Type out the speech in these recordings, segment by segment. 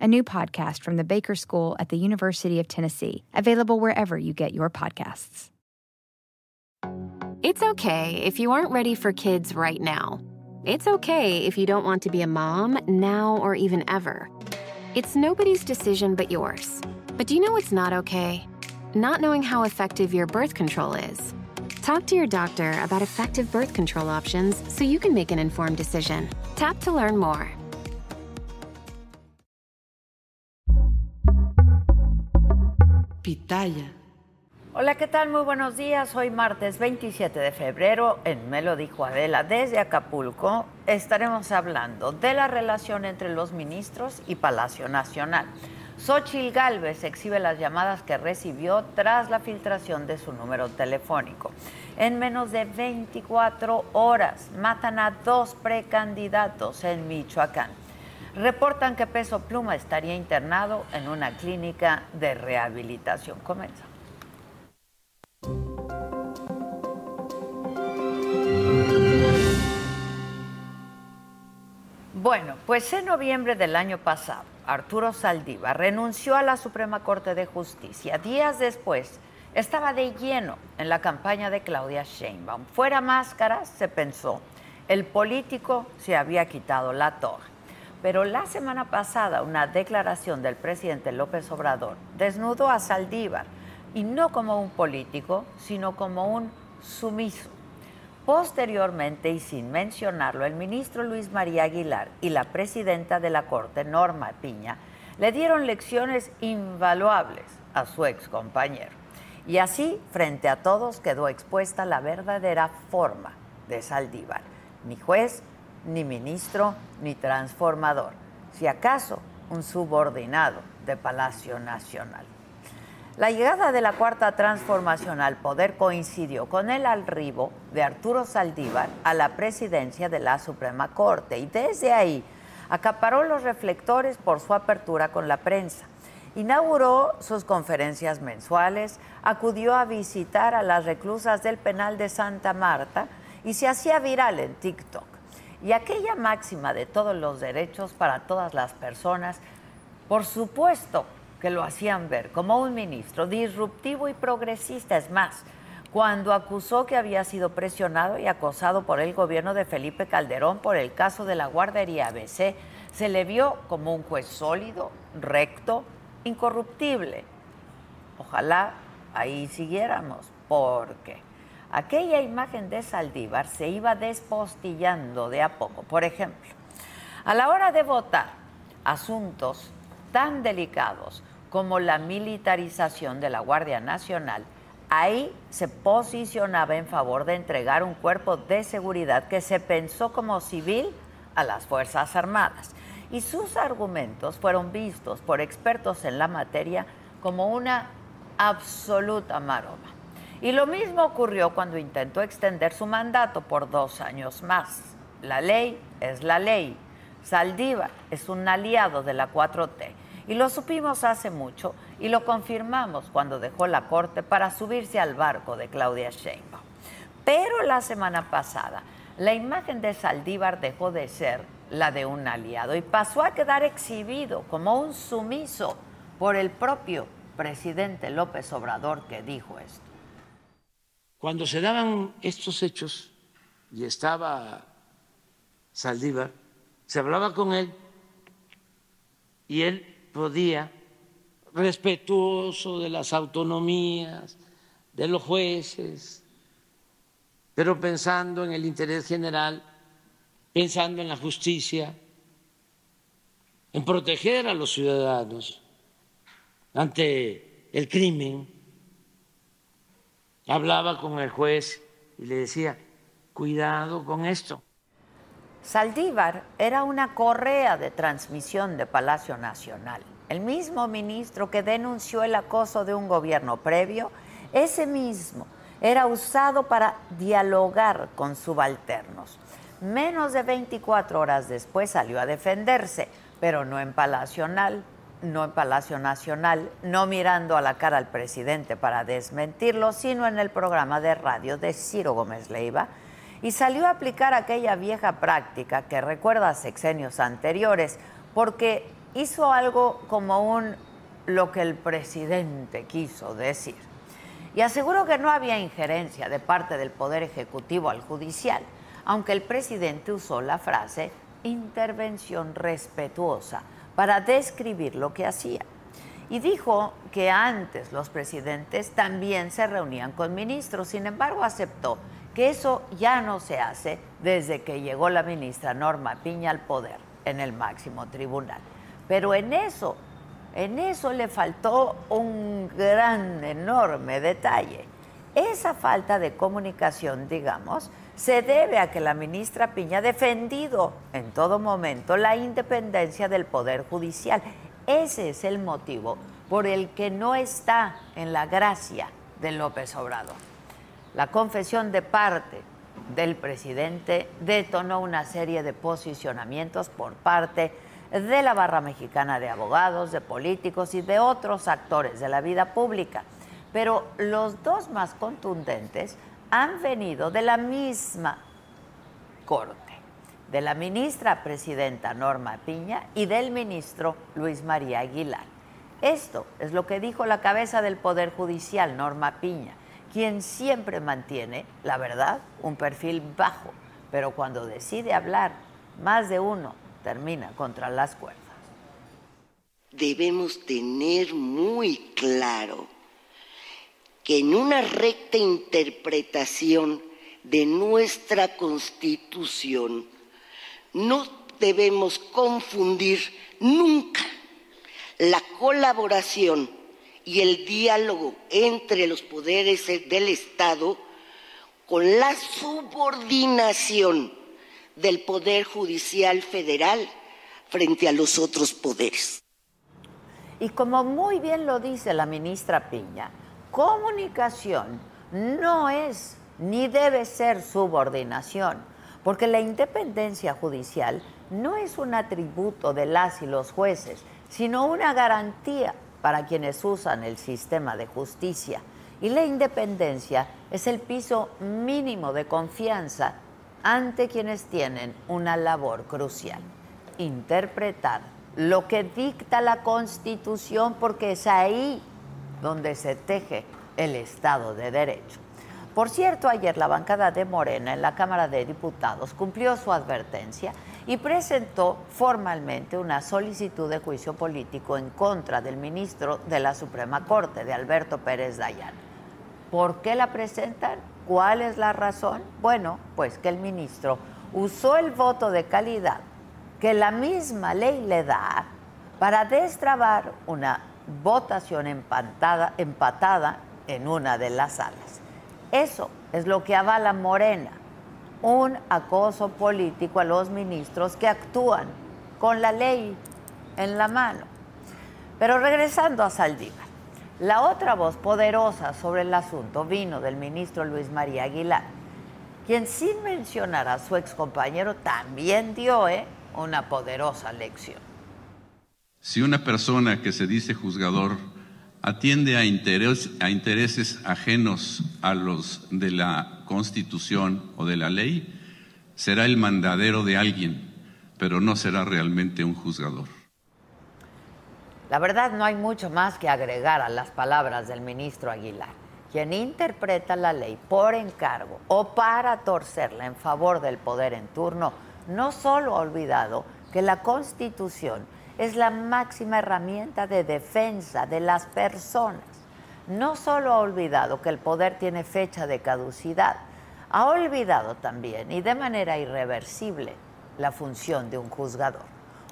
a new podcast from the Baker School at the University of Tennessee, available wherever you get your podcasts. It's okay if you aren't ready for kids right now. It's okay if you don't want to be a mom now or even ever. It's nobody's decision but yours. But do you know what's not okay? Not knowing how effective your birth control is. Talk to your doctor about effective birth control options so you can make an informed decision. Tap to learn more. Hola, ¿qué tal? Muy buenos días. Hoy martes 27 de febrero en Me lo dijo Adela desde Acapulco estaremos hablando de la relación entre los ministros y Palacio Nacional. Xochil Gálvez exhibe las llamadas que recibió tras la filtración de su número telefónico. En menos de 24 horas matan a dos precandidatos en Michoacán. Reportan que Peso Pluma estaría internado en una clínica de rehabilitación. Comienza. Bueno, pues en noviembre del año pasado, Arturo Saldívar renunció a la Suprema Corte de Justicia. Días después, estaba de lleno en la campaña de Claudia Sheinbaum. Fuera máscaras, se pensó, el político se había quitado la toga. Pero la semana pasada una declaración del presidente López Obrador desnudó a Saldívar y no como un político, sino como un sumiso. Posteriormente, y sin mencionarlo, el ministro Luis María Aguilar y la presidenta de la Corte, Norma Piña, le dieron lecciones invaluables a su ex compañero. Y así, frente a todos, quedó expuesta la verdadera forma de Saldívar. Ni juez, ni ministro, ni transformador, si acaso un subordinado de Palacio Nacional. La llegada de la cuarta transformación al poder coincidió con el arribo de Arturo Saldívar a la presidencia de la Suprema Corte y desde ahí acaparó los reflectores por su apertura con la prensa. Inauguró sus conferencias mensuales, acudió a visitar a las reclusas del penal de Santa Marta y se hacía viral en TikTok. Y aquella máxima de todos los derechos para todas las personas, por supuesto que lo hacían ver como un ministro disruptivo y progresista. Es más, cuando acusó que había sido presionado y acosado por el gobierno de Felipe Calderón por el caso de la guardería ABC, se le vio como un juez sólido, recto, incorruptible. Ojalá ahí siguiéramos, porque aquella imagen de Saldívar se iba despostillando de a poco. Por ejemplo, a la hora de votar asuntos tan delicados como la militarización de la Guardia Nacional, ahí se posicionaba en favor de entregar un cuerpo de seguridad que se pensó como civil a las Fuerzas Armadas. Y sus argumentos fueron vistos por expertos en la materia como una absoluta maroma. Y lo mismo ocurrió cuando intentó extender su mandato por dos años más. La ley es la ley. Saldívar es un aliado de la 4T. Y lo supimos hace mucho y lo confirmamos cuando dejó la corte para subirse al barco de Claudia Sheinbaum. Pero la semana pasada, la imagen de Saldívar dejó de ser la de un aliado y pasó a quedar exhibido como un sumiso por el propio presidente López Obrador que dijo esto. Cuando se daban estos hechos y estaba Saldívar, se hablaba con él y él podía, respetuoso de las autonomías, de los jueces, pero pensando en el interés general, pensando en la justicia, en proteger a los ciudadanos ante el crimen hablaba con el juez y le decía, cuidado con esto. Saldívar era una correa de transmisión de Palacio Nacional. El mismo ministro que denunció el acoso de un gobierno previo ese mismo era usado para dialogar con subalternos. Menos de 24 horas después salió a defenderse, pero no en Palacio Nacional, no en Palacio Nacional, no mirando a la cara al presidente para desmentirlo, sino en el programa de radio de Ciro Gómez Leiva, y salió a aplicar aquella vieja práctica que recuerda a sexenios anteriores, porque hizo algo como un lo que el presidente quiso decir. Y aseguró que no había injerencia de parte del Poder Ejecutivo al Judicial, aunque el presidente usó la frase intervención respetuosa para describir lo que hacía. Y dijo que antes los presidentes también se reunían con ministros, sin embargo aceptó que eso ya no se hace desde que llegó la ministra Norma Piña al poder en el máximo tribunal. Pero en eso, en eso le faltó un gran, enorme detalle. Esa falta de comunicación, digamos, se debe a que la ministra Piña ha defendido en todo momento la independencia del Poder Judicial. Ese es el motivo por el que no está en la gracia de López Obrador. La confesión de parte del presidente detonó una serie de posicionamientos por parte de la barra mexicana de abogados, de políticos y de otros actores de la vida pública. Pero los dos más contundentes han venido de la misma corte, de la ministra presidenta Norma Piña y del ministro Luis María Aguilar. Esto es lo que dijo la cabeza del Poder Judicial, Norma Piña, quien siempre mantiene, la verdad, un perfil bajo, pero cuando decide hablar, más de uno termina contra las cuerdas. Debemos tener muy claro que en una recta interpretación de nuestra constitución no debemos confundir nunca la colaboración y el diálogo entre los poderes del Estado con la subordinación del Poder Judicial Federal frente a los otros poderes. Y como muy bien lo dice la ministra Piña, comunicación no es ni debe ser subordinación, porque la independencia judicial no es un atributo de las y los jueces, sino una garantía para quienes usan el sistema de justicia. Y la independencia es el piso mínimo de confianza ante quienes tienen una labor crucial, interpretar lo que dicta la Constitución porque es ahí donde se teje el Estado de Derecho. Por cierto, ayer la bancada de Morena en la Cámara de Diputados cumplió su advertencia y presentó formalmente una solicitud de juicio político en contra del ministro de la Suprema Corte, de Alberto Pérez Dayán. ¿Por qué la presentan? ¿Cuál es la razón? Bueno, pues que el ministro usó el voto de calidad que la misma ley le da para destrabar una votación empatada, empatada en una de las salas. Eso es lo que avala Morena, un acoso político a los ministros que actúan con la ley en la mano. Pero regresando a Saldívar, la otra voz poderosa sobre el asunto vino del ministro Luis María Aguilar, quien sin mencionar a su excompañero también dio ¿eh? una poderosa lección. Si una persona que se dice juzgador atiende a, intereses ajenos a los de la Constitución o de la ley, será el mandadero de alguien, pero no será realmente un juzgador. La verdad no hay mucho más que agregar a las palabras del ministro Aguilar, quien interpreta la ley por encargo o para torcerla en favor del poder en turno, no solo ha olvidado que la Constitución es la máxima herramienta de defensa de las personas. No solo ha olvidado que el poder tiene fecha de caducidad, ha olvidado también y de manera irreversible la función de un juzgador.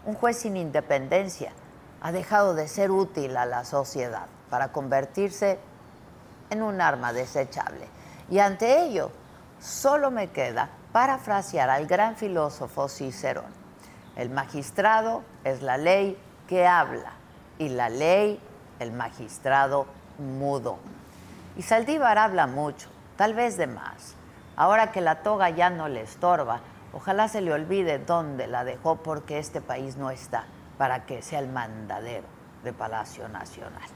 Un juez sin independencia ha dejado de ser útil a la sociedad para convertirse en un arma desechable. Y ante ello, solo me queda parafrasear al gran filósofo Cicerón. El magistrado es la ley que habla y la ley el magistrado mudo. Y Saldívar habla mucho, tal vez de más. Ahora que la toga ya no le estorba, ojalá se le olvide dónde la dejó porque este país no está para que sea el mandadero de Palacio Nacional.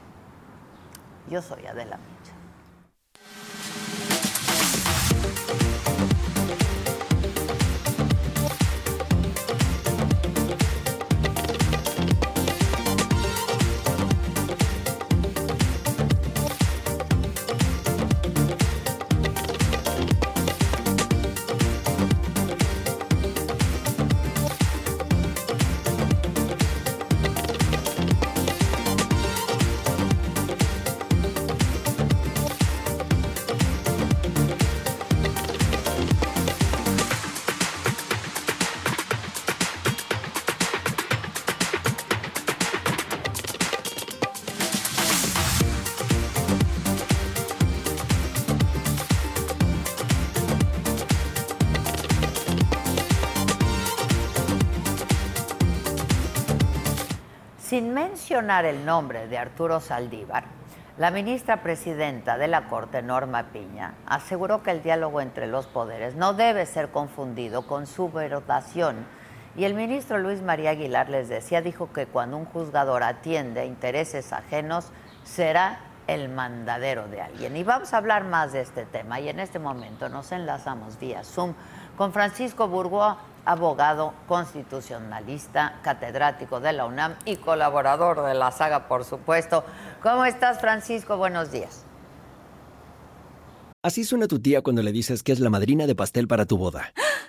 Yo soy Adela. El nombre de Arturo Saldívar, la ministra presidenta de la Corte, Norma Piña, aseguró que el diálogo entre los poderes no debe ser confundido con subvertación. Y el ministro Luis María Aguilar les decía, dijo que cuando un juzgador atiende intereses ajenos, será el mandadero de alguien. Y vamos a hablar más de este tema. Y en este momento nos enlazamos vía Zoom con Francisco Burgoa, abogado constitucionalista, catedrático de la UNAM y colaborador de la saga, por supuesto. ¿Cómo estás, Francisco? Buenos días. Así suena tu tía cuando le dices que es la madrina de pastel para tu boda.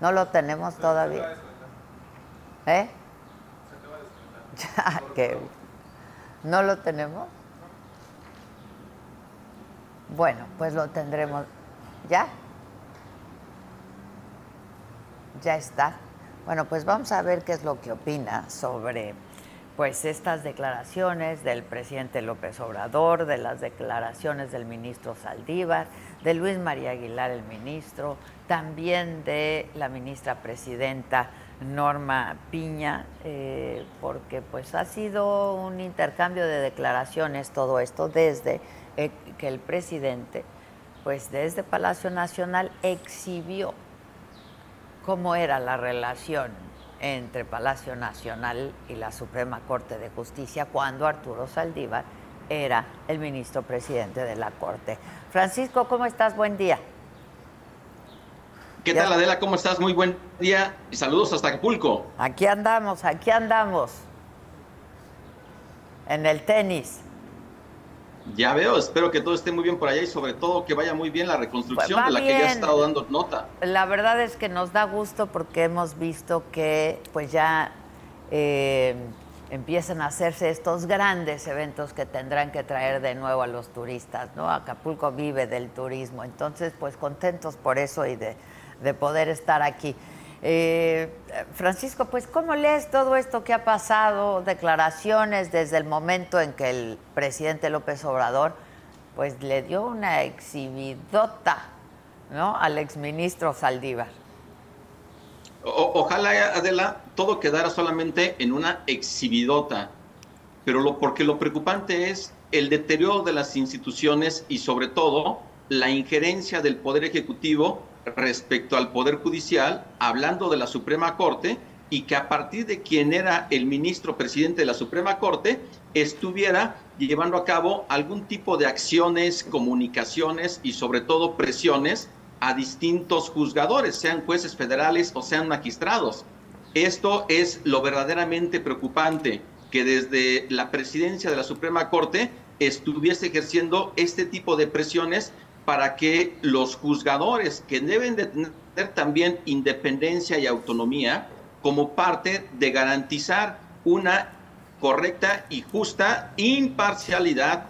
No lo tenemos todavía. ¿Eh? Ya, que ¿No lo tenemos? Bueno, pues lo tendremos. ¿Ya? Ya está. Bueno, pues vamos a ver qué es lo que opina sobre pues estas declaraciones del presidente López Obrador, de las declaraciones del ministro Saldívar, de Luis María Aguilar, el ministro, también de la ministra presidenta Norma Piña, eh, porque pues ha sido un intercambio de declaraciones todo esto desde eh, que el presidente, pues desde Palacio Nacional exhibió cómo era la relación entre Palacio Nacional y la Suprema Corte de Justicia cuando Arturo Saldívar era el ministro presidente de la Corte. Francisco, ¿cómo estás? Buen día. ¿Qué tal, Adela? ¿Cómo estás? Muy buen día y saludos hasta Acapulco. Aquí andamos, aquí andamos. En el tenis. Ya veo, espero que todo esté muy bien por allá y sobre todo que vaya muy bien la reconstrucción Pues de la que ya he estado dando nota. La verdad es que nos da gusto porque hemos visto que pues ya eh, empiezan a hacerse estos grandes eventos que tendrán que traer de nuevo a los turistas, ¿no? Acapulco vive del turismo, entonces pues contentos por eso y de, de poder estar aquí. Eh, Francisco, pues ¿cómo lees todo esto que ha pasado? Declaraciones desde el momento en que el presidente López Obrador pues le dio una exhibidota ¿no? al exministro Saldívar. Ojalá, Adela, todo quedara solamente en una exhibidota, pero lo, porque lo preocupante es el deterioro de las instituciones y sobre todo la injerencia del Poder Ejecutivo respecto al Poder Judicial, hablando de la Suprema Corte, y que a partir de quien era el ministro presidente de la Suprema Corte, estuviera llevando a cabo algún tipo de acciones, comunicaciones y sobre todo presiones a distintos juzgadores, sean jueces federales o sean magistrados. Esto es lo verdaderamente preocupante, que desde la presidencia de la Suprema Corte estuviese ejerciendo este tipo de presiones para que los juzgadores, que deben de tener también independencia y autonomía, como parte de garantizar una correcta y justa imparcialidad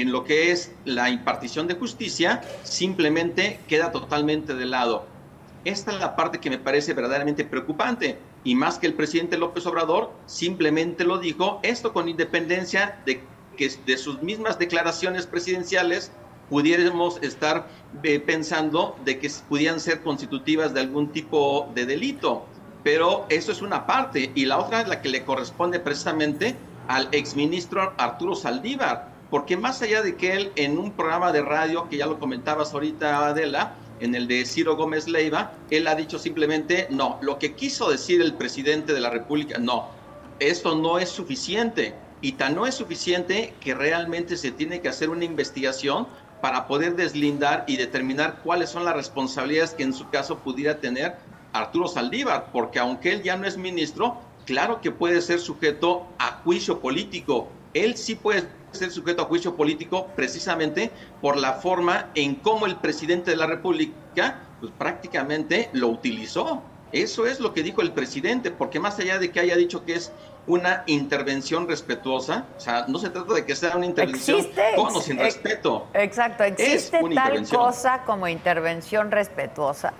en lo que es la impartición de justicia, simplemente queda totalmente de lado. Esta es la parte que me parece verdaderamente preocupante. Y más que el presidente López Obrador simplemente lo dijo, esto con independencia de que de sus mismas declaraciones presidenciales pudiéramos estar eh, pensando de que pudieran ser constitutivas de algún tipo de delito pero eso es una parte y la otra es la que le corresponde precisamente al exministro Arturo Saldívar, porque más allá de que él en un programa de radio, que ya lo comentabas ahorita Adela, en el de Ciro Gómez Leiva, él ha dicho simplemente, no, lo que quiso decir el presidente de la República, no, esto no es suficiente. Y tan no es suficiente que realmente se tiene que hacer una investigación para poder deslindar y determinar cuáles son las responsabilidades que en su caso pudiera tener Arturo Saldívar, porque aunque él ya no es ministro, claro que puede ser sujeto a juicio político. Él sí puede ser sujeto a juicio político precisamente por la forma en cómo el presidente de la República pues prácticamente lo utilizó. Eso es lo que dijo el presidente, porque más allá de que haya dicho que es una intervención respetuosa, o sea, no se trata de que sea una intervención con o sin respeto. Exacto, existe tal cosa como intervención respetuosa.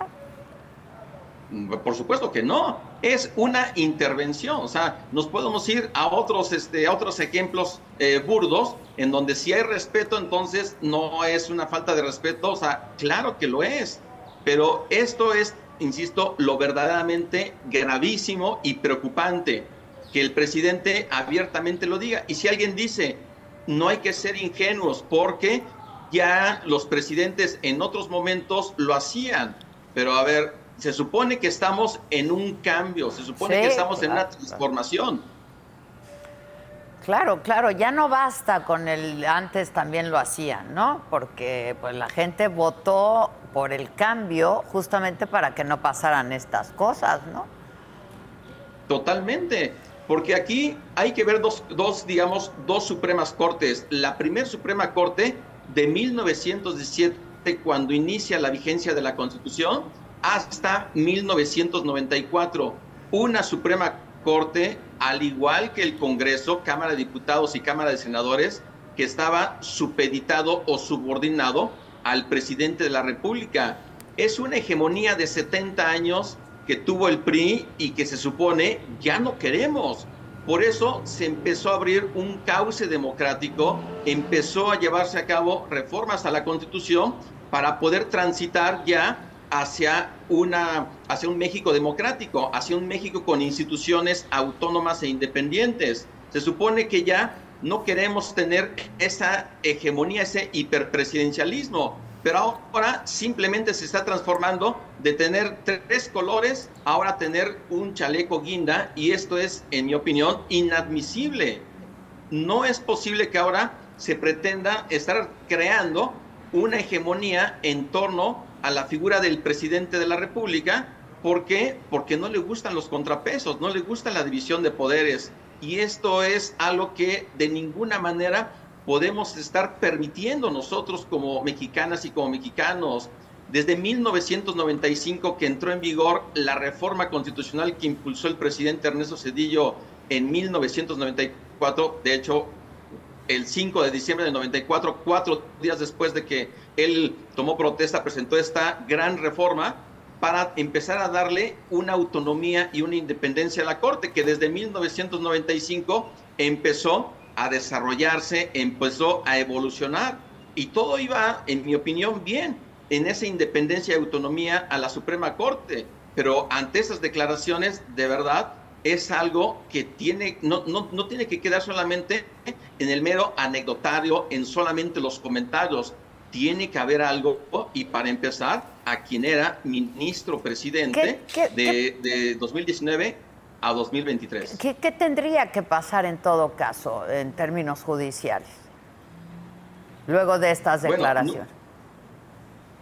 Por supuesto que no, es una intervención, o sea, nos podemos ir a otros, este, otros ejemplos eh, burdos, en donde si hay respeto, entonces no es una falta de respeto, o sea, claro que lo es, pero esto es, insisto, lo verdaderamente gravísimo y preocupante, que el presidente abiertamente lo diga, y si alguien dice, no hay que ser ingenuos, porque ya los presidentes en otros momentos lo hacían, pero a ver, se supone que estamos en un cambio, se supone que estamos en una transformación. Claro, claro, ya no basta con el antes también lo hacían, ¿no? Porque pues la gente votó por el cambio justamente para que no pasaran estas cosas, ¿no? Totalmente, porque aquí hay que ver dos, dos digamos, dos Supremas Cortes. La primera Suprema Corte de 1917, cuando inicia la vigencia de la Constitución, hasta 1994. Una Suprema Corte, al igual que el Congreso, Cámara de Diputados y Cámara de Senadores, que estaba supeditado o subordinado al presidente de la República. Es una hegemonía de 70 años que tuvo el PRI y que se supone ya no queremos. Por eso se empezó a abrir un cauce democrático, empezó a llevarse a cabo reformas a la Constitución para poder transitar ya hacia, una, hacia un México democrático, hacia un México con instituciones autónomas e independientes. Se supone que ya no queremos tener esa hegemonía, ese hiperpresidencialismo, pero ahora simplemente se está transformando de tener tres colores, ahora tener un chaleco guinda, y esto es, en mi opinión, inadmisible. No es posible que ahora se pretenda estar creando una hegemonía en torno a la figura del presidente de la República. ¿Por qué? Porque no le gustan los contrapesos, no le gusta la división de poderes. Y esto es algo que de ninguna manera podemos estar permitiendo nosotros como mexicanas y como mexicanos. Desde 1995 que entró en vigor la reforma constitucional que impulsó el presidente Ernesto Cedillo en 1994, de hecho el 5 de diciembre del 94, cuatro días después de que él tomó protesta, presentó esta gran reforma para empezar a darle una autonomía y una independencia a la Corte, que desde 1995 empezó a desarrollarse, empezó a evolucionar y todo iba, en mi opinión, bien en esa independencia y autonomía a la Suprema Corte. Pero ante esas declaraciones, de verdad, es algo que tiene, no, no, no, tiene que quedar solamente en el mero anecdotario, en solamente los comentarios. Tiene que haber algo, y para empezar, a quien era ministro presidente de, de 2019, a 2023. ¿Qué, ¿Qué, tendría que pasar en todo caso en términos judiciales? Luego de estas declaraciones.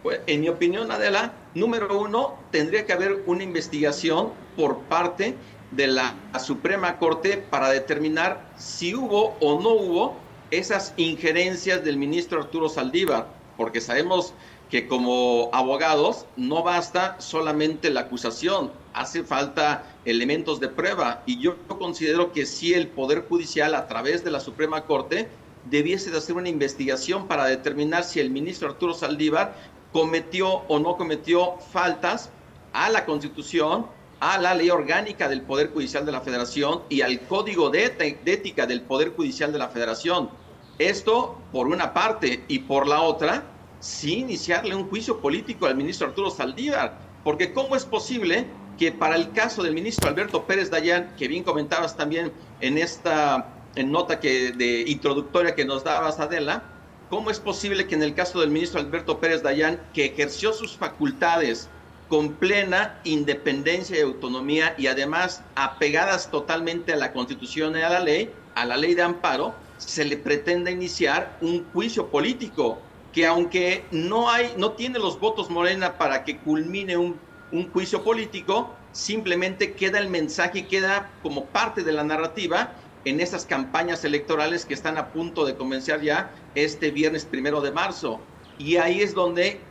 pues, en mi opinión, Adela, número uno, tendría que haber una investigación por parte de la Suprema Corte para determinar si hubo o no hubo esas injerencias del ministro Arturo Saldívar, porque sabemos que como abogados no basta solamente la acusación, hace falta elementos de prueba y yo considero que si el Poder Judicial a través de la Suprema Corte debiese de hacer una investigación para determinar si el ministro Arturo Saldívar cometió o no cometió faltas a la Constitución, a la ley orgánica del Poder Judicial de la Federación y al Código de, Ética del Poder Judicial de la Federación. Esto por una parte y por la otra, sí iniciarle un juicio político al ministro Arturo Saldívar, porque ¿cómo es posible que para el caso del ministro Alberto Pérez Dayán, que bien comentabas también en esta en nota que, de introductoria que nos dabas, Adela, ¿cómo es posible que en el caso del ministro Alberto Pérez Dayán, que ejerció sus facultades con plena independencia y autonomía y además apegadas totalmente a la Constitución y a la ley, a la ley de amparo, se le pretenda iniciar un juicio político que aunque no hay, no tiene los votos Morena para que culmine un, juicio político, simplemente queda el mensaje, queda como parte de la narrativa en esas campañas electorales que están a punto de comenzar ya este viernes primero de marzo. Y ahí es donde,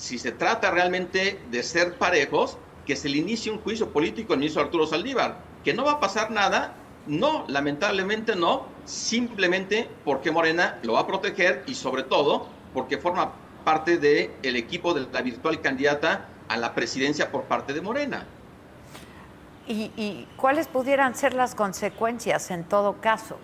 si se trata realmente de ser parejos, que se le inicie un juicio político al ministro Arturo Saldívar, que no va a pasar nada, no, lamentablemente no, simplemente porque Morena lo va a proteger y sobre todo porque forma parte del el equipo de la virtual candidata a la presidencia por parte de Morena. ¿Y, cuáles pudieran ser las consecuencias en todo caso,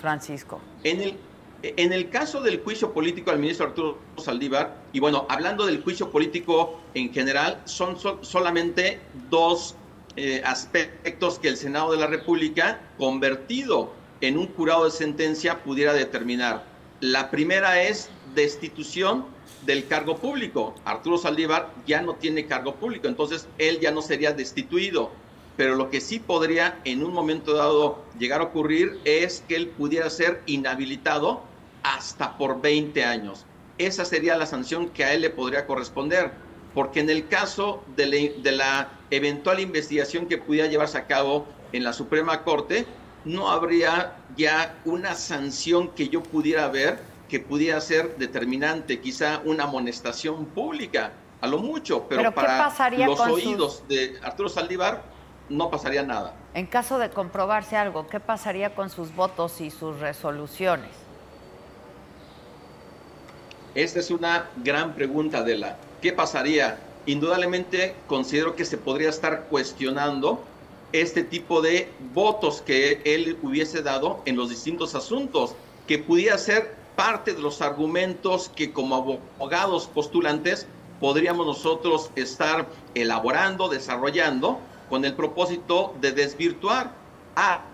Francisco? En el, en el caso del juicio político al ministro Arturo Saldívar, y bueno, hablando del juicio político en general, son solamente dos eh, aspectos que el Senado de la República, convertido en un jurado de sentencia, pudiera determinar. La primera es destitución del cargo público. Arturo Saldívar ya no tiene cargo público, entonces él ya no sería destituido pero lo que sí podría en un momento dado llegar a ocurrir es que él pudiera ser inhabilitado hasta por 20 años. Esa sería la sanción que a él le podría corresponder, porque en el caso de la, eventual investigación que pudiera llevarse a cabo en la Suprema Corte, no habría ya una sanción que yo pudiera ver que pudiera ser determinante, quizá una amonestación pública, a lo mucho, pero, para los oídos de Arturo Saldívar no pasaría nada. En caso de comprobarse algo, ¿qué pasaría con sus votos y sus resoluciones? Esta es una gran pregunta, de la ¿Qué pasaría? Indudablemente considero que se podría estar cuestionando este tipo de votos que él hubiese dado en los distintos asuntos, que pudiera ser parte de los argumentos que como abogados postulantes podríamos nosotros estar elaborando, desarrollando con el propósito de desvirtuar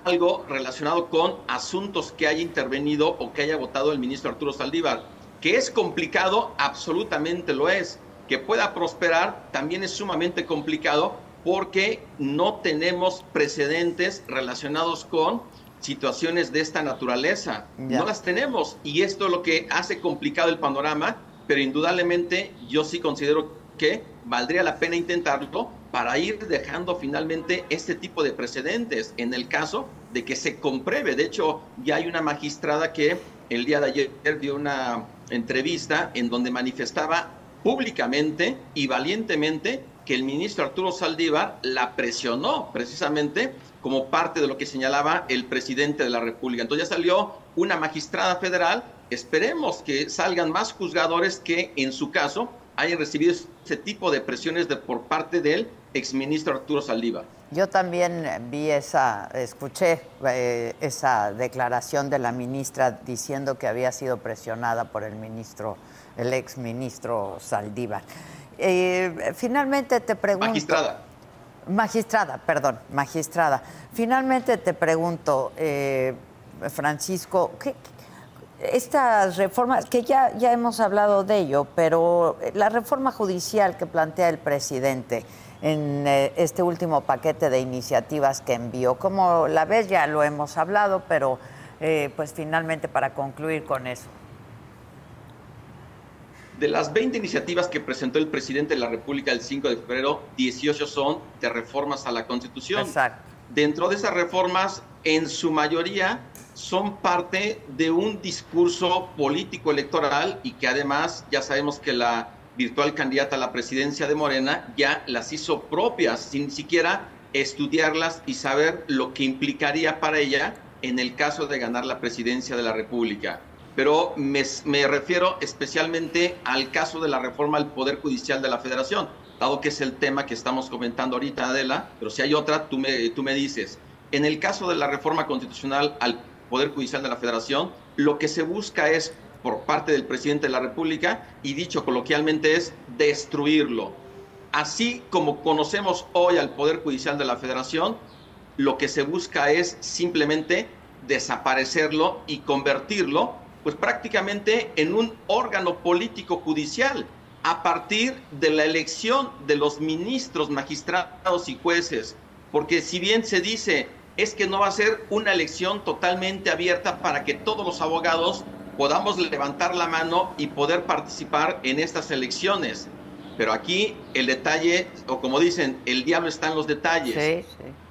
algo relacionado con asuntos que haya intervenido o que haya votado el ministro Arturo Saldívar. Que es complicado, absolutamente lo es. Que pueda prosperar también es sumamente complicado porque no tenemos precedentes relacionados con situaciones de esta naturaleza. No las tenemos y esto es lo que hace complicado el panorama, pero indudablemente yo sí considero que valdría la pena intentarlo para ir dejando finalmente este tipo de precedentes en el caso de que se compruebe. De hecho, ya hay una magistrada que el día de ayer dio una entrevista en donde manifestaba públicamente y valientemente que el ministro Arturo Saldívar la presionó precisamente como parte de lo que señalaba el presidente de la República. Entonces ya salió una magistrada federal. Esperemos que salgan más juzgadores que en su caso hayan recibido ese tipo de presiones de, por parte de él exministro Arturo Saldívar. Yo también vi esa, escuché eh, esa declaración de la ministra diciendo que había sido presionada por el ministro, el exministro Saldívar. Eh, finalmente te pregunto. Magistrada. Magistrada, perdón, magistrada. Finalmente te pregunto, eh, Francisco, ¿qué, estas reformas, que ya, ya hemos hablado de ello, pero la reforma judicial que plantea el presidente, en eh, este último paquete de iniciativas que envió. Como la vez ya lo hemos hablado, pero eh, pues finalmente para concluir con eso. De las 20 iniciativas que presentó el presidente de la República el 5 de febrero, 18 son de reformas a la Constitución. Exacto. Dentro de esas reformas, en su mayoría son parte de un discurso político electoral y que además ya sabemos que la virtual candidata a la presidencia de Morena ya las hizo propias sin siquiera estudiarlas y saber lo que implicaría para ella en el caso de ganar la presidencia de la República. Pero me, refiero especialmente al caso de la reforma al Poder Judicial de la Federación, dado que es el tema que estamos comentando ahorita, Adela, pero si hay otra, tú me, tú me dices. En el caso de la reforma constitucional al Poder Judicial de la Federación, lo que se busca es, por parte del presidente de la República, y dicho coloquialmente es destruirlo. Así como conocemos hoy al Poder Judicial de la Federación, lo que se busca es simplemente desaparecerlo y convertirlo, pues prácticamente en un órgano político judicial a partir de la elección de los ministros, magistrados y jueces. Porque si bien se dice es que no va a ser una elección totalmente abierta para que todos los abogados podamos levantar la mano y poder participar en estas elecciones. Pero aquí el detalle, o como dicen, el diablo está en los detalles.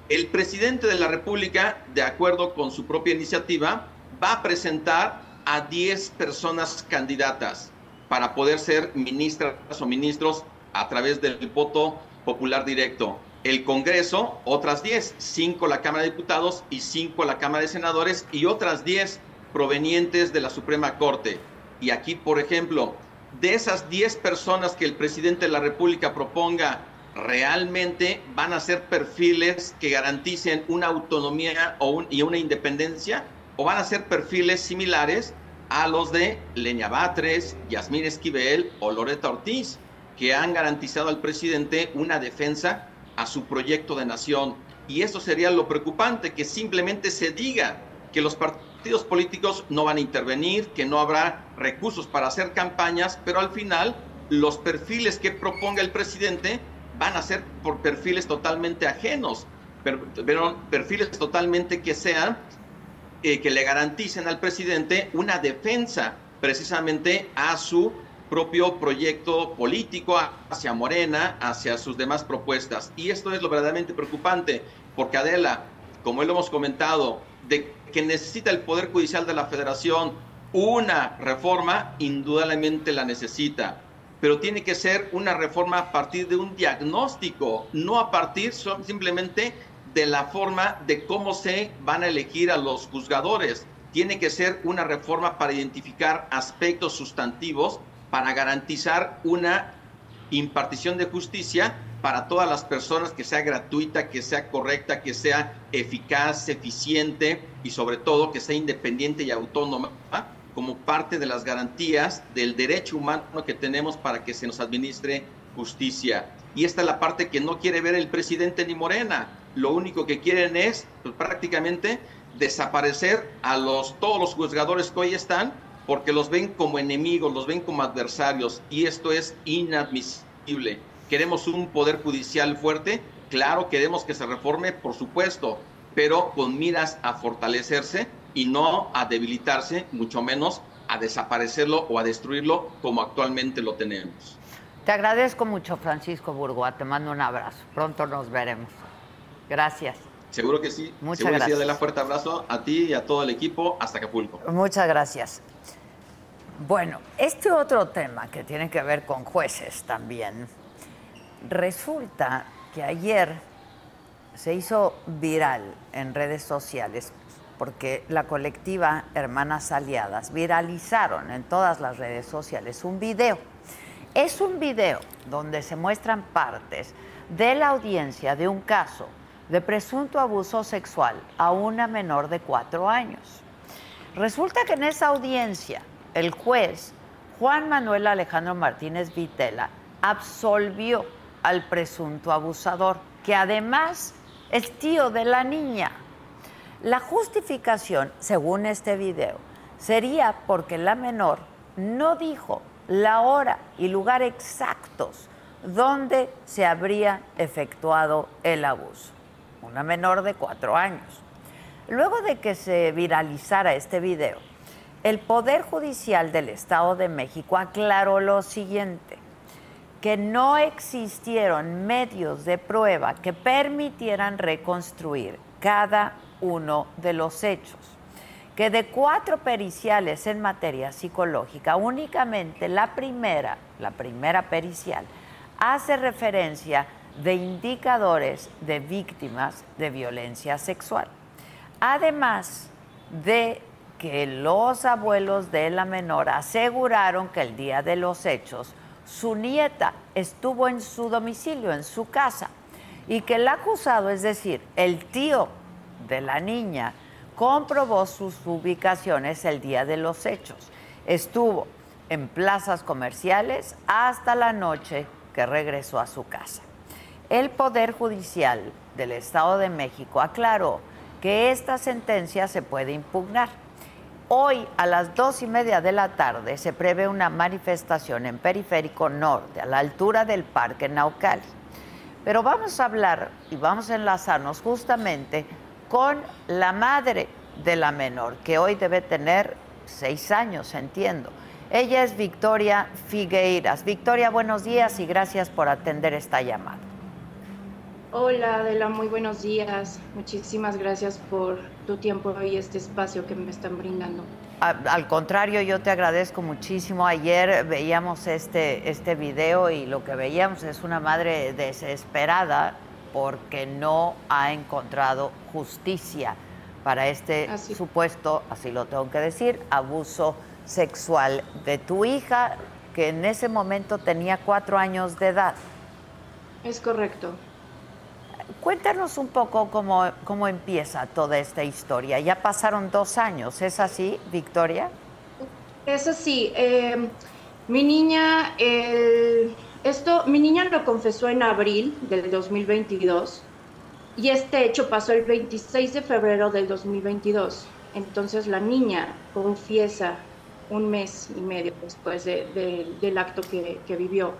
El presidente de la República, de acuerdo con su propia iniciativa, va a presentar a 10 personas candidatas para poder ser ministras o ministros a través del voto popular directo el Congreso, otras 10, 5 la Cámara de Diputados y 5 la Cámara de Senadores y otras 10 provenientes de la Suprema Corte. Y aquí, por ejemplo, de esas 10 personas que el presidente de la República proponga, realmente van a ser perfiles que garanticen una autonomía y una independencia, o van a ser perfiles similares a los de Leña Batres, Yasmín Esquivel o Loreta Ortiz, que han garantizado al presidente una defensa a su proyecto de nación. Y eso sería lo preocupante, que simplemente se diga que los partidos políticos no van a intervenir, que no habrá recursos para hacer campañas, pero al final los perfiles que proponga el presidente van a ser por perfiles totalmente ajenos, pero, perfiles totalmente que sean, eh, que le garanticen al presidente una defensa precisamente a su propio proyecto político hacia Morena, hacia sus demás propuestas. Y esto es lo verdaderamente preocupante, porque Adela, como lo hemos comentado, de que necesita el Poder Judicial de la Federación una reforma, indudablemente la necesita, pero tiene que ser una reforma a partir de un diagnóstico, no a partir simplemente de la forma de cómo se van a elegir a los juzgadores. Tiene que ser una reforma para identificar aspectos sustantivos para garantizar una impartición de justicia para todas las personas, que sea gratuita, que sea correcta, que sea eficaz, eficiente y sobre todo que sea independiente y autónoma como parte de las garantías del derecho humano que tenemos para que se nos administre justicia. Y esta es la parte que no quiere ver el presidente ni Morena. Lo único que quieren es pues, prácticamente desaparecer a los, todos los juzgadores que hoy están porque los ven como enemigos, los ven como adversarios y esto es inadmisible. Queremos un poder judicial fuerte, claro, queremos que se reforme, por supuesto, pero con miras a fortalecerse y no a debilitarse, mucho menos a desaparecerlo o a destruirlo como actualmente lo tenemos. Te agradezco mucho, Francisco Burgoa. Te mando un abrazo. Pronto nos veremos. Gracias. Seguro que sí. Muchas Seguro gracias. Que sí. fuerte abrazo a ti y a todo el equipo hasta Acapulco. Muchas gracias. Bueno, este otro tema que tiene que ver con jueces también, resulta que ayer se hizo viral en redes sociales porque la colectiva Hermanas Aliadas viralizaron en todas las redes sociales un video. Es un video donde se muestran partes de la audiencia de un caso de presunto abuso sexual a una menor de cuatro años. Resulta que en esa audiencia el juez Juan Manuel Alejandro Martínez Vitela absolvió al presunto abusador, que además es tío de la niña. La justificación, según este video, sería porque la menor no dijo la hora y lugar exactos donde se habría efectuado el abuso. Una menor de cuatro años. Luego de que se viralizara este video, el Poder Judicial del Estado de México aclaró lo siguiente, que no existieron medios de prueba que permitieran reconstruir cada uno de los hechos, que de cuatro periciales en materia psicológica, únicamente la primera, la primera pericial, hace referencia de indicadores de víctimas de violencia sexual. Además de que los abuelos de la menor aseguraron que el día de los hechos su nieta estuvo en su domicilio, en su casa, y que el acusado, es decir, el tío de la niña, comprobó sus ubicaciones el día de los hechos. Estuvo en plazas comerciales hasta la noche que regresó a su casa. El Poder Judicial del Estado de México aclaró que esta sentencia se puede impugnar. Hoy a las dos y media de la tarde se prevé una manifestación en Periférico Norte, a la altura del Parque Naucali. Pero vamos a hablar y vamos a enlazarnos justamente con la madre de la menor, que hoy debe tener seis años, entiendo. Ella es Victoria Figueiras. Victoria, buenos días y gracias por atender esta llamada. Hola Adela, muy buenos días. Muchísimas gracias por tu tiempo y este espacio que me están brindando. Al contrario, yo te agradezco muchísimo. Ayer veíamos este, este video y lo que veíamos es una madre desesperada porque no ha encontrado justicia para este supuesto, así lo tengo que decir, abuso sexual de tu hija, que en ese momento tenía cuatro años de edad. Es correcto. Cuéntanos un poco cómo, cómo empieza toda esta historia. Ya pasaron dos años, ¿es así, Victoria? Es así. Eh, mi niña, esto, mi niña lo confesó en abril del 2022 y este hecho pasó el 26 de febrero del 2022. Entonces la niña confiesa un mes y medio después del acto que vivió.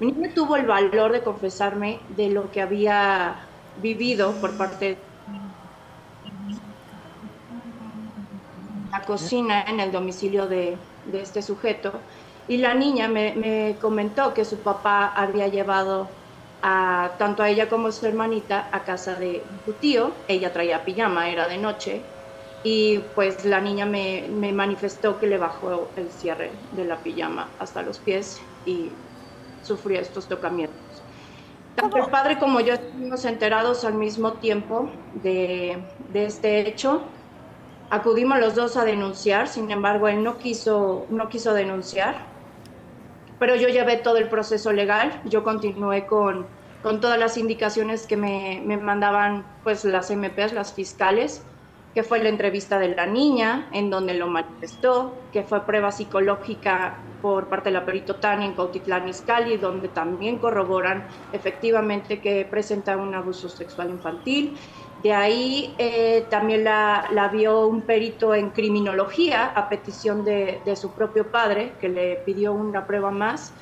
Mi niña tuvo el valor de confesarme de lo que había vivido por parte de la cocina en el domicilio de, este sujeto. Y la niña me, me, comentó que su papá había llevado a, tanto a ella como a su hermanita a casa de su tío. Ella traía pijama, era de noche, y pues la niña me, me, manifestó que le bajó el cierre de la pijama hasta los pies y sufrió estos tocamientos. Tanto el padre como yo estuvimos enterados al mismo tiempo de, de, este hecho. Acudimos los dos a denunciar, sin embargo él no quiso, no quiso denunciar, pero yo llevé todo el proceso legal, yo continué con, con todas las indicaciones que me, me mandaban pues las MPs, las fiscales, que fue la entrevista de la niña, en donde lo manifestó, que fue prueba psicológica por parte de la perito Tania en Cautitlán Izcalli, donde también corroboran efectivamente que presenta un abuso sexual infantil. De ahí eh, también la, vio un perito en criminología a petición de, de, su propio padre, que le pidió una prueba más,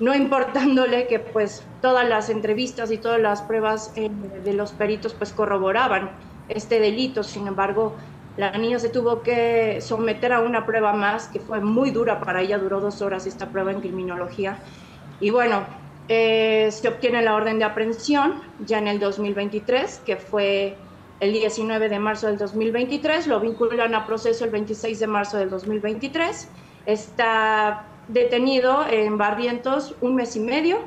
no importándole que pues todas las entrevistas y todas las pruebas eh, de los peritos pues corroboraban este delito. Sin embargo, la niña se tuvo que someter a una prueba más que fue muy dura para ella, duró dos horas esta prueba en criminología. Y bueno, eh, se obtiene la orden de aprehensión ya en el 2023, que fue el 19 de marzo del 2023, lo vinculan a proceso el 26 de marzo del 2023, está detenido en Barrientos un mes y medio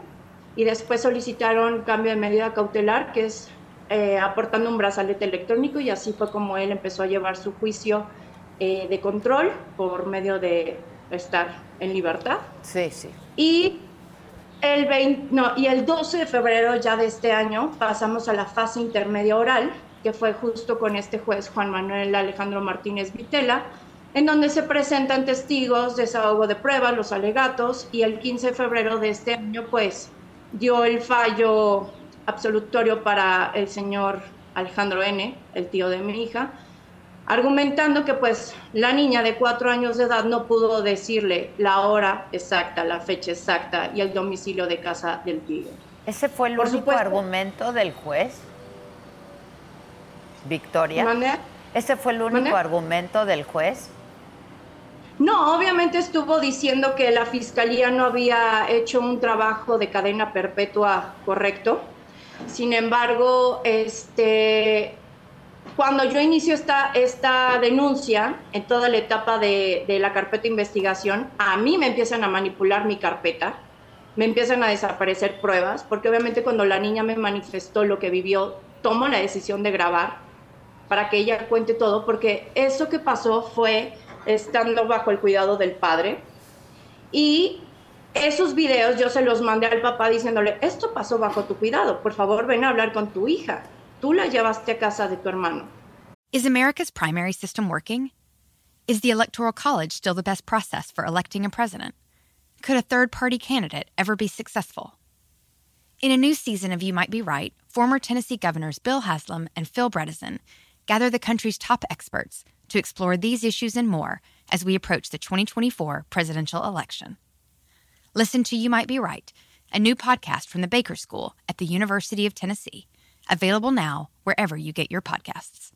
y después solicitaron cambio de medida cautelar, que es eh, aportando un brazalete electrónico y así fue como él empezó a llevar su juicio eh, de control por medio de estar en libertad. Sí, sí. Y el, 20, no, y el 12 de febrero ya de este año pasamos a la fase intermedia oral, que fue justo con este juez Juan Manuel Alejandro Martínez Vitela, en donde se presentan testigos, desahogo de pruebas, los alegatos, y el 15 de febrero de este año, pues, dio el fallo absolutorio para el señor Alejandro N., el tío de mi hija, argumentando que pues la niña de cuatro años de edad no pudo decirle la hora exacta, la fecha exacta y el domicilio de casa del tío. ¿Ese fue el único argumento del juez? Victoria. ¿Ese fue el único argumento del juez? No, obviamente estuvo diciendo que la fiscalía no había hecho un trabajo de cadena perpetua correcto. Sin embargo, este, cuando yo inicio esta, esta denuncia, en toda la etapa de, de, la carpeta de investigación, a mí me empiezan a manipular mi carpeta, me empiezan a desaparecer pruebas, porque obviamente cuando la niña me manifestó lo que vivió, tomo la decisión de grabar para que ella cuente todo, porque eso que pasó fue estando bajo el cuidado del padre. Y esos videos yo se los mandé al papá diciéndole, esto pasó bajo tu cuidado, por favor ven a hablar con tu hija. Tú la llevaste a casa de tu hermano. Is America's primary system working? Is the Electoral College still the best process for electing a president? Could a third party candidate ever be successful? In a new season of You Might Be Right, former Tennessee governors Bill Haslam and Phil Bredesen gather the country's top experts to explore these issues and more as we approach the 2024 presidential election. Listen to You Might Be Right, a new podcast from the Baker School at the University of Tennessee Available now wherever you get your podcasts.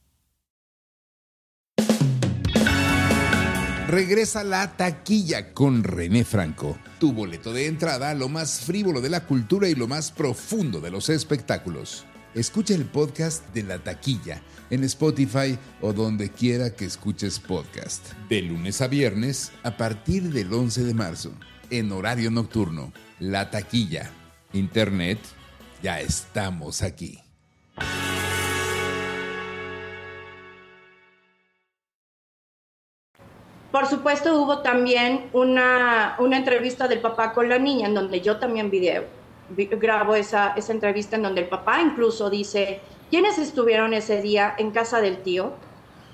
Regresa la taquilla con René Franco, tu boleto de entrada lo más frívolo de la cultura y lo más profundo de los espectáculos. Escucha el podcast de la taquilla en Spotify o donde quiera que escuches podcast. De lunes a viernes a partir del 11 de marzo, en horario nocturno. La taquilla. Internet, ya estamos aquí. Por supuesto, hubo también una, una, entrevista del papá con la niña, en donde yo también video, grabo esa, esa entrevista en donde el papá incluso dice quiénes estuvieron ese día en casa del tío,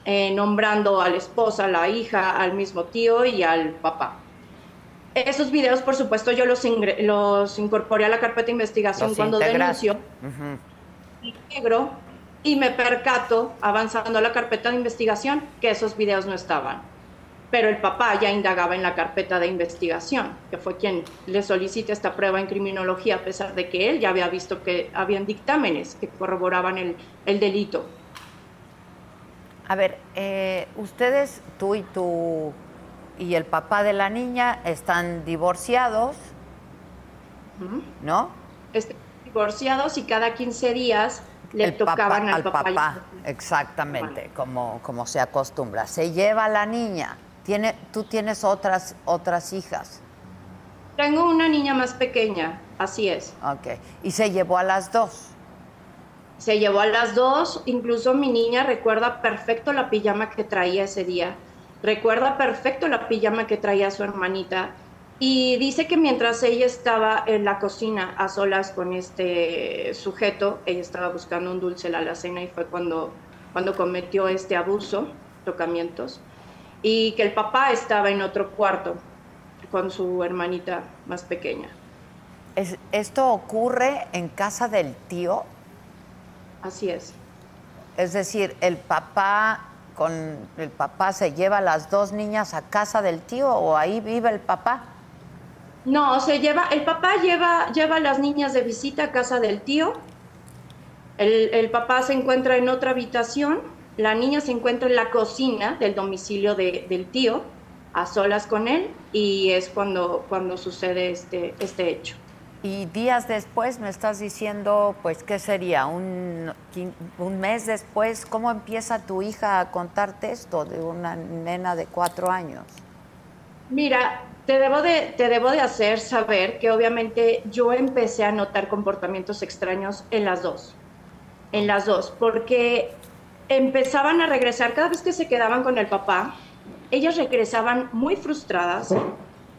eh, nombrando a la esposa, a la hija, al mismo tío y al papá. Esos videos, por supuesto, yo los, los incorporé a la carpeta de investigación cuando denunció negro y me percato, avanzando la carpeta de investigación, que esos videos no estaban. Pero el papá ya indagaba en la carpeta de investigación, que fue quien le solicita esta prueba en criminología, a pesar de que él ya había visto que habían dictámenes que corroboraban el, el delito. A ver, eh, ustedes, tú y tu y el papá de la niña están divorciados, ¿no? Están divorciados y cada 15 días le tocaban al, papá. exactamente, como, como se acostumbra. Se lleva a la niña. Tiene, ¿Tú tienes otras, otras hijas? Tengo una niña más pequeña, así es. Ok. ¿Y se llevó a las dos? Se llevó a las dos, incluso mi niña recuerda perfecto la pijama que traía ese día. Recuerda perfecto la pijama que traía su hermanita y dice que mientras ella estaba en la cocina a solas con este sujeto, ella estaba buscando un dulce en la alacena y fue cuando, cuando cometió este abuso, tocamientos, y que el papá estaba en otro cuarto con su hermanita más pequeña. ¿Esto ocurre en casa del tío? Así es. Es decir, el papá con el papá se lleva a las dos niñas a casa del tío o ahí vive el papá. No, se lleva, el papá lleva, lleva a las niñas de visita a casa del tío. El, papá se encuentra en otra habitación, la niña se encuentra en la cocina del domicilio del tío, a solas con él, y es cuando, cuando sucede este, este hecho. Y días después me estás diciendo, pues, ¿qué sería? Un, un mes después, ¿cómo empieza tu hija a contarte esto de una nena de cuatro años? Mira, te debo, de, te debo de hacer saber que obviamente yo empecé a notar comportamientos extraños en las dos, en las dos, porque empezaban a regresar cada vez que se quedaban con el papá, ellas regresaban muy frustradas,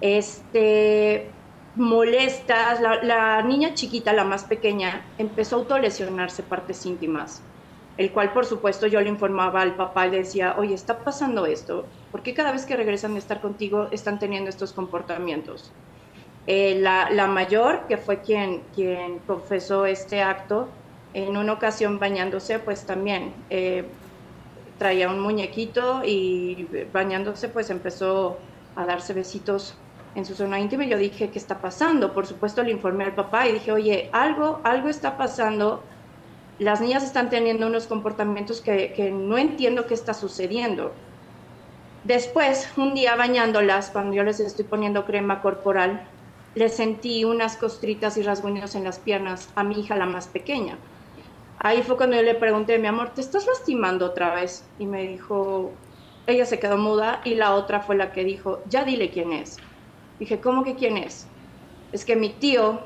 este, molestas, la, la niña chiquita, la más pequeña, empezó a autolesionarse partes íntimas el cual por supuesto yo le informaba al papá y le decía, oye, está pasando esto, ¿por qué cada vez que regresan de estar contigo están teniendo estos comportamientos? Eh, la, mayor, que fue quien, quien confesó este acto, en una ocasión bañándose, pues también eh, traía un muñequito y bañándose pues empezó a darse besitos en su zona íntima yo dije, ¿qué está pasando? Por supuesto le informé al papá y dije, oye, algo, algo está pasando, las niñas están teniendo unos comportamientos que, que no entiendo qué está sucediendo. Después, un día bañándolas, cuando yo les estoy poniendo crema corporal, le sentí unas costritas y rasguños en las piernas a mi hija, la más pequeña. Ahí fue cuando yo le pregunté, mi amor, ¿te estás lastimando otra vez? Y me dijo, ella se quedó muda y la otra fue la que dijo, ya dile quién es. Dije, ¿cómo que quién es? Es que mi tío,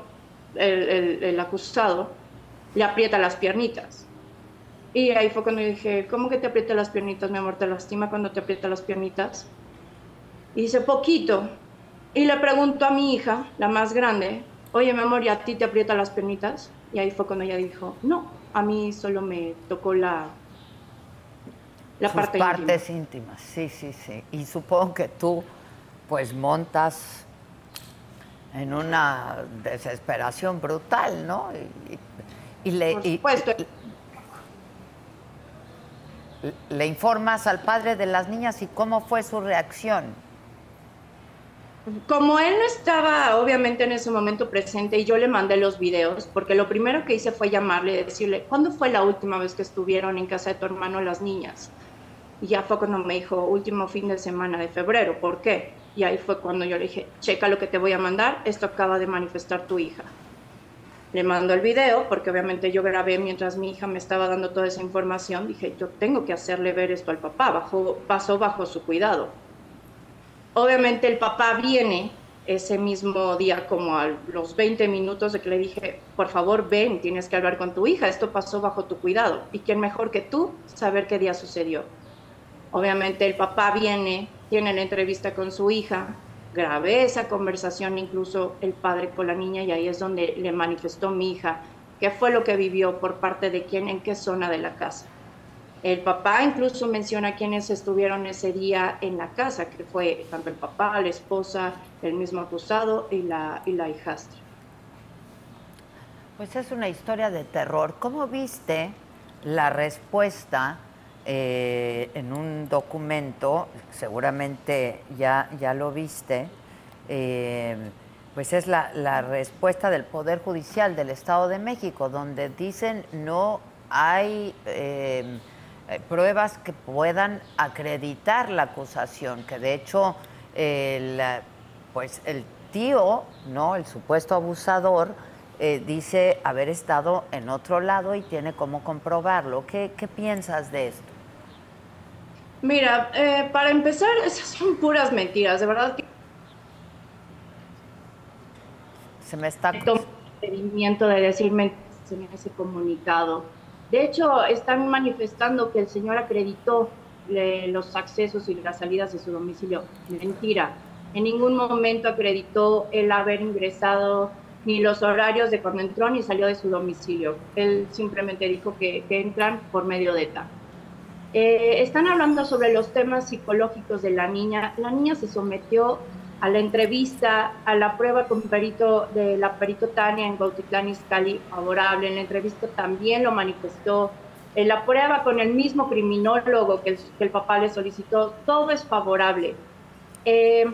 el, el, acusado, le aprieta las piernitas. Y ahí fue cuando dije, ¿cómo que te aprieta las piernitas, mi amor? ¿Te lastima cuando te aprieta las piernitas? Y dice, poquito. Y le pregunto a mi hija, la más grande, oye, mi amor, ¿y a ti te aprieta las piernitas? Y ahí fue cuando ella dijo, no, a mí solo me tocó la, la parte partes íntimas, sí, sí, sí. Y supongo que tú pues montas en una desesperación brutal, ¿no? Y, le, Por supuesto. le informas al padre de las niñas y cómo fue su reacción. Como él no estaba obviamente en ese momento presente y yo le mandé los videos, porque lo primero que hice fue llamarle y decirle, ¿cuándo fue la última vez que estuvieron en casa de tu hermano las niñas? Y ya fue cuando me dijo, último fin de semana de febrero, ¿por qué? Y ahí fue cuando yo le dije, checa lo que te voy a mandar, esto acaba de manifestar tu hija. Le mando el video, porque obviamente yo grabé mientras mi hija me estaba dando toda esa información, dije, yo tengo que hacerle ver esto al papá, bajo, pasó bajo su cuidado. Obviamente el papá viene ese mismo día, como a los 20 minutos de que le dije, por favor ven, tienes que hablar con tu hija, esto pasó bajo tu cuidado. ¿Y quién mejor que tú saber qué día sucedió? Obviamente el papá viene, tiene la entrevista con su hija, grabé esa conversación incluso el padre con la niña y ahí es donde le manifestó mi hija qué fue lo que vivió por parte de quién, en qué zona de la casa. El papá incluso menciona quiénes estuvieron ese día en la casa, que fue tanto el papá, la esposa, el mismo acusado y la, y la hijastra. Pues es una historia de terror. ¿Cómo viste la respuesta eh, en un documento, seguramente ya, ya lo viste, eh, pues es la, respuesta del Poder Judicial del Estado de México, donde dicen no hay eh, pruebas que puedan acreditar la acusación, que de hecho el, pues el tío, ¿no? el supuesto abusador, dice haber estado en otro lado y tiene cómo comprobarlo. ¿Qué, ¿Qué, piensas de esto? Mira, eh, para empezar, esas son puras mentiras, de verdad que... Se me está... ...el de decir mentiras en ese comunicado. De hecho, están manifestando que el señor acreditó los accesos y las salidas de su domicilio. Mentira. En ningún momento acreditó el haber ingresado ni los horarios de cuando entró ni salió de su domicilio. Él simplemente dijo que, que entran por medio de ETA. Eh, están hablando sobre los temas psicológicos de la niña. La niña se sometió a la entrevista, a la prueba con perito de la perito Tania en Gautitlán Izcalli favorable. En la entrevista también lo manifestó. En la prueba con el mismo criminólogo que el, papá le solicitó, todo es favorable. Eh,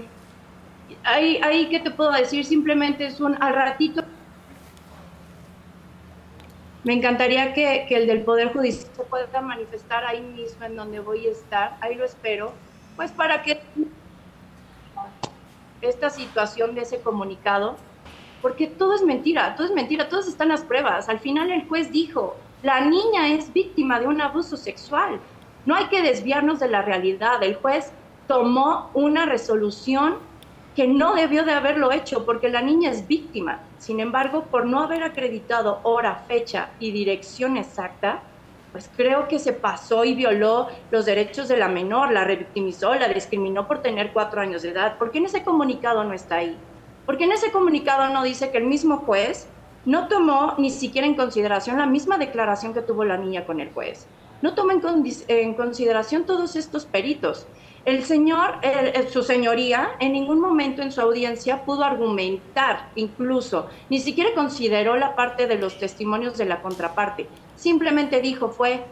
ahí, ahí, ¿qué te puedo decir? Simplemente es un al ratito me encantaría que, el del Poder Judicial se pueda manifestar ahí mismo en donde voy a estar, ahí lo espero, pues para que esta situación de ese comunicado, porque todo es mentira, todo es mentira, todas están las pruebas. Al final el juez dijo, la niña es víctima de un abuso sexual. No hay que desviarnos de la realidad. El juez tomó una resolución que no debió de haberlo hecho porque la niña es víctima. Sin embargo, por no haber acreditado hora, fecha y dirección exacta, pues creo que se pasó y violó los derechos de la menor, la revictimizó, la discriminó por tener cuatro años de edad. ¿Por qué en ese comunicado no está ahí? Porque en ese comunicado no dice que el mismo juez no tomó ni siquiera en consideración la misma declaración que tuvo la niña con el juez. No tomó en, en consideración todos estos peritos. El señor, su señoría, en ningún momento en su audiencia pudo argumentar, incluso, ni siquiera consideró la parte de los testimonios de la contraparte. Simplemente dijo fue,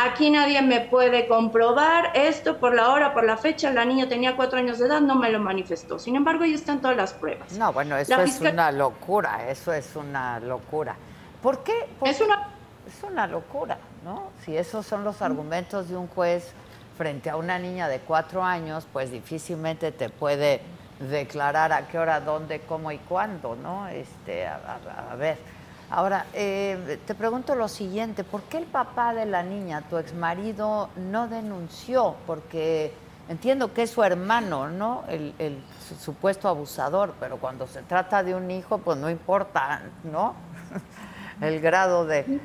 Aquí nadie me puede comprobar esto por la hora, por la fecha. La niña tenía cuatro años de edad, no me lo manifestó. Sin embargo, ahí están todas las pruebas. No, bueno, eso es una locura, eso es una locura. ¿Por qué? es una... Es una locura, ¿no? Si esos son los argumentos de un juez frente a una niña de cuatro años, pues difícilmente te puede declarar a qué hora, dónde, cómo y cuándo, ¿no? Este, a ver. Ahora, eh, te pregunto lo siguiente, ¿por qué el papá de la niña, tu exmarido, no denunció? Porque entiendo que es su hermano, ¿no? El, supuesto abusador, pero cuando se trata de un hijo, pues no importa, ¿no? el grado de...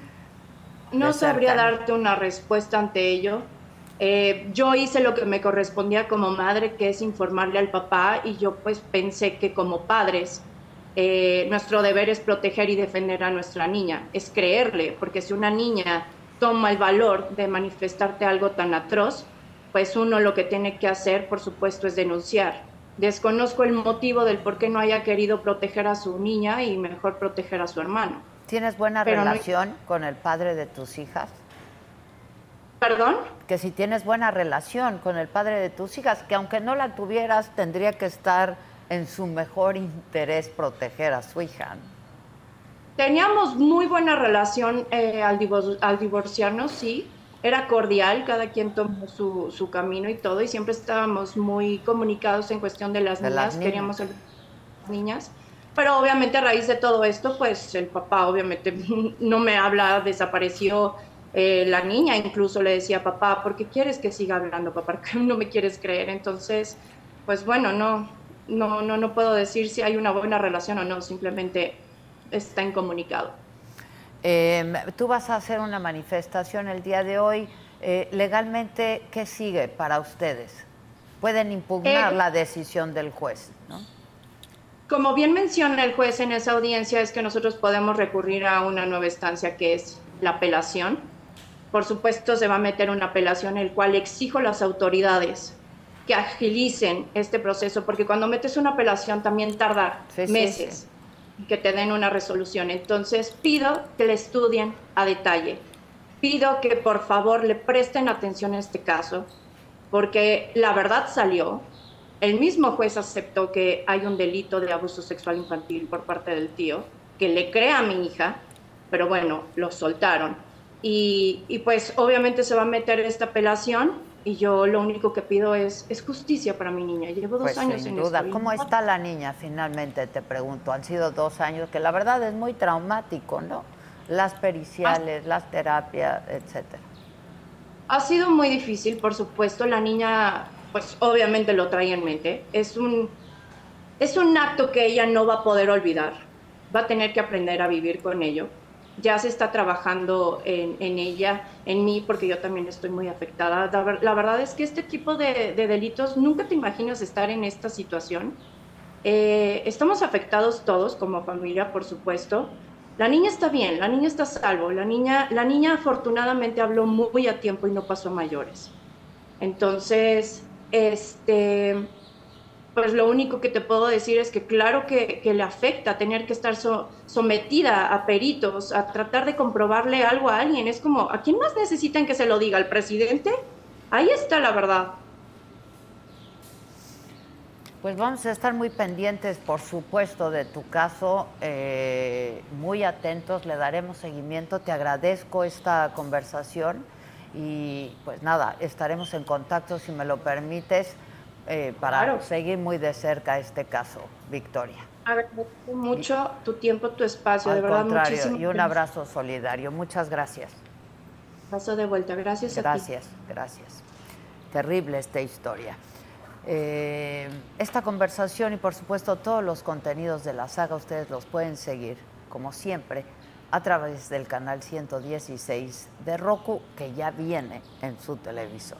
No sabría darte una respuesta ante ello. Eh, yo hice lo que me correspondía como madre, que es informarle al papá, y yo pues pensé que como padres eh, nuestro deber es proteger y defender a nuestra niña, es creerle, porque si una niña toma el valor de manifestarte algo tan atroz, pues uno lo que tiene que hacer, por supuesto, es denunciar. Desconozco el motivo del por qué no haya querido proteger a su niña y mejor proteger a su hermano. ¿Tienes buena relación con el padre de tus hijas? ¿Perdón? Que si tienes buena relación con el padre de tus hijas, que aunque no la tuvieras, tendría que estar en su mejor interés proteger a su hija. Teníamos muy buena relación eh, al, divorciarnos, sí. Era cordial, cada quien tomó su, camino y todo, y siempre estábamos muy comunicados en cuestión de las niñas, queríamos ser niñas. Pero obviamente a raíz de todo esto, pues el papá obviamente no me habla, desapareció eh, la niña, incluso le decía, papá, ¿por qué quieres que siga hablando, papá? ¿Por qué no me quieres creer? Entonces, pues bueno, no, no, no, no puedo decir si hay una buena relación o no, simplemente está incomunicado. Eh, tú vas a hacer una manifestación el día de hoy. Eh, legalmente, ¿qué sigue para ustedes? Pueden impugnar eh, la decisión del juez, ¿no? Como bien menciona el juez en esa audiencia, es que nosotros podemos recurrir a una nueva estancia que es la apelación. Por supuesto, se va a meter una apelación, el cual exijo a las autoridades que agilicen este proceso, porque cuando metes una apelación también tarda meses que te den una resolución. Entonces pido que le estudien a detalle. Pido que por favor le presten atención a este caso, porque la verdad salió. El mismo juez aceptó que hay un delito de abuso sexual infantil por parte del tío, que le crea a mi hija, pero bueno, lo soltaron. Y, y pues obviamente se va a meter esta apelación y yo lo único que pido es, es justicia para mi niña. Llevo dos pues años sin en duda. ¿Cómo está la niña finalmente? Te pregunto. Han sido dos años que la verdad es muy traumático, ¿no? Las periciales, las terapias, etcétera. Ha sido muy difícil, por supuesto. La niña, pues obviamente lo trae en mente. Es un, es un acto que ella no va a poder olvidar. Va a tener que aprender a vivir con ello ya se está trabajando en, ella, en mí, porque yo también estoy muy afectada. La, verdad es que este tipo de, delitos, nunca te imaginas estar en esta situación. Eh, estamos afectados todos como familia, por supuesto. La niña está bien, la niña está salvo, la niña, la niña afortunadamente habló muy a tiempo y no pasó a mayores. Entonces, este, pues lo único que te puedo decir es que claro que, le afecta tener que estar sometida a peritos, a tratar de comprobarle algo a alguien. Es como, ¿a quién más necesitan que se lo diga? ¿Al presidente? Ahí está la verdad. Pues vamos a estar muy pendientes, por supuesto, de tu caso, eh, muy atentos, le daremos seguimiento. Te agradezco esta conversación y pues nada, estaremos en contacto si me lo permites eh, para seguir muy de cerca este caso, Victoria. Agradezco mucho tu tiempo, tu espacio, de verdad, contrario, Y un abrazo solidario. Muchas gracias. Paso de vuelta, gracias. Gracias, gracias. Terrible esta historia. Eh, esta conversación y por supuesto todos los contenidos de la saga ustedes los pueden seguir, como siempre, a través del canal 116 de Roku, que ya viene en su televisor.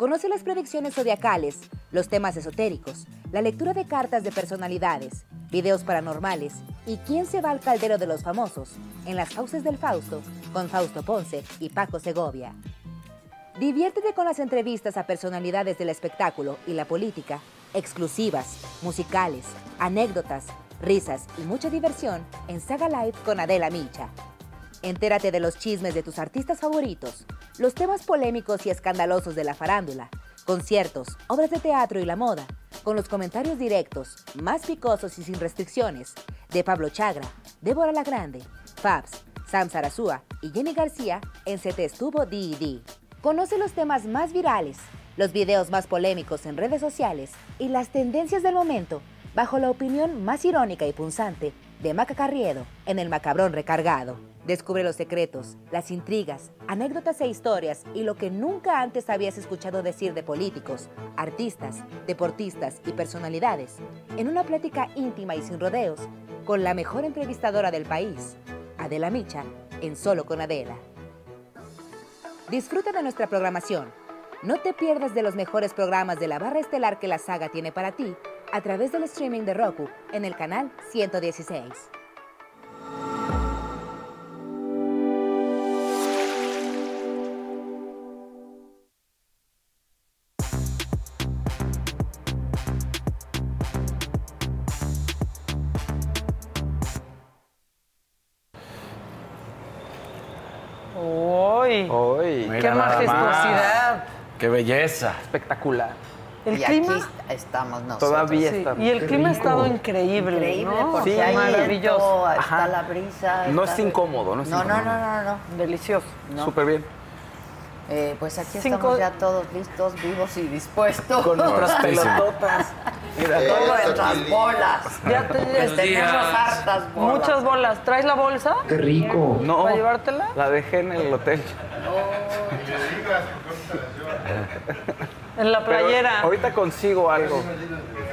Conoce las predicciones zodiacales, los temas esotéricos, la lectura de cartas de personalidades, videos paranormales y quién se va al caldero de los famosos en las fauces del Fausto con Fausto Ponce y Paco Segovia. Diviértete con las entrevistas a personalidades del espectáculo y la política, exclusivas, musicales, anécdotas, risas y mucha diversión en Saga Live con Adela Micha. Entérate de los chismes de tus artistas favoritos, los temas polémicos y escandalosos de la farándula, conciertos, obras de teatro y la moda, con los comentarios directos, más picosos y sin restricciones, de Pablo Chagra, Débora La Grande, Fabs, Sam Sarasúa y Jenny García en Se Te Estuvo D&D. Conoce los temas más virales, los videos más polémicos en redes sociales y las tendencias del momento bajo la opinión más irónica y punzante de Maca Carriedo en El Macabrón Recargado. Descubre los secretos, las intrigas, anécdotas e historias y lo que nunca antes habías escuchado decir de políticos, artistas, deportistas y personalidades en una plática íntima y sin rodeos con la mejor entrevistadora del país, Adela Micha, en Solo con Adela. Disfruta de nuestra programación. No te pierdas de los mejores programas de la barra estelar que la saga tiene para ti a través del streaming de Roku en el canal 116. ¡Uy! Uy, ¡Qué majestuosidad! ¡Qué belleza! Espectacular. El y clima- aquí estamos nosotros. Todavía Sí, está. Y el clima ha estado increíble, Increíble, ¿no? porque Sí. maravilloso. está Ajá. la brisa. No está- es incómodo, no es no, no, incómodo. no, no, no. Delicioso. No. Súper bien. Eh, pues aquí Cinco- estamos ya todos listos, vivos y dispuestos. Con nuestras pelototas. Mira, Todo nuestras bolas. Ya te- Pues tenemos hartas bolas. Muchas bolas. ¿Traes la bolsa? Qué rico. No. ¿Para llevártela? La dejé en el hotel. En la Pero playera. ahorita consigo algo.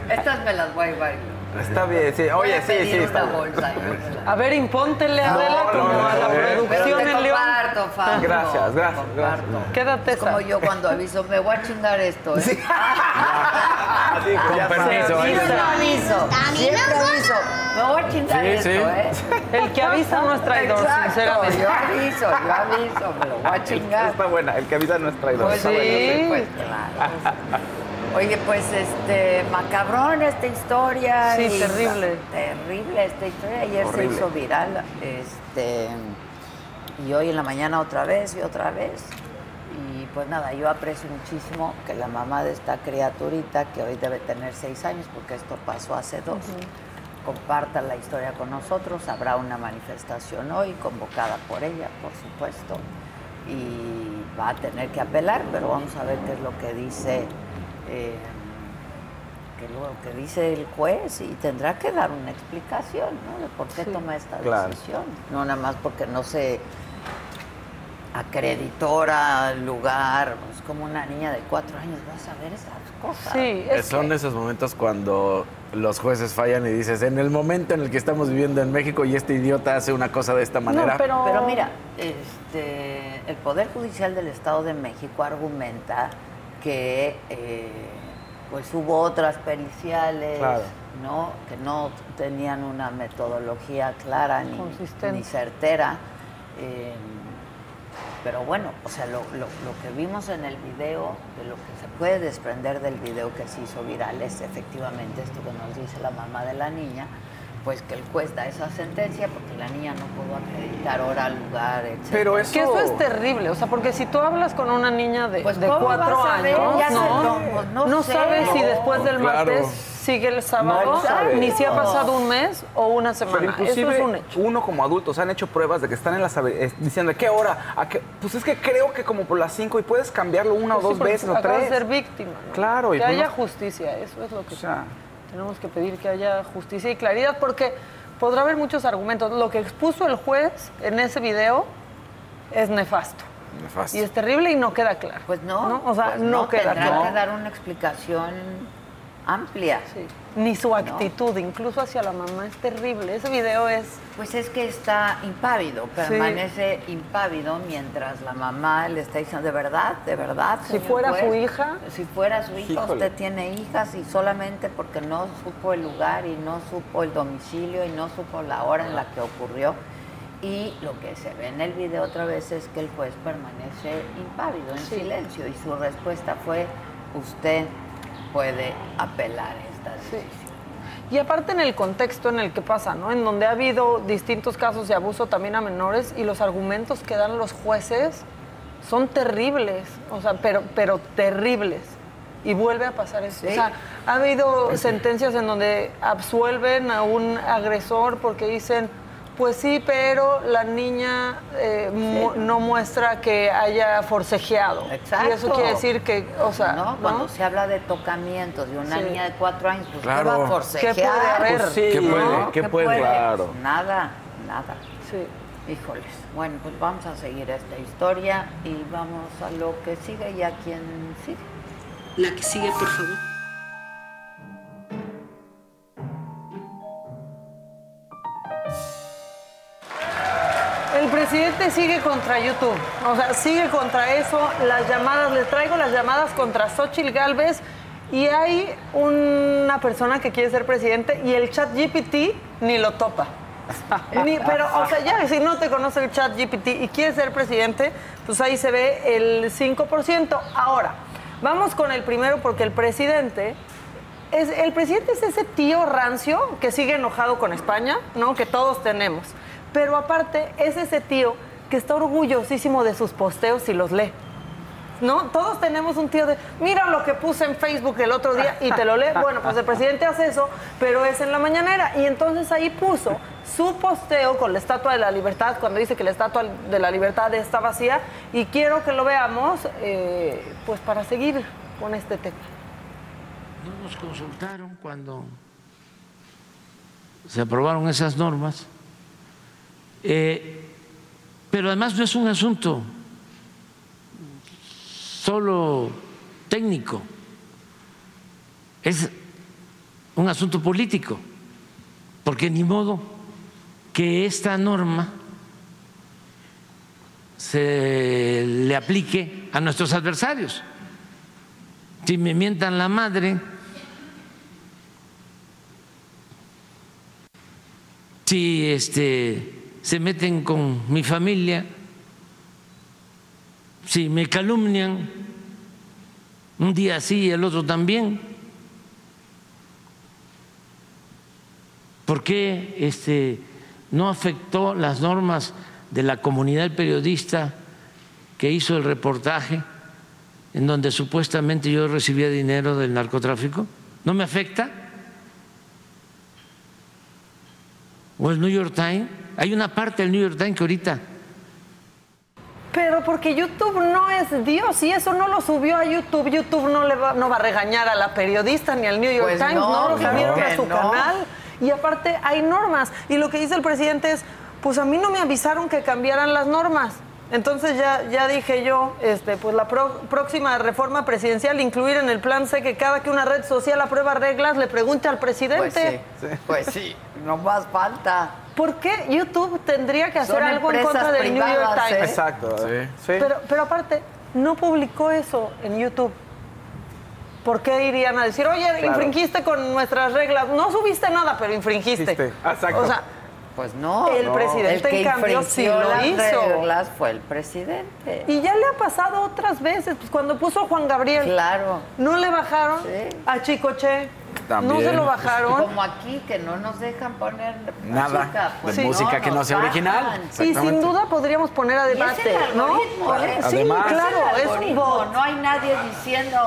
Estas me las voy a llevar. Está bien, sí. Oye, sí, sí. Está bolsa. yo. A ver, impóntele a Adela no, como no, a la no, Pero producción en León. comparto, Fabio. Gracias, gracias, gracias. comparto. Quédate Es como yo cuando aviso, me voy a chingar esto, ¿eh? Así, Con ya permiso, ahí Siempre aviso. Siempre aviso. Me voy a chingar Sí, esto, sí. ¿eh? El que avisa no es traidor, Exacto, sinceramente. Yo aviso, yo aviso, me lo voy a chingar. Está buena. El que avisa no es traidor. Pues sí, buena, pues claro. Oye, pues este, macabrón esta historia. Sí, y- terrible. Terrible esta historia. Ayer Horrible. se hizo viral. Este, y hoy en la mañana otra vez y otra vez. Y pues nada, yo aprecio muchísimo que la mamá de esta criaturita, que hoy debe tener seis años, porque esto pasó hace dos, comparta la historia con nosotros. Habrá una manifestación hoy, convocada por ella, por supuesto. Y va a tener que apelar, pero vamos a ver qué es lo que dice. Eh, qué es lo que dice el juez y tendrá que dar una explicación ¿no? de por qué toma esta claro. decisión. No nada más porque no se acreditora al lugar, es como una niña de cuatro años, vas a ver esas cosas. Sí, es Son que- esos momentos cuando los jueces fallan y dices, en el momento en el que estamos viviendo en México y este idiota hace una cosa de esta manera. No, pero... Pero mira, este, el Poder Judicial del Estado de México argumenta que eh, pues hubo otras periciales, Claro. ¿no? Que no tenían una metodología clara ni, ni certera. eh, pero bueno, o sea, lo, lo- lo que vimos en el video, de lo que se puede desprender del video que se hizo viral es efectivamente esto que nos dice la mamá de la niña, pues que el juez da esa sentencia porque la niña no pudo acreditar hora, lugar, etc. Pero eso... Que eso es terrible, o sea, porque si tú hablas con una niña de, Pues, de ¿cómo cuatro años, ¿no? no, pues, no no sé. sabes si No, después del claro. martes sigue el sábado, No, no ni si ha pasado un mes o una Pero semana. Eso inclusive es un hecho. uno como adultos han hecho pruebas de que están en las eh, diciendo ¿a qué hora? ¿A qué? Pues es que creo que como por las 5 y puedes cambiarlo una Pues o sí, dos veces o tres. ser víctima. ¿no? Claro, y que pues haya no- justicia, eso es lo que O sea, tenemos que pedir, que haya justicia y claridad, porque podrá haber muchos argumentos. Lo que expuso el juez en ese video es nefasto. Nefasto. Y es terrible y no queda claro. Pues no, O sea, pues no, queda tendrá claro. que dar una explicación amplia. Ni su actitud, incluso hacia la mamá, es terrible. Ese video es... Pues es que está impávido, permanece impávido mientras la mamá le está diciendo, de verdad, de verdad. Si fuera su hija. Si fuera su hija, Híjole. usted tiene hijas y solamente porque no supo el lugar y no supo el domicilio y no supo la hora en la que ocurrió. Y lo que se ve en el video otra vez es que el juez permanece impávido, en silencio, y su respuesta fue, usted puede apelar esta decisión. Y aparte en el contexto en el que pasa, ¿no? En donde ha habido distintos casos de abuso también a menores y los argumentos que dan los jueces son terribles, o sea, pero, pero terribles. Y vuelve a pasar eso. Sí. O sea, ha habido sentencias en donde absuelven a un agresor porque dicen, pues sí, pero la niña eh, mu- no muestra que haya forcejeado. Exacto. Y eso quiere decir que, o sea, ¿no? ¿no? Cuando se habla de tocamientos de una Sí. niña de cuatro años, pues Claro. ¿qué va a forcejear? ¿Qué puede haber? Pues sí, ¿Qué puede? ¿no? ¿Qué puede? Claro. Nada, nada. Sí. Híjoles. Bueno, pues vamos a seguir esta historia y vamos a lo que sigue y a quien sigue. La que sigue, por favor. El presidente sigue contra YouTube, o sea, sigue contra eso. Las llamadas, les traigo las llamadas contra Xochitl Galvez y hay una persona que quiere ser presidente y el chat GPT ni lo topa. Pero, o sea, ya si no te conoce el chat GPT y quieres ser presidente, pues ahí se ve el 5%. Ahora, vamos con el primero porque el presidente es, el presidente es ese tío rancio que sigue enojado con España, ¿no? Que todos tenemos. Pero aparte es ese tío que está orgullosísimo de sus posteos y los lee. ¿No? Todos tenemos un tío de, mira lo que puse en Facebook el otro día y te lo lee. Bueno, pues el presidente hace eso, pero es en la mañanera. Y entonces ahí puso su posteo con la Estatua de la Libertad, cuando dice que la Estatua de la Libertad está vacía. Y quiero que lo veamos, eh, pues para seguir con este tema. No nos consultaron cuando se aprobaron esas normas, Eh, pero además no es un asunto solo técnico, es un asunto político, porque ni modo que esta norma se le aplique a nuestros adversarios. Si me mientan la madre, si este, se meten con mi familia, si me calumnian, un día sí y el otro también. ¿Por qué este, no afectó las normas de la comunidad periodista que hizo el reportaje en donde supuestamente yo recibía dinero del narcotráfico? ¿No me afecta? ¿O el New York Times? Hay una parte del New York Times que ahorita Pero porque YouTube no es Dios y eso no lo subió a YouTube. YouTube no le va, no va a regañar a la periodista ni al New York Pues Times, no, no, lo subieron a su no. canal. Y aparte hay normas. Y lo que dice el presidente es, pues a mí no me avisaron que cambiaran las normas. Entonces ya, ya dije yo, este, pues la pro- próxima reforma presidencial incluir en el plan C que cada que una red social aprueba reglas le pregunte al presidente. Pues sí, pues sí, no más falta. ¿Por qué YouTube tendría que hacer Son algo en contra del New York Times? ¿eh? Exacto. Sí. Pero, pero aparte, no publicó eso en YouTube. ¿Por qué irían a decir, oye, Claro. infringiste con nuestras reglas? No subiste nada, pero infringiste. Exacto. O sea, Pues no. El no. presidente, El que en cambio, sí lo las hizo. reglas fue el presidente. y ya le ha pasado otras veces. Pues cuando puso a Juan Gabriel, Claro. no le bajaron a Chicoche. No se lo bajaron. Como aquí, que no nos dejan poner Nada música. pues de música que no sea bajan. original. Y sin duda podríamos poner a es debate, el ¿no? ¿eh? Sí, Además- claro, Es un bot. No hay nadie diciendo.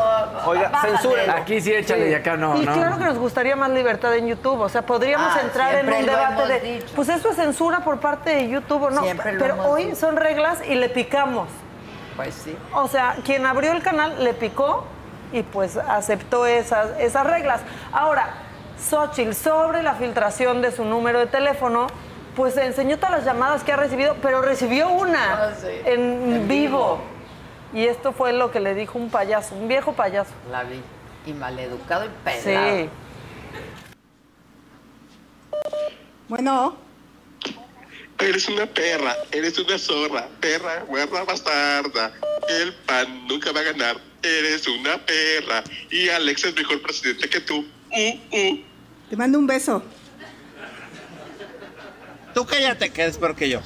Oiga, censura. Aquí sí échale Sí. y acá no. y no. claro que nos gustaría más libertad en YouTube. O sea, podríamos Ah, entrar en un debate de. dicho. Pues eso es censura por parte de YouTube o no. Pero hoy dicho. son reglas y le picamos. Pues sí. O sea, quien abrió el canal le picó y pues aceptó esas, esas reglas. Ahora, Xochitl, sobre la filtración de su número de teléfono, pues enseñó todas las llamadas que ha recibido, pero recibió una Ah, sí. en, En vivo. vivo. Y esto fue lo que le dijo un payaso, un viejo payaso. La vi. Y maleducado y pelado. Sí. Bueno, Eres una perra, eres una zorra, perra, guarda bastarda. El PAN nunca va a ganar. Eres una perra. Y Alex es mejor presidente que tú. Uh, uh. te mando un beso. Tú cállate, que es peor que yo.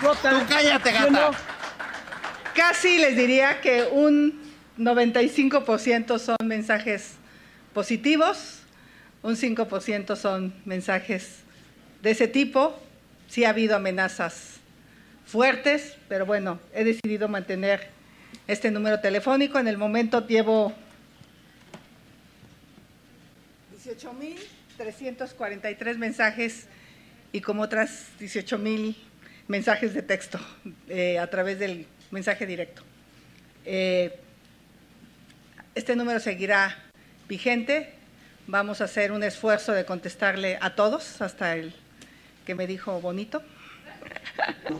Tú cállate, gata. Bueno, casi les diría que un 95% son mensajes positivos, un 5% son mensajes de ese tipo. Sí ha habido amenazas fuertes, pero bueno, he decidido mantener este número telefónico. En el momento llevo 18.343 mensajes y como otras 18.000 mensajes de texto eh, a través del mensaje directo. Eh, este número seguirá vigente. Vamos a hacer un esfuerzo de contestarle a todos, hasta el que me dijo bonito.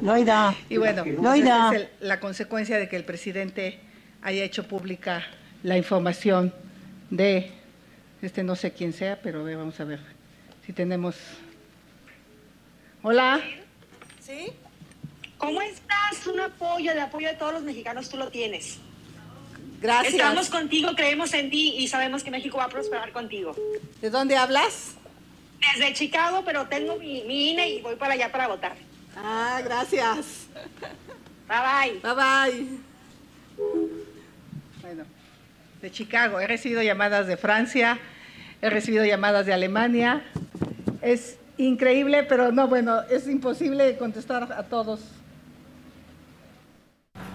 Loida. Y bueno, pues Loida. esa es el- la consecuencia de que el presidente haya hecho pública la información de, este no sé quién sea, pero vamos a ver si tenemos... Hola. ¿Sí? ¿Cómo estás? Un apoyo, el apoyo de todos los mexicanos tú lo tienes. Gracias. Estamos contigo, creemos en ti y sabemos que México va a prosperar contigo. ¿De dónde hablas? Desde Chicago, pero tengo mi, mi INE y voy para allá para votar. Ah, gracias. Bye bye. Bye bye. Bueno, de Chicago. He recibido llamadas de Francia, he recibido llamadas de Alemania. Es increíble, pero no, bueno, es imposible contestar a todos.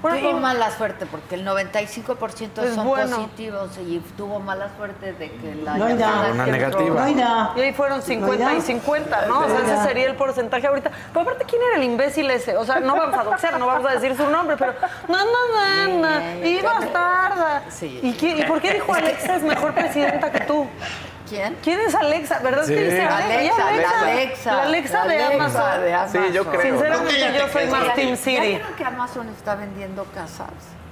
Tuvo mala suerte porque el 95% Es son bueno. positivos y tuvo mala suerte de que la Loida. llamada Una que negativa. Y ahí fueron 50 y 50, ¿no? O sea, ese sería el porcentaje ahorita. Pero aparte, ¿quién era el imbécil ese? O sea, no vamos a doxear, no vamos a decir su nombre, pero... No, no, no, no. Y bastarda. ¿Y, quién- ¿Y por qué dijo Alexa es mejor presidenta que tú? ¿Quién? ¿Quién es Alexa? ¿Verdad Sí. que dice Alexa? Alexa, la Alexa. La Alexa de Alexa Amazon. de Amazon. Sí, yo creo. Sinceramente, No, yo soy más. Team ¿Ya City. vieron que Amazon está vendiendo casas?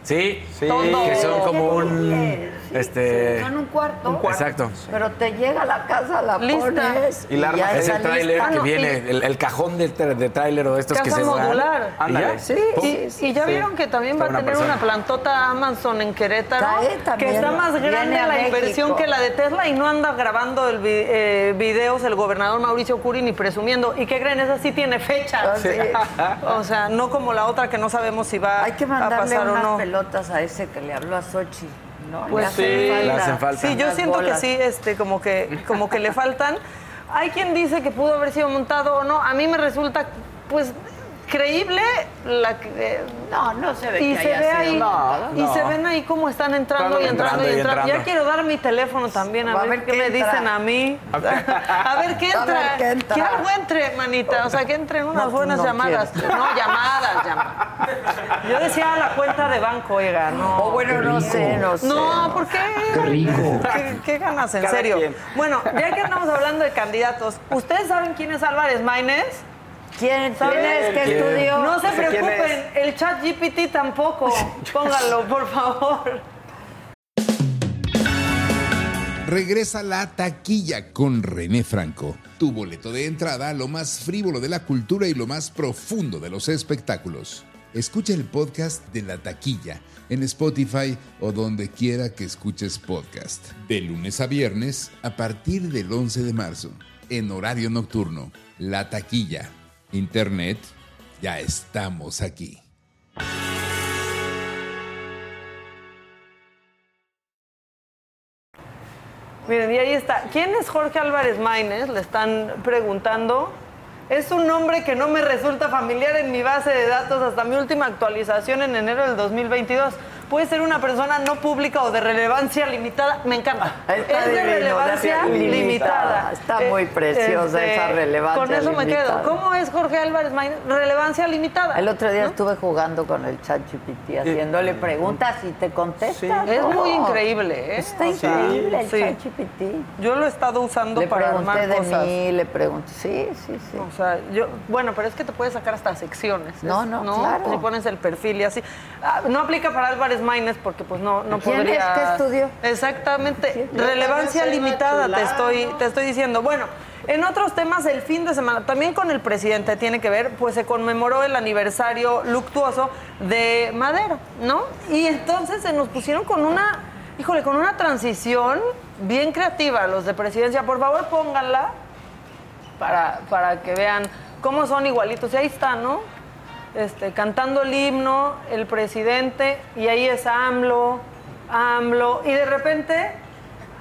Sí, Todo. que son como un Sí, este Son un cuarto. Exacto. Pero te llega a la casa, la Lista. pones. Y la ya arma es el tráiler que Ah, viene, el, el cajón de, de tráiler o estos que se dan. modular. Ándale. Y, Pum. y ya Sí. vieron que también va a tener una plantota Amazon en Querétaro, que está más grande a la México. inversión que la de Tesla y no anda grabando el vi- eh, videos el gobernador Mauricio Curi ni presumiendo. ¿Y qué creen? Esa sí tiene fecha. Sí. o sea, no como la otra que no sabemos si va Hay que a mandarle pasar o no. Pelotas a ese que le habló a Sochi, ¿no? Pues Le hacen le hacen falta. Sí, yo siento bolas. que sí, este, como que, como que le faltan. Hay quien dice que pudo haber sido montado o no. A mí me resulta, pues, creíble la que. eh, No, no se ve y que se haya ve sido ahí montado. y No. se ven ahí cómo están entrando y entrando, entrando y y entrando. entrando. Ya quiero dar mi teléfono también a, A ver, ver qué qué me entra. dicen a mí. A ver qué entra. qué entra. Que algo entre, manita. O sea, que entren unas No, buenas no llamadas. No, llamadas, llamadas. Yo decía la cuenta de banco, oiga, no. O bueno, no sé, no sé. No, ¿por qué? Qué rico. ¿Qué, qué ganas, en Cada serio? quien. Bueno, ya que estamos hablando de candidatos, ¿ustedes saben quién es Álvarez Maínez? ¿Quién, quién es estudió? No se preocupen, el chat GPT tampoco. Pónganlo, por favor. Regresa la taquilla con René Franco, tu boleto de entrada a lo más frívolo de la cultura y lo más profundo de los espectáculos. Escucha el podcast de la taquilla en Spotify o donde quiera que escuches podcast. De lunes a viernes a partir del 11 de marzo, en horario nocturno. La taquilla. Internet, ya estamos aquí. Miren, y ahí está. ¿Quién es Jorge Álvarez Maínez? Le están preguntando. Es un nombre que no me resulta familiar en mi base de datos hasta mi última actualización en enero del 2022. Puede ser una persona no pública o de relevancia limitada. Me encanta. Está es de relevancia de- limitada. limitada. Está muy preciosa esa relevancia Con eso me quedo. ¿Cómo es Jorge Álvarez Maínez? Relevancia limitada. El otro día estuve jugando con el chat GPT, haciéndole preguntas y te contesta. Es muy increíble, ¿eh? Está increíble el sí. chat GPT. Yo lo he estado usando Le para pregunté armar de cosas. mí, le pregunté. Sí, sí, sí. O sea, yo, bueno, pero es que te puedes sacar hasta secciones. No, es- no, claro. Si pones el perfil y así. Ah, no aplica para Álvarez Maínez porque pues no, no ¿Quién podría... es? ¿Qué estudió? Exactamente. Relevancia limitada, te estoy, te estoy diciendo. Bueno, en otros temas, el fin de semana, también con el presidente tiene que ver, pues se conmemoró el aniversario luctuoso de Madero, ¿no? Y entonces se nos pusieron con una, híjole, con una transición bien creativa los de presidencia. Por favor, pónganla para, para que vean cómo son igualitos. Y ahí está, ¿no? Este, cantando el himno, el presidente, y ahí es AMLO, AMLO, y de repente,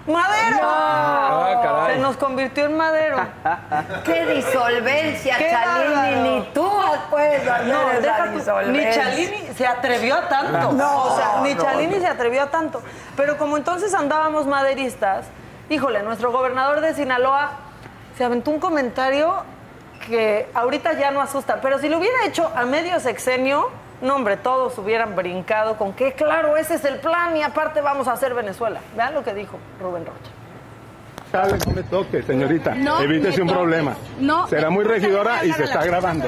¡Madero! Ah, caray. Se nos convirtió en Madero. ¡Qué disolvencia, Qué Chalini! Ni tú puedes No, deja ni. Chalini se atrevió a tanto. No, o sea, ni no, Chalini no. se atrevió a tanto. Pero como entonces andábamos maderistas, híjole, nuestro gobernador de Sinaloa se aventó un comentario que ahorita ya no asusta. Pero si lo hubiera hecho a medio sexenio, no, hombre, todos hubieran brincado con que, claro, ese es el plan y aparte vamos a hacer Venezuela. Vean lo que dijo Rubén Rocha. Dale, no me toque, señorita. No Evítese un problema. No. Será muy regidora y se está grabando.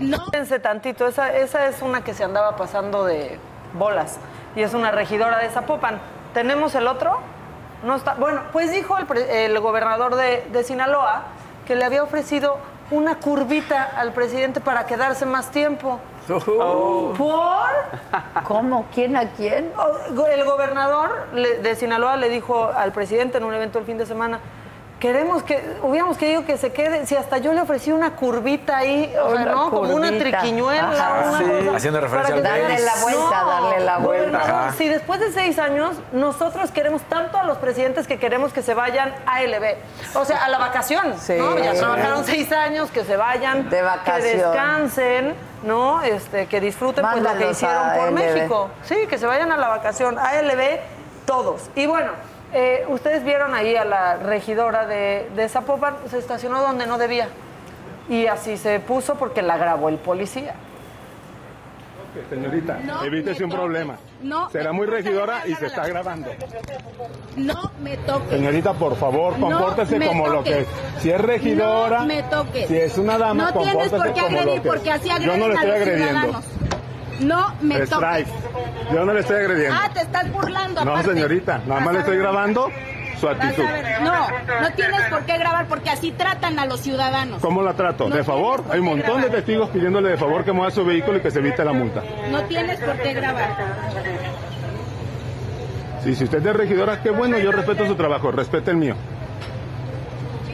No. Fíjense tantito, esa, esa es una que se andaba pasando de bolas y es una regidora de Zapopan. ¿Tenemos el otro? No está. Bueno, pues dijo el, pre- el gobernador de, de Sinaloa que le había ofrecido una curvita al presidente para quedarse más tiempo. ¿Por? ¿Cómo? ¿Quién a quién? El gobernador de Sinaloa le dijo al presidente en un evento el fin de semana, queremos que, hubiéramos querido que se quede, si hasta yo le ofrecí una curvita ahí, o sea, ¿no? Como una triquiñuela, Ajá. una Sí, cosa, haciendo referencia para al Darle la vuelta, darle la vuelta. Ajá. Si después de seis años nosotros queremos tanto a los presidentes que queremos que se vayan a LB, o sea, a la vacación, Sí. ¿no? Ya trabajaron seis años, que se vayan, De que descansen, ¿no? Este, que disfruten pues, lo que hicieron por LB. México. Sí, que se vayan a la vacación. ALB, todos. Y bueno, eh, ustedes vieron ahí a la regidora de, de Zapopan, se estacionó donde no debía. Y así se puso porque la grabó el policía. Señorita, No evítese un problema. No, Será muy regidora y se está grabando. No me toques. Señorita, por favor, compórtese como lo que es. Si es regidora, No me toques. si es una dama, No tienes compórtese por qué como agredir lo que porque así Yo agreden no le a estoy los agrediendo. ciudadanos. No me Strike. toques. Yo no le estoy agrediendo. Ah, te estás burlando. No, aparte. señorita, nada más le estoy grabando su actitud. No, no tienes por qué grabar porque así tratan a los ciudadanos. ¿Cómo la trato? No ¿De favor? Hay un montón de testigos pidiéndole de favor que mueva su vehículo y que se evite la multa. No tienes por qué grabar. Sí, si usted es de regidora, qué bueno, yo respeto su trabajo, respete el mío.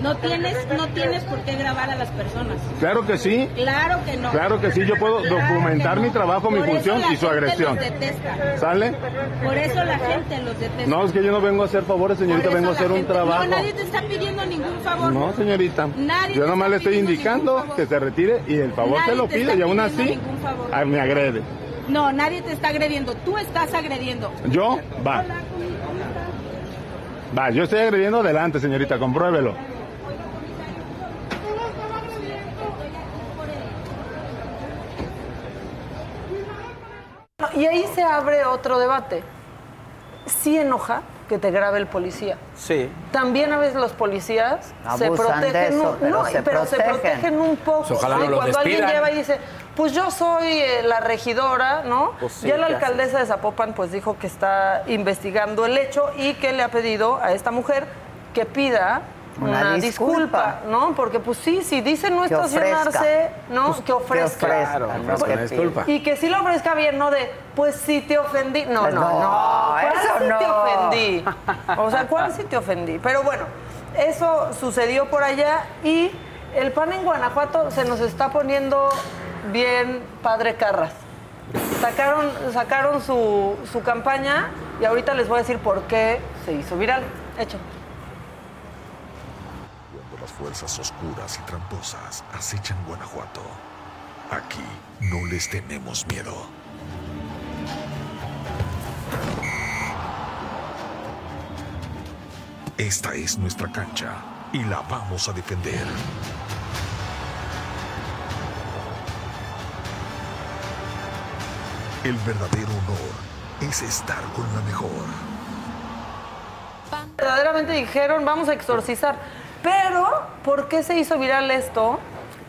No tienes, no tienes por qué grabar a las personas. Claro que sí, Claro que no. claro que sí, yo puedo Claro documentar no. mi trabajo, mi Por función y su agresión. los detesta. ¿Sale? Por eso la gente los detesta. No, es que yo no vengo a hacer favores, señorita, vengo a hacer un trabajo. No, nadie te está pidiendo ningún favor. No, señorita. Nadie Yo nomás le estoy indicando que se retire y el favor Nadie se lo está y aún así me agrede. No, nadie te está agrediendo. Tú estás agrediendo. ¿Yo? Va. Va, yo estoy agrediendo adelante, señorita, compruébelo. Y ahí se abre otro debate. Sí enoja que te grabe el policía. Sí. También a veces los policías se Abusan protegen, eso, un- pero no, se pero se protegen. protegen un poco. Pues ojalá Sí, no los Cuando alguien lleva y dice, pues yo soy eh, la regidora, ¿no? Pues sí, ya la ¿qué alcaldesa de Zapopan pues dijo que está investigando el hecho y que le ha pedido a esta mujer que pida Una una, disculpa. disculpa. ¿no? Porque pues sí, si dice no estacionarse. ¿no? Pues, que que ofrezca. ofrezca, Claro, ¿no? ofrezca una Que disculpa. Y que sí lo ofrezca bien, no de, pues si te ofendí. No, Pues no, no, no. ¿Cuál eso sí te no. ofendí? O sea, ¿cuál sí te ofendí? Pero bueno, eso sucedió por allá y el pan en Guanajuato se nos está poniendo bien padre Carras. Sacaron, sacaron su, su campaña y ahorita les voy a decir por qué se hizo viral. Hecho. Fuerzas oscuras y tramposas acechan Guanajuato, aquí no les tenemos miedo. Esta es nuestra cancha y la vamos a defender. El verdadero honor es estar con la mejor. verdaderamente dijeron vamos a exorcizar. Pero, ¿por qué se hizo viral esto?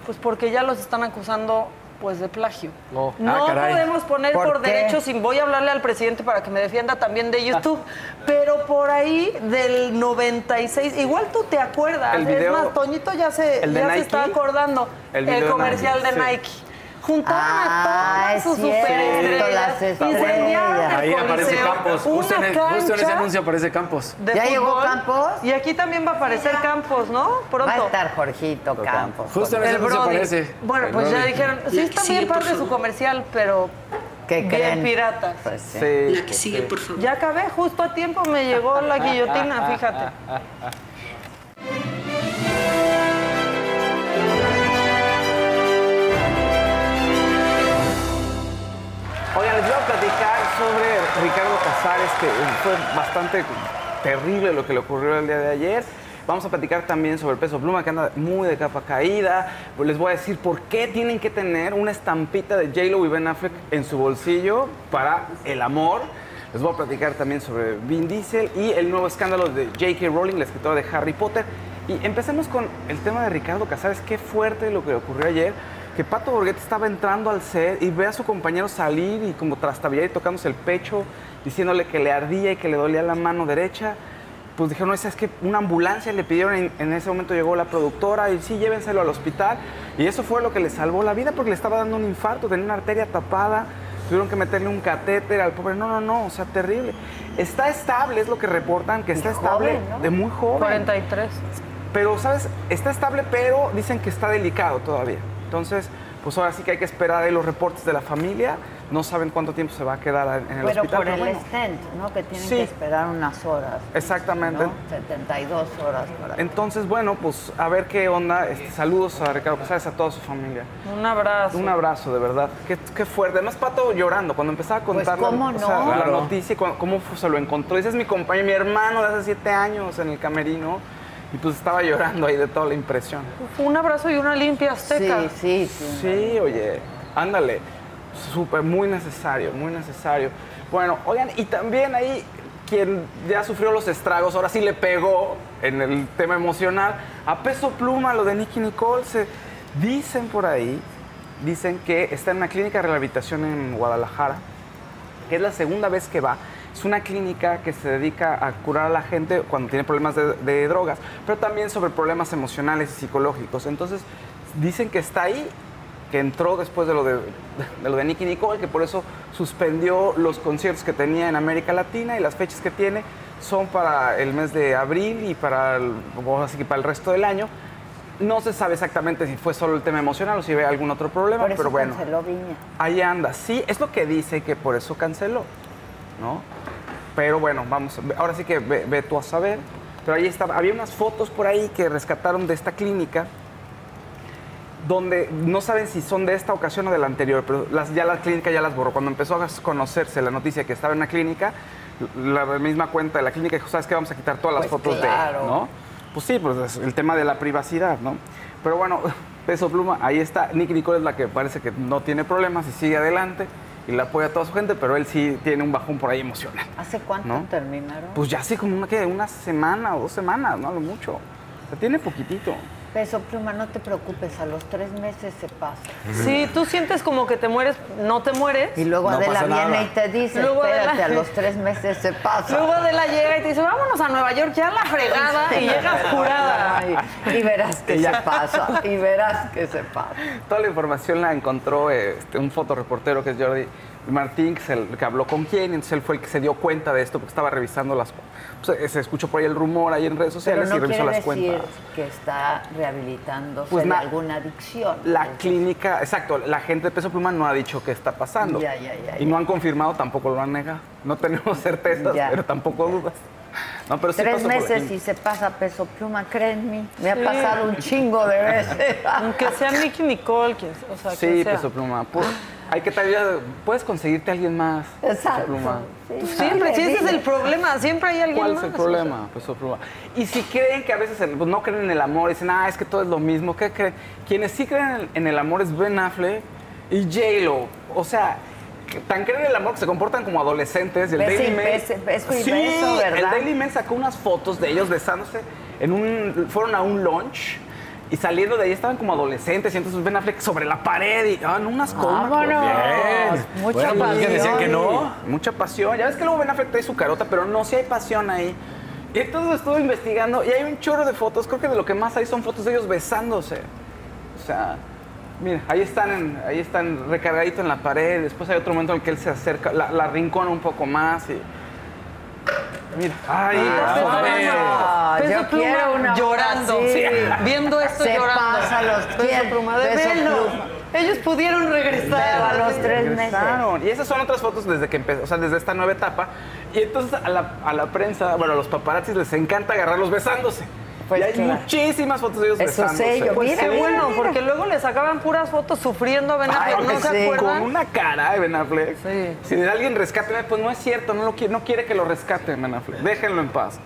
Pues porque ya los están acusando Pues de plagio. No Ah, caray. podemos poner ¿Por por, derechos sin voy a hablarle al presidente para que me defienda también de YouTube. Pero por ahí del 96, igual tú te acuerdas. El video- es más, Toñito ya se, ya se Nike. está acordando. El El, video de comercial Nike, de sí. Juntaron Ah, a es todas sus cierto, superestrellas. el Ahí aparece. Campos. Justo en, el- justo en ese anuncio aparece Campos. de ¿Ya llegó. Campos? Y aquí también va a aparecer Campos, ¿no? Pronto. Va a estar Jorgito Campos. Justo en ese El anuncio aparece. Bueno, pues ya dijeron, sí está que bien por padre su comercial, pero ¿Qué bien creen? pirata. Pues sí. Sí. La que sigue, por favor. Ya acabé, justo a tiempo me llegó la guillotina, fíjate. Oigan, les voy a platicar sobre Ricardo Casares, que fue bastante terrible lo que le ocurrió el día de ayer. Vamos a platicar también sobre el peso pluma, que anda muy de capa caída. Les voy a decir por qué tienen que tener una estampita de J-Lo y Ben Affleck en su bolsillo para el amor. Les voy a platicar también sobre Vin Diesel y el nuevo escándalo de J.K. Rowling, la escritora de Harry Potter. Y empecemos con el tema de Ricardo Casares. Qué fuerte lo que le ocurrió ayer. Que Pato Borghetti estaba entrando al set y ve a su compañero salir y como trastabillar y tocándose el pecho, diciéndole que le ardía y que le dolía la mano derecha. Pues dijeron, no, es que una ambulancia le pidieron, en, en ese momento llegó la productora y sí, llévenselo al hospital. Y eso fue lo que le salvó la vida porque le estaba dando un infarto, tenía una arteria tapada, tuvieron que meterle un catéter al pobre. No, no, no, o sea, terrible. Está estable, es lo que reportan, que está estable joven, ¿no? de muy joven. 43. Pero, ¿sabes? Está estable, pero dicen que está delicado todavía. Entonces, pues ahora sí que hay que esperar ahí los reportes de la familia. No saben cuánto tiempo se va a quedar en el Pero hospital. por el bueno. stent, ¿no? Que tienen Sí. que esperar unas horas. Exactamente. ¿no? 72 horas para... Entonces, bueno, pues a ver qué onda. Este, saludos a Ricardo Casares, a toda su familia. Un abrazo. Un abrazo, de verdad. Qué, qué fuerte. Además, Pato llorando cuando empezaba a Pues, contar la- ¿cómo o sea, no? la Claro. noticia cómo se lo encontró. Dice, es mi compañero, mi hermano de hace siete años en el camerino. Y pues estaba llorando ahí de toda la impresión. Un abrazo y una limpia azteca. Sí, sí, sí. Sí, oye, ándale. Súper, muy necesario, muy necesario. Bueno, oigan, y también ahí quien ya sufrió los estragos, ahora sí le pegó en el tema emocional, a peso pluma lo de Nicky Nicole, se dicen por ahí, dicen que está en una clínica de rehabilitación en Guadalajara, que es la segunda vez que va. Es una clínica que se dedica a curar a la gente cuando tiene problemas de, de drogas, pero también sobre problemas emocionales y psicológicos. Entonces, dicen que está ahí, que entró después de lo de, de lo de Nicky Nicole, que por eso suspendió los conciertos que tenía en América Latina y las fechas que tiene son para el mes de abril y para el, así que para el resto del año. No se sabe exactamente si fue solo el tema emocional o si había algún otro problema, Por eso pero bueno. canceló Viña. Ahí anda, sí, es lo que dice que por eso canceló, ¿no? Pero bueno, vamos, ahora sí que ve, ve tú a saber. Pero ahí estaba, había unas fotos por ahí que rescataron de esta clínica, donde no saben si son de esta ocasión o de la anterior, pero las, ya la clínica ya las borró. Cuando empezó a conocerse la noticia que estaba en la clínica, la misma cuenta de la clínica dijo, ¿sabes qué? Vamos a quitar todas las Pues fotos claro. de, ¿no? Pues sí, pues es el tema de la privacidad, ¿no? Pero bueno, Peso Pluma, ahí está. Nicky Nicole es la que parece que no tiene problemas y sigue adelante y la apoya a toda su gente, pero él sí tiene un bajón por ahí emocional. ¿Hace cuánto ¿No? terminaron? Pues ya sí, como una, ¿qué? una semana o dos semanas, no lo mucho. O sea, tiene poquitito. Peso pluma, no te preocupes, a los tres meses se pasa. Sí, tú sientes como que te mueres, no te mueres. Y luego No Adela viene nada. y te dice, Luego espérate, Adela- a los tres meses se pasa. Luego Adela llega y te dice, vámonos a Nueva York, ya la fregada, y llegas curada. Ay, y verás que se pasa, y verás que se pasa. Toda la información la encontró este, un fotoreportero que es Jordi Martín, que, se- que habló con quién, entonces él fue el que se dio cuenta de esto porque estaba revisando las... pues, eh, se escuchó por ahí el rumor ahí en redes Pero sociales no y revisó quiere las decir cuentas. que está rehabilitándose Pues de na- alguna adicción. La clínica, exacto, la gente de Peso Pluma no ha dicho qué está pasando. Ya, ya, ya, y no han confirmado, tampoco lo han negado. No tenemos certezas, Ya. pero tampoco dudas. No, pero sí Tres meses y se pasa peso pluma, créanme. Me ha Sí. pasado un chingo de veces. Aunque sea Nicky Nicole, quien, o sea, Sí, quien sea. Peso Pluma. Pues, hay que tal puedes conseguirte a alguien más. Exacto. Pluma. Pues Siempre, sí, ese es el problema, siempre hay alguien ¿Cuál más. es el problema? Peso Pluma. Y si creen que a veces el- pues, no creen en el amor, dicen, ah, es que todo es lo mismo, ¿qué creen? Quienes sí creen en el, en el amor es Ben Affleck y J-Lo. O sea, tan creen en el amor que se comportan como adolescentes. Y el Daily Mail, beso y sí, beso, ¿verdad? el Daily Mail sacó unas fotos de ellos besándose en un, fueron a un lunch Y saliendo de ahí estaban como adolescentes y entonces Ben Affleck sobre la pared y ah, unas comas. Mucha Bueno, pues es que decían que no. pasión. Mucha pasión. Ya ves que luego Ben Affleck trae su carota, pero no, sí hay pasión ahí. Y entonces estuve investigando y hay un chorro de fotos. Creo que de lo que más hay son fotos de ellos besándose. O sea, mira, ahí están, en- ahí están recargaditos en la pared. Después hay otro momento en el que él se acerca, la, la rincona un poco más y... Mira, ahí Ah, Peso yo Pluma quiero una llorando, sí, viendo esto Se llorando. pasa los Peso. Pluma, de Peso velo. Pluma. Ellos pudieron regresar a los tres meses. Regresaron. Y esas son otras fotos desde que empezó, o sea, desde esta nueva etapa. Y entonces a la, a la prensa, bueno, a los paparazzis les encanta agarrarlos besándose. Y hay claro. muchísimas fotos de ellos Eso besándose. sé yo. Pues bueno, porque luego le sacaban puras fotos sufriendo a Ben Ay, Affleck, ¿no sí, se acuerdan? Con una cara de Ben Affleck. Si de alguien rescate, pues no es cierto, no, lo quiere, no quiere que lo rescaten Ben Affleck. Déjenlo en paz.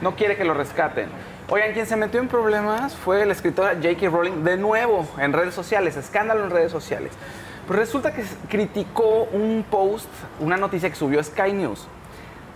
No quiere que lo rescaten. Oigan, quien se metió en problemas fue la escritora J.K. Rowling, de nuevo, en redes sociales, escándalo en redes sociales. Pues resulta que criticó un post, una noticia que subió Sky News,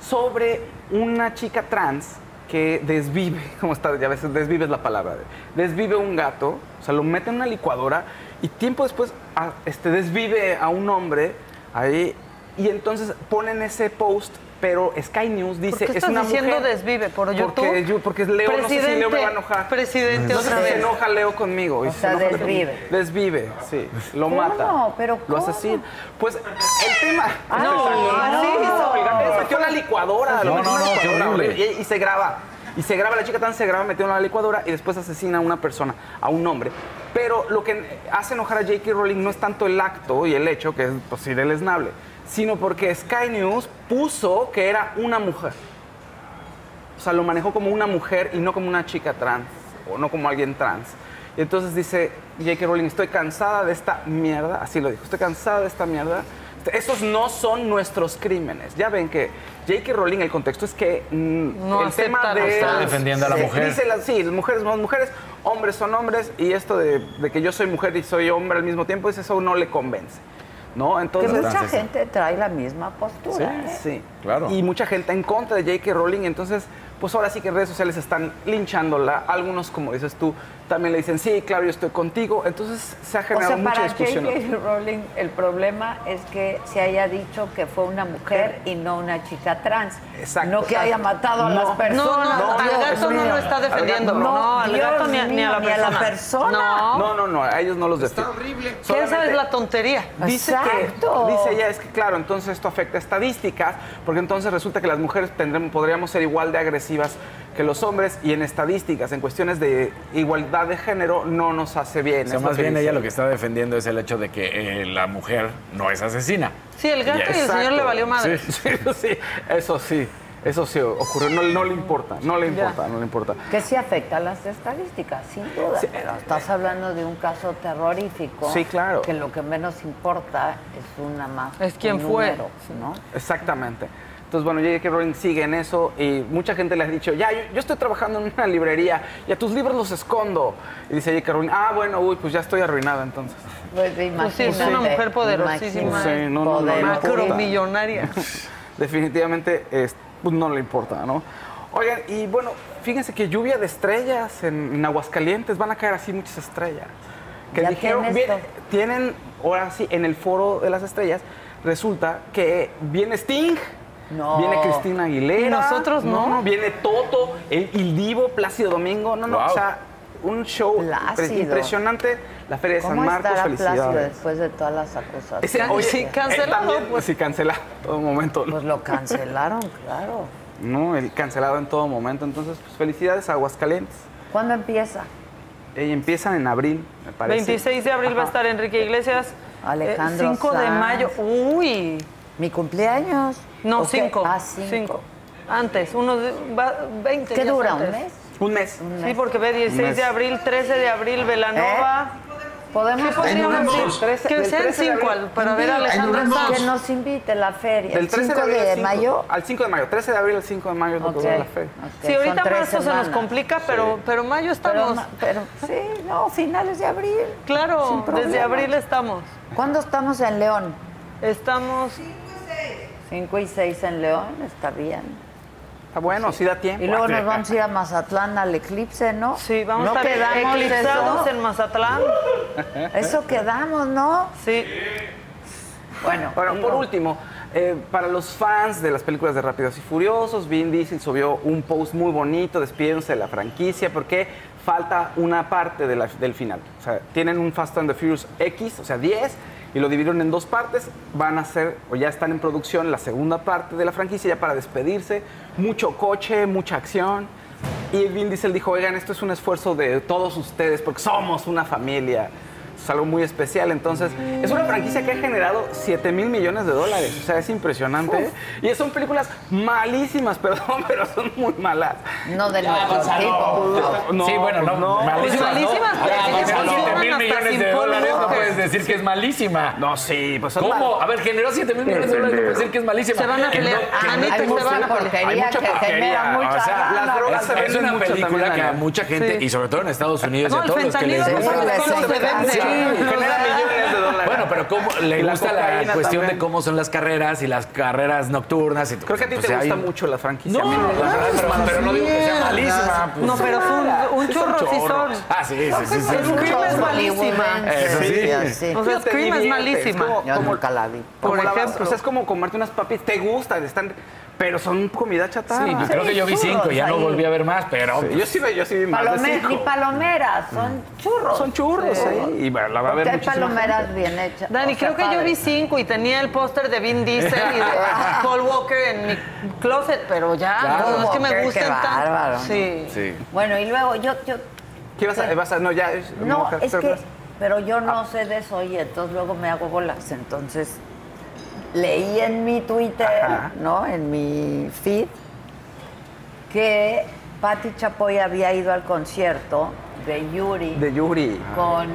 sobre una chica trans que desvive, como está, ya a veces desvive es la palabra, desvive un gato, o sea, lo mete en una licuadora y tiempo después a- este, desvive a un hombre ahí y entonces ponen ese post, pero Sky News dice ¿Por qué es estás una diciendo mujer. desvive? ¿Por YouTube? Porque, yo, porque Leo, no sé si Leo me va a enojar. Presidente, No sé otra vez. se enoja Leo conmigo. O se sea, desvive. conmigo. Desvive, sí. Lo ¿Cómo? mata. ¿Pero Lo asesina. Pues el tema. Ah, no, no. gato se metió en la licuadora. lo No, no, no. Y, y se graba. Y se graba, la chica tan se graba metió en la licuadora y después asesina a una persona, a un hombre. Pero lo que hace enojar a J.K. Rowling no es tanto el acto y el hecho, que es pues, sí, deleznable, sino porque Sky News puso que era una mujer. O sea, lo manejó como una mujer y no como una chica trans, o no como alguien trans. Y entonces dice J.K. Rowling, estoy cansada de esta mierda, así lo dijo, estoy cansada de esta mierda. Esos no son nuestros crímenes. Ya ven que J.K. Rowling, el contexto es que mm, No el tema de... Está defendiendo a la mujer. Dice la- sí, mujeres son mujeres, hombres son hombres, y esto de, de que yo soy mujer y soy hombre al mismo tiempo, eso no le convence. ¿No? Que Entonces, mucha gente trae la misma postura. ¿eh? Sí, claro. Y mucha gente en contra de J.K. Rowling, entonces, pues ahora sí que en redes sociales están linchándola. Algunos, como dices tú, también le dicen, sí, claro, yo estoy contigo. Entonces se ha O generado sea, mucha para discusión. J.K. Rowling el problema es que se haya dicho que fue una mujer y no una chica trans. Exacto. No que haya matado a No. las personas. No, no, al gato no lo está defendiendo. No, al Dios gato ni a, ni a la mío, ni a la persona. persona. No. No, no, no, a ellos no los defienden. horrible. ¿Qué esa es la tontería? Dice Exacto. que, dice ella, es que claro, entonces esto afecta a estadísticas, porque entonces resulta que las mujeres tendremos, podríamos ser igual de agresivas que los hombres y en estadísticas, en cuestiones de igualdad de género, no nos hace bien. O sea, más bien dice. ella lo que está defendiendo es el hecho de que eh, la mujer no es asesina. Sí, el gato y el Exacto. señor le valió madre. Sí, sí, sí, eso sí, eso sí ocurrió, no, no le importa, no le importa, no le importa. Que sí afecta a las estadísticas, sin duda. Sí. Pero estás hablando de un caso terrorífico. Sí, claro. Que lo que menos importa es una más. Es quién fue. ¿no? Exactamente. Entonces, bueno, J.K. Rowling sigue en eso y mucha gente le ha dicho, ya, yo, yo estoy trabajando en una librería y a tus libros los escondo. Y dice J.K. Rowling, ah, bueno, uy, pues ya estoy arruinada entonces. Pues, Pues sí, es una mujer poderosísima. Sí, no, no, no. Macromillonaria. Definitivamente, es- pues no le importa, ¿no? Oigan, y bueno, fíjense que lluvia de estrellas en, en Aguascalientes, van a caer así muchas estrellas. Que Ya dijeron, bien- tienen, ahora sí, en el foro de las estrellas, resulta que viene Sting. No. Viene Cristina Aguilera. ¿Y nosotros no? Viene Toto, el, el Divo, Plácido Domingo. No, no, Wow. o sea, un show Plácido. impresionante. La Feria de San ¿Cómo Marcos, estará Plácido felicidades. después de todas las acusaciones? Ese- oye, sí, él cancelado, también, pues. Sí, cancelado en todo momento. Pues lo cancelaron, claro. No, el cancelado en todo momento. Entonces, pues felicidades a Aguascalientes. ¿Cuándo empieza? Eh, empiezan en abril, me parece. 26 de abril va a estar Enrique Iglesias. Alejandro 5 de mayo. Uy. Mi cumpleaños. No, ¿O qué? 5. Ah, cinco. Antes, unos de- va- 20 ¿Qué días dura? antes. ¿Un mes? Un mes. Sí, porque ve 16 mes. de abril, 13 de abril, Velanova. Podemos ¿Qué podríamos decir? Que sean 13 de 5 abril. para ver a Alejandra. Sanz. Que nos invite la feria. Del ¿El 13 5 de, abril de al 5 mayo? Al 5 de mayo. 13 de abril al 5 de mayo es lo que Ok, dura la feria. ok, Sí, ahorita marzo se nos semanas. complica, pero, pero mayo Pero, estamos. ma- pero sí, no, finales de abril. claro, desde abril estamos. ¿Cuándo estamos en León? Estamos. 5 y 6 en León, está bien. Está bueno, sí da tiempo. Y luego nos vamos a ir a Mazatlán al eclipse, ¿no? Sí, vamos ¿No a estar quedamos eclipsados en Mazatlán. Eso quedamos, ¿no? Sí. Bueno, por último, eh, para los fans de las películas de Rápidos y Furiosos, Vin Diesel subió un post muy bonito despidiéndose de la franquicia porque falta una parte de la- del final. O sea, tienen un Fast and the Furious X, o sea, 10, y lo dividieron en dos partes. Van a hacer, o ya están en producción, la segunda parte de la franquicia ya para despedirse. Mucho coche, mucha acción. Y Vin Diesel dijo, oigan, esto es un esfuerzo de todos ustedes porque somos una familia. Es algo muy especial. Entonces, es una franquicia que ha generado 7 mil millones de dólares. O sea, es impresionante. Y son películas malísimas, perdón, pero son muy malas. No de Ya, nuestro o sea, tipo. no. sí, bueno, no, malísima. Pues malísimas, no. pero Ya, sí pues, funcionan con 7 mil millones de dólares no puedes decir que es malísima. No, sí, pues son ¿Cómo? malas. A ver, generó 7 mil millones de dólares, no puedes decir que es malísima. Se van a Que pelear. no- que no se van a porquería Hay mucha que genera porquería. mucha O sea, las drogas es, se es venden una mucho película también, que a mucha gente, Sí. y sobre todo en Estados Unidos, y No, a todos los que les gusta. genera millones de dólares. Bueno, pero cómo le la gusta la cuestión también. de cómo son las carreras y las carreras nocturnas. Y, Creo que a ti pues, te hay- gusta mucho la franquicia. No, no, gusta. pero, pero no digo que sea malísima. pues. No, pero es un, churro, sí son. Ah, sí, sí, sí. sí. Scream es malísima. Eso sí. sí. O sea, Scream es malísima. como- Yo nunca la vi. Por ejemplo. O sea, es como comerte unas papitas. Te gustan, están, pero son comida chatarra. Sí, creo que yo vi cinco, ya no volví a ver más, pero. Sí, yo sí, vi- yo sí vi más de Palome- cinco. ni palomeras, son churros. Son churros ahí. Y bueno, la va a Porque ver hay palomeras gente. bien hechas. Dani, o sea, creo que yo vi cinco y tenía el póster de Vin Diesel y de Paul Walker en mi closet, pero ya, Claro. no es que me gusten bárbaro, tanto. ¿no? Sí. Sí. Bueno, y luego yo, yo ¿Qué vas a, vas a- No, ya. no, mujer, es que, pero- pero yo no sé de eso y entonces luego me hago bolas. Entonces leí en mi Twitter, Ajá. ¿no? En mi feed, que Patti Chapoy había ido al concierto de Yuri De Yuri. con,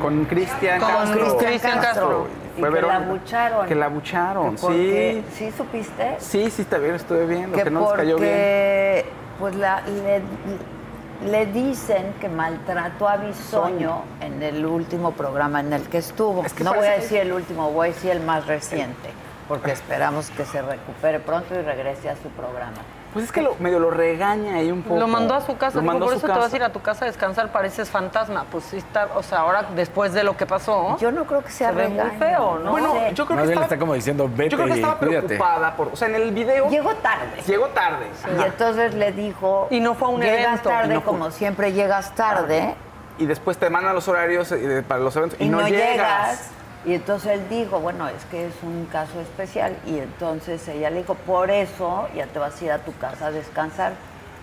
Con Cristian con Castro. Cristian Castro. Y que la bucharon. Que la bucharon, Que porque- sí. ¿Sí supiste? Sí, sí, también estuve viendo. que Que, no les cayó bien. porque pues la, le, le dicen que maltrató a Bisoño en el último programa en el que estuvo. Es que no voy a decir el último, voy a decir el más reciente, porque esperamos que se recupere pronto y regrese a su programa. Pues es que lo, medio lo regaña ahí un poco. Lo mandó a su casa, Lo dijo, mandó por a eso su te vas a casa. ir a tu casa a descansar, pareces fantasma. Pues sí está, o sea, ahora después de lo que pasó, Yo no creo que sea se ve muy feo, ¿no? Bueno, sé. yo creo Más que bien le estaba, está como diciendo, vete yo creo que estaba cuídate. preocupada por, o sea, en el video Llegó tarde. llegó tarde. Y entonces le dijo, Y no fue a un llegas evento". tarde, no como siempre llegas tarde, y después te mandan los horarios eh, para los eventos y, y no, no llegas. llegas. Y entonces él dijo, bueno, es que es un caso especial. Y entonces ella le dijo, por eso ya te vas a ir a tu casa a descansar.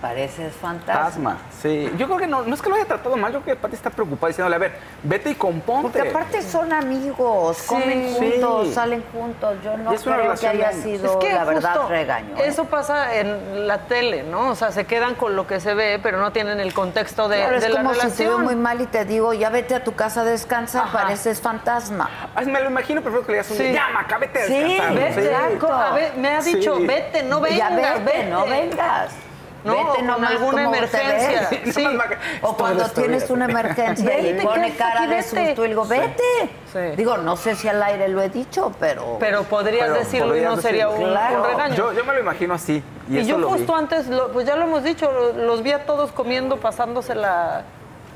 Pareces fantasma. Asma, sí. Yo creo que no, no es que lo haya tratado mal, yo creo que Pati está preocupada diciéndole, a ver, vete y componte. Porque aparte son amigos, comen Sí. juntos, salen juntos. Yo no es creo que relación haya años. sido, Es que la verdad, regaño. ¿eh? Eso pasa en la tele, ¿no? O sea, se quedan con lo que se ve, pero no tienen el contexto de, Claro, es de la como si te veo relación. muy mal y te digo, ya vete a tu casa a descansar, Ajá. pareces fantasma. Ay, me lo imagino, prefiero que le digas un Sí. ya, Maca, vete a Sí, descansar. vete, Sí. exacto. A ver, me ha dicho, Sí. vete, no vengas, ya vete, vete. no vengas. No, vete con nomás alguna emergencia. Sí. O cuando tienes una emergencia y Vete, pone cara de susto y digo, vete. Sí. Digo, no sé si al aire lo he dicho, pero... Pero podrías Pero decirlo y no sería un, regaño. Yo, yo me lo imagino así. Y, yo lo justo vi. antes, lo- pues ya lo hemos dicho, lo- los vi a todos comiendo, pasándosela,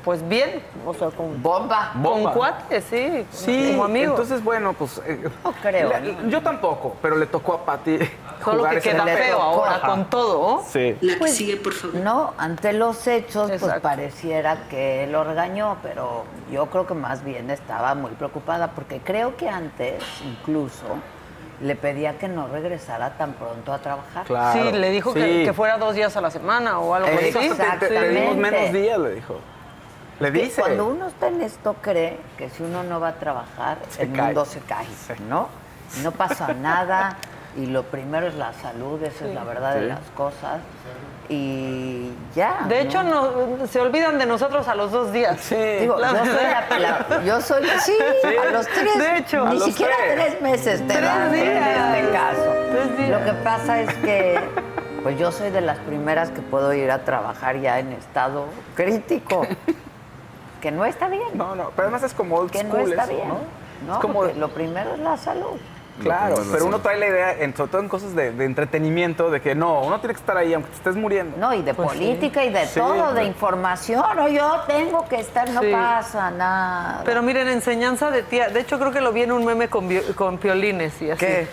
pues bien, o sea, con, Bomba. con Bomba. cuates, sí, Sí, como amigos. entonces bueno, pues... eh, No creo, le- ¿no? Yo tampoco, pero le tocó a Pati Solo jugar que queda feo ahora Ajá. con todo. Sí. La que sigue, por favor. No, ante los hechos, pues pareciera que lo regañó, pero yo creo que más bien estaba muy preocupada, porque creo que antes, incluso, le pedía que no regresara tan pronto a trabajar. Claro. Sí, le dijo que, Sí. que fuera dos días a la semana o algo así. Te, te Exactamente. menos días, le dijo. Le Que dice. Cuando uno está en esto, cree que si uno no va a trabajar, Se el cae. mundo se cae, ¿no? No pasa nada y lo primero es la salud, esa es la verdad de Sí. las cosas. Y ya. De ¿no? hecho, no, se olvidan de nosotros a los dos días. Sí. Digo, La yo soy la, la- yo soy, sí, Sí. a los tres, De hecho, ni a los siquiera tres. tres meses te Tres dan en días. este caso. Tres días. Lo que pasa es que, pues yo soy de las primeras que puedo ir a trabajar ya en estado crítico, que no está bien, No, no, pero además es como old que no school está eso, bien, ¿no? ¿no? Es como- lo primero es la salud. Claro, pero uno trae la idea, en, sobre todo en cosas de, de entretenimiento, de que no, uno tiene que estar ahí aunque te estés muriendo. No, y de Pues sí. política y de Sí, todo, de información. O yo tengo que estar, no Sí. pasa nada. Pero miren, enseñanza de tía. De hecho, creo que lo vi en un meme con, con piolines y así. ¿Qué?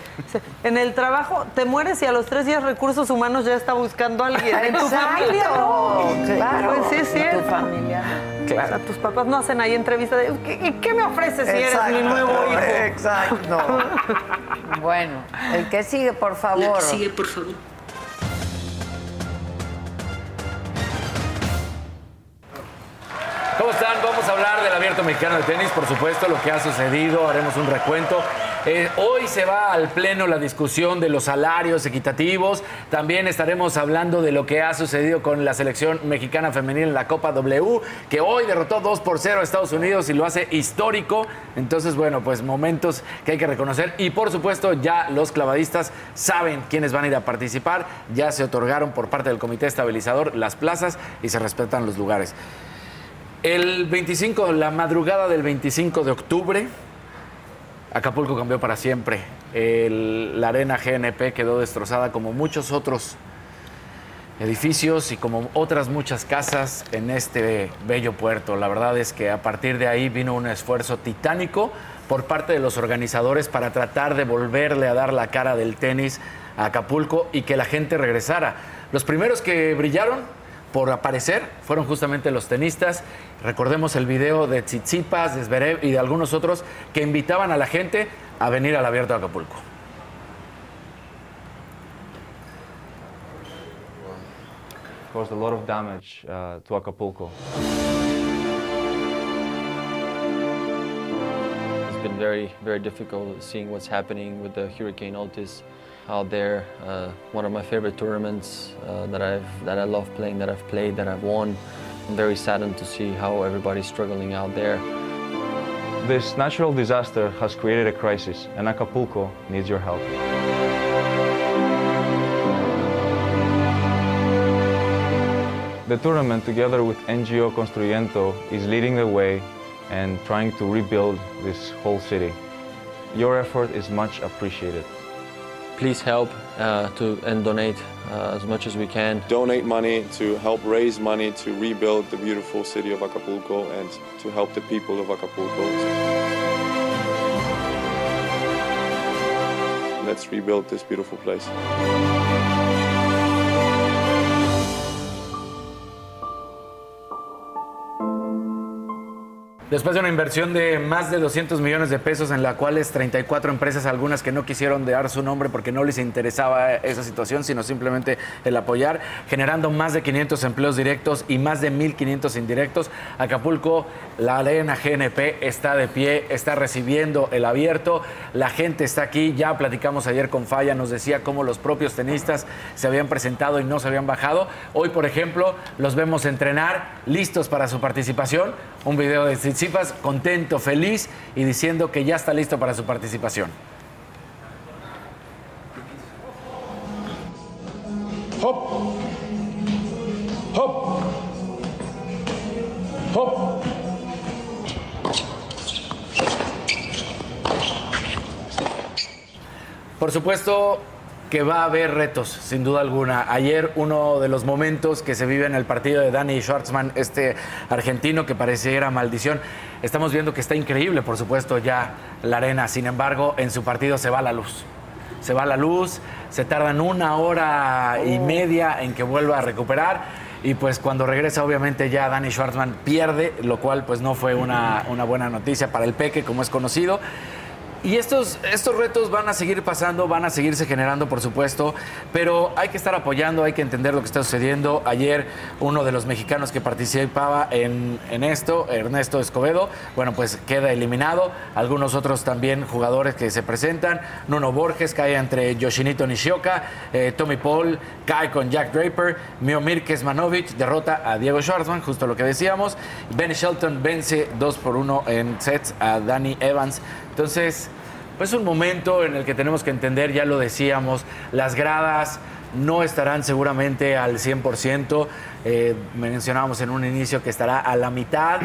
En el trabajo te mueres y a los tres días recursos humanos ya está buscando a alguien. En tu Exacto, familia no. claro. Pues sí, En tu familia O sea, tus papás no hacen ahí entrevista de ¿qué, y qué me ofreces si eres mi nuevo hijo? Exacto. bueno, el que sigue, por favor. La que sigue, por favor. ¿Cómo están? Vamos a hablar del Abierto Mexicano de Tenis, por supuesto, lo que ha sucedido, haremos un recuento. Eh, hoy se va al pleno la discusión de los salarios equitativos. También estaremos hablando de lo que ha sucedido con la selección mexicana femenil en la Copa W, que hoy derrotó 2 por 0 a Estados Unidos y lo hace histórico. Entonces, bueno, pues momentos que hay que reconocer. Y por supuesto, ya los clavadistas saben quiénes van a ir a participar. Ya se otorgaron por parte del Comité Estabilizador las plazas y se respetan los lugares. El 25, la madrugada del 25 de octubre, Acapulco cambió para siempre. La arena GNP quedó destrozada como muchos otros edificios y como otras muchas casas en este bello puerto. La verdad es que a partir de ahí vino un esfuerzo titánico por parte de los organizadores para tratar de volverle a dar la cara del tenis a Acapulco y que la gente regresara. Los primeros que brillaron por aparecer fueron justamente los tenistas. Recordemos el video de Tsitsipas, de Zverev y de algunos otros que invitaban a la gente a venir al Abierto de Acapulco. caused a lot of damage uh, to Acapulco. It's been very, very difficult seeing what's happening with the Hurricane Otis out there. Uh, one of my favorite tournaments uh, that I've that I love playing, that I've played, that I've won. I'm very saddened to see how everybody's struggling out there. This natural disaster has created a crisis, and Acapulco needs your help. The tournament, together with NGO Construyendo, is leading the way and trying to rebuild this whole city. Your effort is much appreciated. Please help uh, to and donate uh, as much as we can. donate money to help raise money to rebuild the beautiful city of Acapulco and to help the people of Acapulco. Let's rebuild this beautiful place. Después de una inversión de más de 200 millones de pesos en la cual es 34 empresas, algunas que no quisieron dar su nombre porque no les interesaba esa situación, sino simplemente el apoyar, generando más de 500 empleos directos y más de 1.500 indirectos. Acapulco, la arena GNP está de pie, está recibiendo el abierto, la gente está aquí, ya platicamos ayer con Falla, nos decía cómo los propios tenistas se habían presentado y no se habían bajado. Hoy, por ejemplo, los vemos entrenar, listos para su participación. Un video de Contento, feliz y diciendo que ya está listo para su participación. Hop. Hop. Hop. Por supuesto que va a haber retos, sin duda alguna. Ayer uno de los momentos que se vive en el partido de Danny Schwartzman, este argentino que pareciera maldición, estamos viendo que está increíble, por supuesto, ya la arena. Sin embargo, en su partido se va la luz. Se va la luz, se tardan una hora y media en que vuelva a recuperar. Y pues cuando regresa, obviamente ya Danny Schwartzman pierde, lo cual pues no fue una, una buena noticia para el Peque, como es conocido. Y estos, estos retos van a seguir pasando, van a seguirse generando, por supuesto, pero hay que estar apoyando, hay que entender lo que está sucediendo. Ayer uno de los mexicanos que participaba en, en esto, Ernesto Escobedo, bueno, pues queda eliminado. Algunos otros también jugadores que se presentan. Nuno Borges cae entre Yoshinito Nishioka, eh, Tommy Paul cae con Jack Draper, Miomir Kesmanovic derrota a Diego Schwartzman, justo lo que decíamos. Ben Shelton vence 2 por 1 en sets a Danny Evans. Entonces, pues un momento en el que tenemos que entender, ya lo decíamos, las gradas no estarán seguramente al 100%. Eh, mencionábamos en un inicio que estará a la mitad,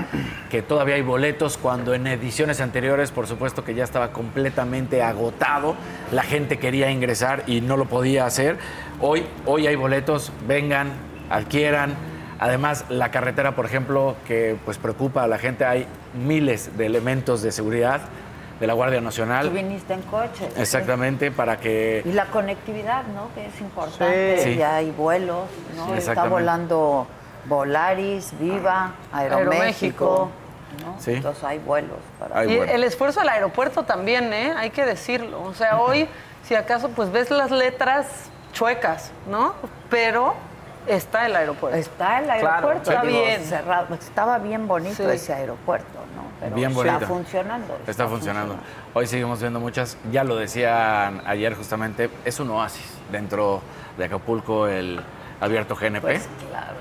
que todavía hay boletos, cuando en ediciones anteriores, por supuesto que ya estaba completamente agotado, la gente quería ingresar y no lo podía hacer. Hoy, hoy hay boletos, vengan, adquieran. Además, la carretera, por ejemplo, que pues preocupa a la gente, hay miles de elementos de seguridad de la Guardia Nacional. Tú viniste en coche. Exactamente, para que... Y la conectividad, ¿no? Que es importante. Sí. Ya hay vuelos, ¿no? Sí, Está volando Volaris, Viva, Aeroméxico. Aeroméxico. ¿no? Sí. Entonces hay vuelos para... Y el esfuerzo del aeropuerto también, ¿eh? Hay que decirlo. O sea, hoy, si acaso, pues ves las letras chuecas, ¿no? Pero está el aeropuerto. Está el aeropuerto. Está bien. cerrado. Estaba bien bonito Sí. ese aeropuerto, ¿no? Pero Bien está bonito. funcionando. Está funcionando. Hoy seguimos viendo muchas, ya lo decían ayer justamente, es un oasis dentro de Acapulco el abierto GNP. Pues claro.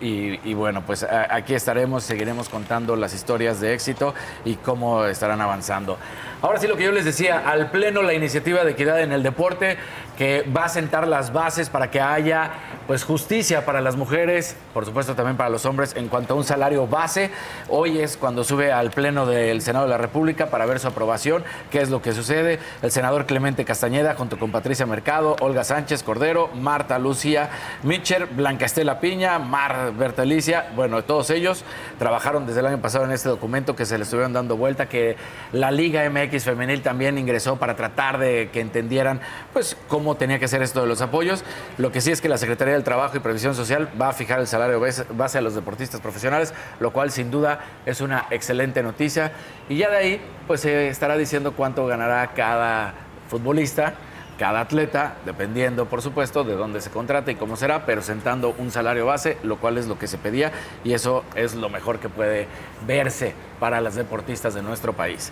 Y, y bueno, pues aquí estaremos, seguiremos contando las historias de éxito y cómo estarán avanzando. Ahora sí, lo que yo les decía, al pleno la iniciativa de equidad en el deporte, que va a sentar las bases para que haya pues justicia para las mujeres, por supuesto también para los hombres, en cuanto a un salario base. Hoy es cuando sube al pleno del Senado de la República para ver su aprobación, qué es lo que sucede. El senador Clemente Castañeda, junto con Patricia Mercado, Olga Sánchez Cordero, Marta Lucía Mitcher, Blanca Estela Piña, Mar Bertalicia, bueno, todos ellos trabajaron desde el año pasado en este documento que se le estuvieron dando vuelta, que la Liga MX Femenil también ingresó para tratar de que entendieran pues cómo tenía que ser esto de los apoyos. Lo que sí es que la Secretaría del Trabajo y Previsión Social va a fijar el salario base a los deportistas profesionales, lo cual sin duda es una excelente noticia. Y ya de ahí pues se estará diciendo cuánto ganará cada futbolista cada atleta, dependiendo, por supuesto, de dónde se contrate y cómo será, pero sentando un salario base, lo cual es lo que se pedía y eso es lo mejor que puede verse para las deportistas de nuestro país.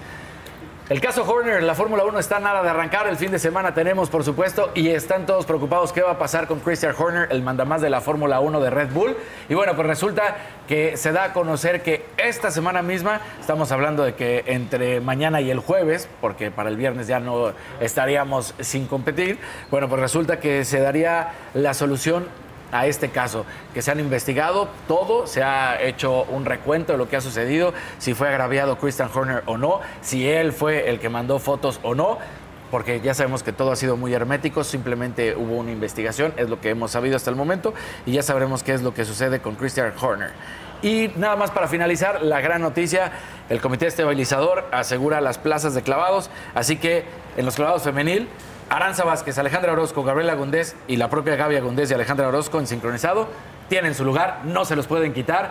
El caso Horner, la Fórmula 1 está nada de arrancar. El fin de semana tenemos, por supuesto, y están todos preocupados qué va a pasar con Christian Horner, el mandamás de la Fórmula 1 de Red Bull. Y bueno, pues resulta que se da a conocer que esta semana misma, estamos hablando de que entre mañana y el jueves, porque para el viernes ya no estaríamos sin competir, bueno, pues resulta que se daría la solución a este caso, que se han investigado todo, se ha hecho un recuento de lo que ha sucedido, si fue agraviado Christian Horner o no, si él fue el que mandó fotos o no, porque ya sabemos que todo ha sido muy hermético, simplemente hubo una investigación, es lo que hemos sabido hasta el momento, y ya sabremos qué es lo que sucede con Christian Horner. Y nada más para finalizar, la gran noticia, el comité estabilizador asegura las plazas de clavados, así que en los clavados femenil, Aranza Vázquez, Alejandra Orozco, Gabriela Gundés y la propia Gaby Gundés y Alejandra Orozco en sincronizado tienen su lugar, no se los pueden quitar.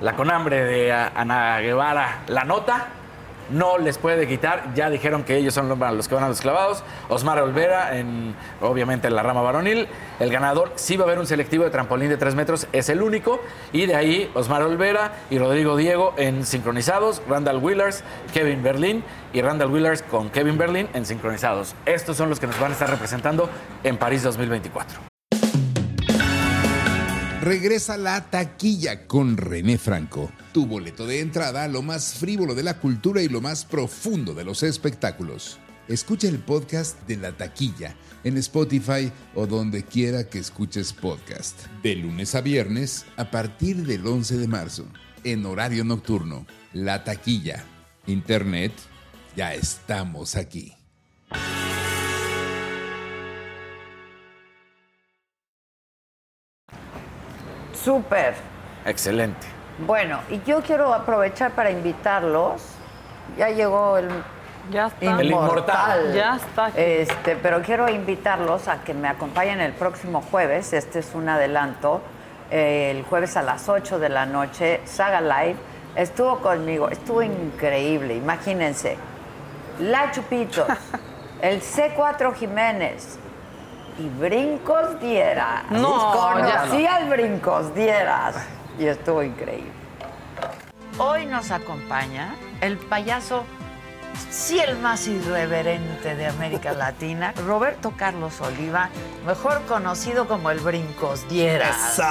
La conambre de Ana Guevara, la nota, no les puede quitar. Ya dijeron que ellos son los que van a los clavados. Osmar Olvera, en, obviamente en la rama varonil. El ganador sí va a haber un selectivo de trampolín de 3 metros, es el único. Y de ahí Osmar Olvera y Rodrigo Diego en sincronizados. Randall Willers, Kevin Berlin y Randall Willers con Kevin Berlin en sincronizados. Estos son los que nos van a estar representando en París 2024. Regresa la taquilla con René Franco, tu boleto de entrada lo más frívolo de la cultura y lo más profundo de los espectáculos. Escucha el podcast de la taquilla en Spotify o donde quiera que escuches podcast. De lunes a viernes a partir del 11 de marzo, en horario nocturno. La taquilla. Internet, ya estamos aquí. Súper. Excelente. Bueno, y yo quiero aprovechar para invitarlos. Ya llegó el, ya inmortal. El inmortal. Ya está aquí. Este, pero quiero invitarlos a que me acompañen el próximo jueves. Este es un adelanto. eh, el jueves a las 8 de la noche, Saga Live. Estuvo conmigo, estuvo increíble. Imagínense. La Chupitos, el C4 Jiménez y Brincos Dieras. No, Conocí ya al Brincos Dieras y estuvo increíble. Hoy nos acompaña el payaso, sí el más irreverente de América Latina, Roberto Carlos Oliva, mejor conocido como el Brincos Dieras. Eso.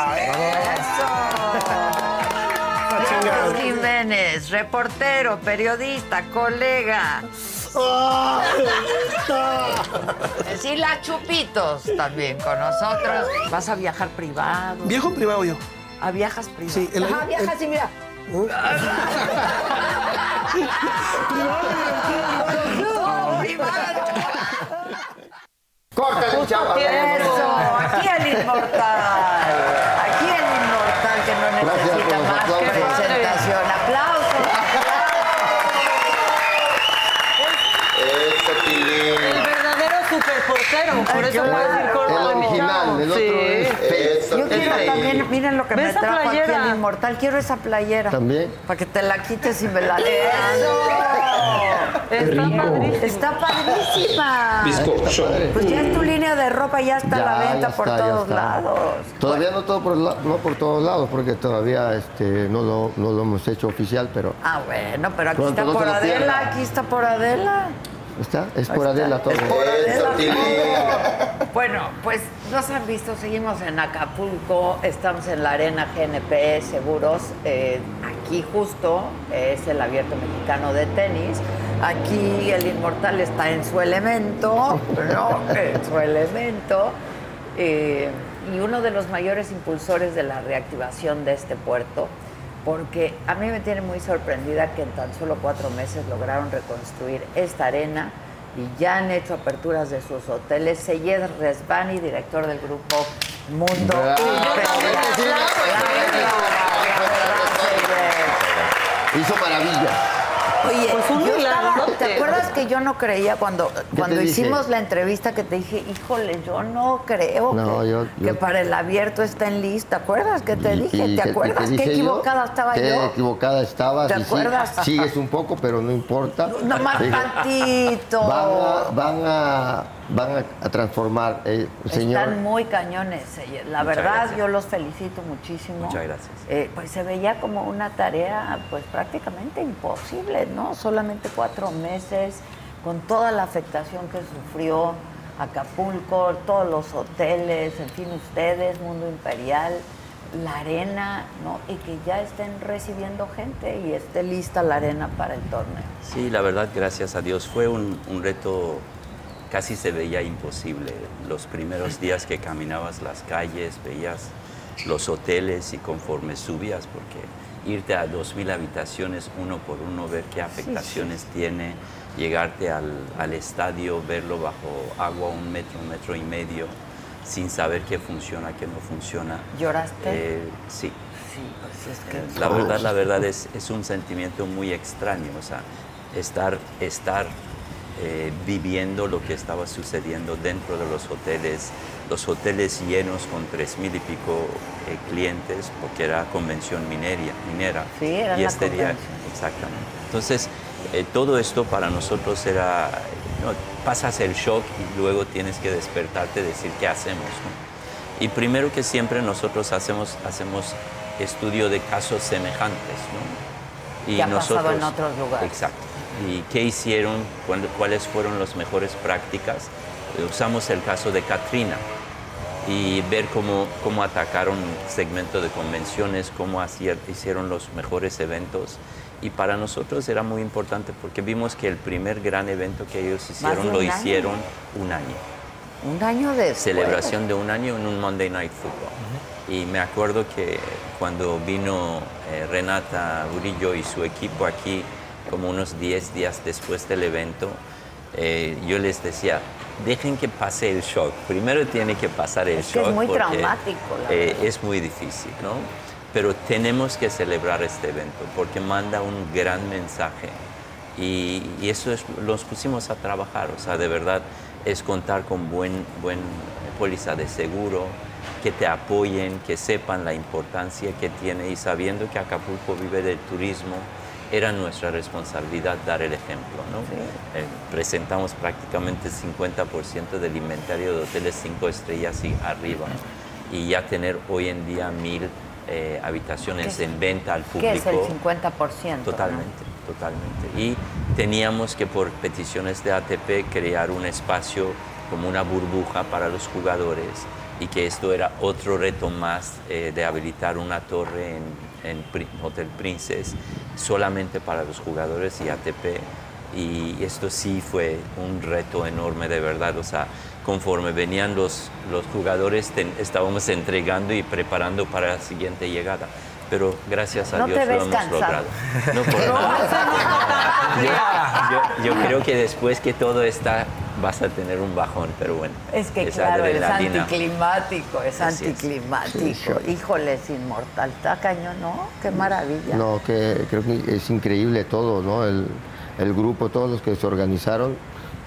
Brincos Jiménez, reportero, periodista, colega. Sí, la Chupitos también con nosotros. ¿Vas a viajar privado? Viajo privado yo. ¿A viajas privado? Sí, el Ajá, viajas y mira. Córtale, chava. Eso, aquí el inmortal. Aquí el inmortal que no Gracias por necesita los más que aplausos. presentación. Aplausos. Ese Tilín. El verdadero superportero, por Ay, eso claro. puede decir corto El original, el otro es eso. Yo miren lo que me trajo aquí playera. el inmortal. Quiero esa playera. También. Para que te la quites y me la des. Está padrísimo. Está padrísima. Bizcocho. Pues ya es tu línea de ropa, ya está a la Ya, venta ya por ya todos lados. Todavía no, todo por, no por todos lados, porque todavía este, no, lo, no lo hemos hecho oficial, pero Ah, bueno, pero aquí Pronto está por Adela, aquí está por Adela. Está, es por Adela todo. Por Adela todo. Bueno, pues nos han visto, seguimos en Acapulco, estamos en la arena GNP Seguros, eh, aquí justo es el abierto mexicano de tenis, aquí el inmortal está en su elemento, ¿no? En su elemento, eh, y uno de los mayores impulsores de la reactivación de este puerto, porque a mí me tiene muy sorprendida que en tan solo cuatro meses lograron reconstruir esta arena y ya han hecho aperturas de sus hoteles. Seyed Resbani, director del grupo Mundo. Hizo maravillas. Oye, Pues un yo estaba- milagrote. ¿te acuerdas que yo no creía cuando, cuando dije? hicimos la entrevista que te dije, híjole, yo no creo No, que, yo- que yo- para el abierto estén listos? ¿Te acuerdas que te Y- dije? y ¿Te acuerdas? Qué equivocada estaba qué yo. equivocada estabas. ¿Te y sí, acuerdas? sigues un poco, pero no importa. No más tantito. Van a, van a, van a, a transformar, eh, señor. Están muy cañones. eh, La Muchas verdad, gracias. yo los felicito muchísimo. Muchas gracias. Eh, pues se veía como una tarea, pues prácticamente imposible, ¿no? Solamente cuatro meses, con toda la afectación que sufrió Acapulco, todos los hoteles, en fin, ustedes, Mundo Imperial, la arena, ¿no? Y que ya estén recibiendo gente y esté lista la arena para el torneo. Sí, la verdad, gracias a Dios, fue un, un reto, casi se veía imposible. Los primeros días que caminabas las calles, veías los hoteles y conforme subías, porque irte a 2.000 habitaciones uno por uno, ver qué afectaciones tiene, llegarte al, al estadio, verlo bajo agua un metro, un metro y medio, sin saber qué funciona, qué no funciona. ¿Lloraste? Eh, sí. Sí, pues es que... La verdad, la verdad es, es un sentimiento muy extraño, o sea, estar, estar eh, viviendo lo que estaba sucediendo dentro de los hoteles, los hoteles llenos con tres mil y pico eh, clientes, porque era convención minera. Sí, era y la este día, exactamente. Entonces, eh, todo esto para nosotros era, ¿no? pasas el shock y luego tienes que despertarte y decir qué hacemos. ¿no? Y primero que siempre nosotros hacemos, hacemos estudio de casos semejantes. ¿no? Que ha pasado en otros lugares. Exacto. ¿Y qué hicieron? ¿Cuándo- ¿Cuáles fueron las mejores prácticas? Eh, Usamos el caso de Katrina y ver cómo, cómo atacaron segmento de convenciones, cómo hacía- hicieron los mejores eventos. Y para nosotros era muy importante porque vimos que el primer gran evento que ellos hicieron lo año. hicieron un año. Un año de Celebración de un año en un Monday Night Football. Y me acuerdo que cuando vino eh, Renata Burillo y su equipo aquí, como unos 10 días después del evento, eh, yo les decía, dejen que pase el shock. Primero tiene que pasar el Es que shock. es muy porque, traumático, la eh, es muy difícil, ¿no? Pero tenemos que celebrar este evento porque manda un gran mensaje. Y, y eso es, los pusimos a trabajar, o sea, de verdad es contar con buen, buen póliza de seguro, que te apoyen, que sepan la importancia que tiene y sabiendo que Acapulco vive del turismo, era nuestra responsabilidad dar el ejemplo. ¿no? Eh, presentamos prácticamente 50% del inventario de hoteles cinco estrellas y arriba y ya tener hoy en día mil eh, habitaciones ¿Qué- en venta al público. ¿Qué es el 50%? Totalmente, totalmente. Y teníamos que por peticiones de ATP crear un espacio como una burbuja para los jugadores y que esto era otro reto más eh, de habilitar una torre en, en Hotel Princess solamente para los jugadores y ATP Y esto sí fue un reto enorme de verdad. O sea, conforme venían los, los jugadores, estábamos entregando y preparando para la siguiente llegada. Pero gracias a No Dios te lo ves hemos cansado. logrado. No, por nada. Yo, yo- yo creo que después que todo está, vas a tener un bajón, pero bueno. Es que es claro, es anticlimático, es Así es. anticlimático. Híjole, es inmortal. Está cañón, ¿no? Qué maravilla. No, que creo que es increíble todo, ¿no? El, el grupo, todos los que se organizaron.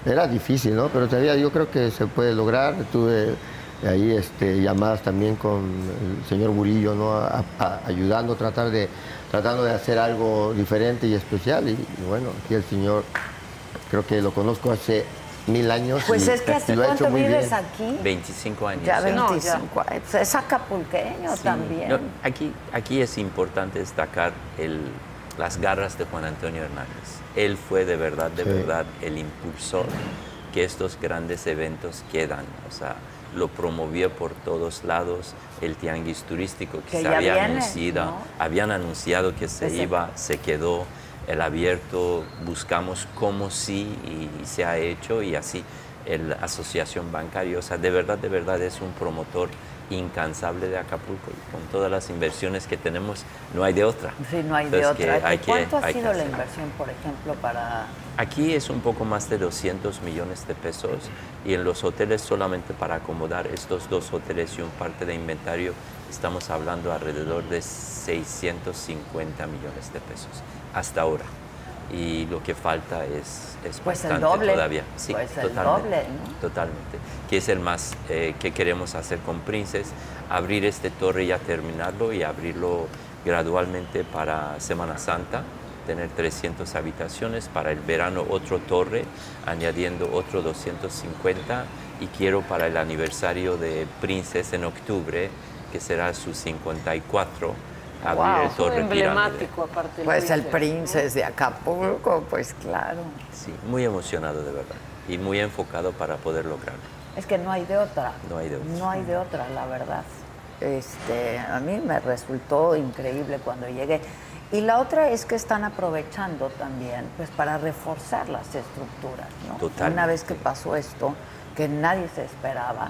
Era difícil, ¿no? Pero todavía yo creo que se puede lograr. Tuve ahí este, llamadas también con el señor Murillo, ¿no? A- a- ayudando, tratar de, tratando de hacer algo diferente y especial. Y, y bueno, aquí el señor, creo que lo conozco hace mil años. Pues y- es que hace ha cuánto muy vives bien. aquí. 25 años. Ya ¿eh? 25 años. Pues Es acapulqueño Sí. también. No, aquí, aquí es importante destacar el- las garras de Juan Antonio Hernández. Él fue de verdad, de Sí. verdad el impulsor que estos grandes eventos quedan. O sea, lo promovió por todos lados, el tianguis turístico que, Que se había viene, anunciado, ¿no? habían anunciado que se Ese- iba, se quedó, el abierto, buscamos cómo sí y se ha hecho y así la asociación bancaria, o sea, de verdad, de verdad es un promotor incansable de Acapulco y con todas las inversiones que tenemos no hay de otra. Sí, no hay de que otra. que- ¿Cuánto ha sido la inversión, por ejemplo, para Aquí es un poco más de 200 millones de pesos y en los hoteles solamente para acomodar estos dos hoteles y un parte de inventario estamos hablando alrededor de 650 millones de pesos hasta ahora. Y lo que falta es, es Pues el bastante doble, todavía. Sí, pues el totalmente, doble, ¿no? Totalmente. Que es el más eh, que queremos hacer con Princes, abrir este torre y ya terminarlo y abrirlo gradualmente para Semana Santa, tener 300 habitaciones, para el verano otro torre, añadiendo otro 250 y quiero para el aniversario de Princes en octubre, que será su 54, abrir Wow, pirámide. emblemático aparte. Pues el príncipe. Princes de Acapulco, pues claro. Sí, muy emocionado de verdad y muy enfocado para poder lograrlo. Es que no hay de otra. No hay de otra. No hay de otra, la verdad. Este, a mí me resultó increíble cuando llegué. Y la otra es que están aprovechando también pues para reforzar las estructuras, ¿no? Totalmente. Una vez que pasó esto, que nadie se esperaba,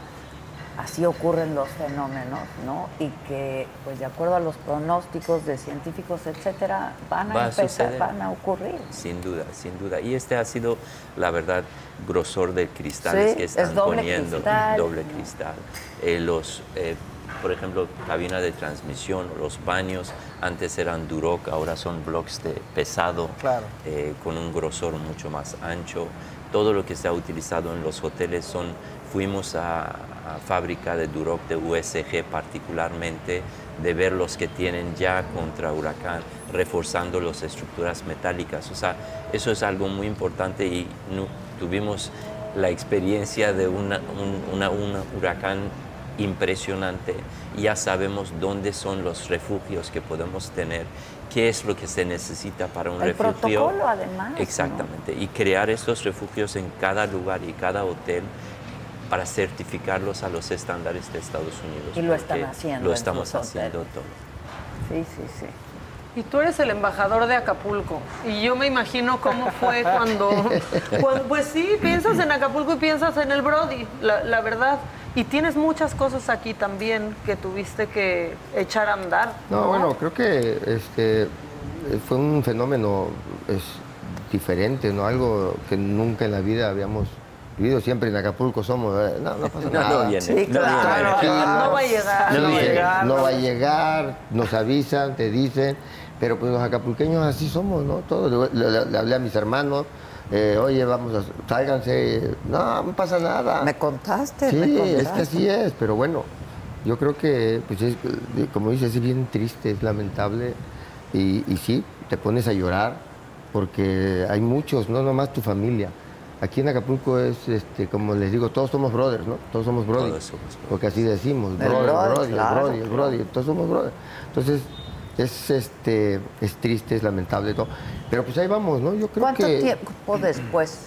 así ocurren los fenómenos, ¿no? Y que, pues de acuerdo a los pronósticos de científicos, etcétera, van a, Va a empezar, suceder. van a ocurrir. Sin duda, sin duda. Y este ha sido, la verdad, grosor de cristales Sí, que es están doble poniendo. cristal. Doble cristal. Eh, los, eh, por ejemplo, cabina de transmisión, los baños, antes eran Duroc, ahora son blocks de pesado, Claro. eh, con un grosor mucho más ancho. Todo lo que se ha utilizado en los hoteles son, fuimos a, a fábrica de Duroc de USG particularmente, de ver los que tienen ya contra huracán, reforzando las estructuras metálicas. O sea, eso es algo muy importante y nu- tuvimos la experiencia de una- un una- un huracán impresionante. Ya sabemos dónde son los refugios que podemos tener, qué es lo que se necesita para un El refugio. protocolo, además, ¿no? Exactamente. Y crear estos refugios en cada lugar y cada hotel para certificarlos a los estándares de Estados Unidos. Y lo están haciendo Lo estamos haciendo hoteles. todo. Sí, sí, sí. Y tú eres el embajador de Acapulco. Y yo me imagino cómo fue cuando, cuando- Pues sí, piensas en Acapulco y piensas en el Brody, la, la verdad. Y tienes muchas cosas aquí también que tuviste que echar a andar. No, bueno, creo que este fue un fenómeno es diferente, ¿no? Algo que nunca en la vida habíamos vivido. Siempre en Acapulco somos, eh, no, no pasa nada. no viene, Sí, no claro, viene. no va a llegar. No, No viene, llega. no va a llegar, nos avisan, te dicen, pero pues los acapulqueños así somos, ¿no? Todos, le, le- le hablé a mis hermanos, eh, oye, vamos, a, sálganse, no, no pasa nada. Me contaste, Sí, me contaste. es que así es, pero bueno, yo creo que, pues es, eh, como dices, es bien triste, es lamentable, y, y sí, te pones a llorar, porque hay muchos, no nomás tu familia. Aquí en Acapulco es, este, como les digo, todos somos brothers, ¿no? Todos somos brothers. Todos somos brothers. Porque así decimos, brother, brother, brother, claro, brother, claro. brother, todos somos brothers. Entonces, es, este, es triste, es lamentable todo. Pero pues ahí vamos, ¿no? Yo creo ¿Cuánto que... tiempo después?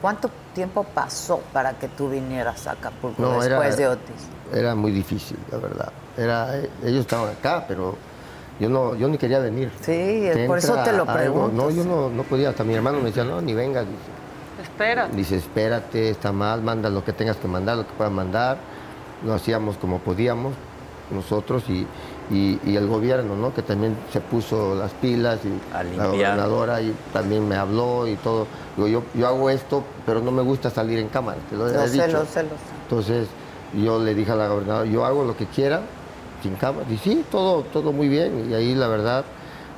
¿Cuánto tiempo pasó para que tú vinieras a Acapulco No, era- después de Otis? Era muy difícil, la verdad. Era, ellos estaban acá, pero yo no, yo ni quería venir. Sí, por eso te lo algo. pregunto. No, yo no, no podía. Hasta mi hermano me decía, no, ni vengas. Dice, Espera. Dice, espérate, está mal, manda lo que tengas que mandar, lo que puedas mandar. Lo hacíamos como podíamos nosotros y, y- y el gobierno, ¿no? Que también se puso las pilas y la gobernadora y también me habló y todo. Digo, yo, yo hago esto, pero no me gusta salir en cámara, te lo he sé, dicho. lo sé, lo sé. Entonces yo le dije a la gobernadora, yo hago lo que quiera, sin cámara. Y sí, todo, todo muy bien. Y ahí la verdad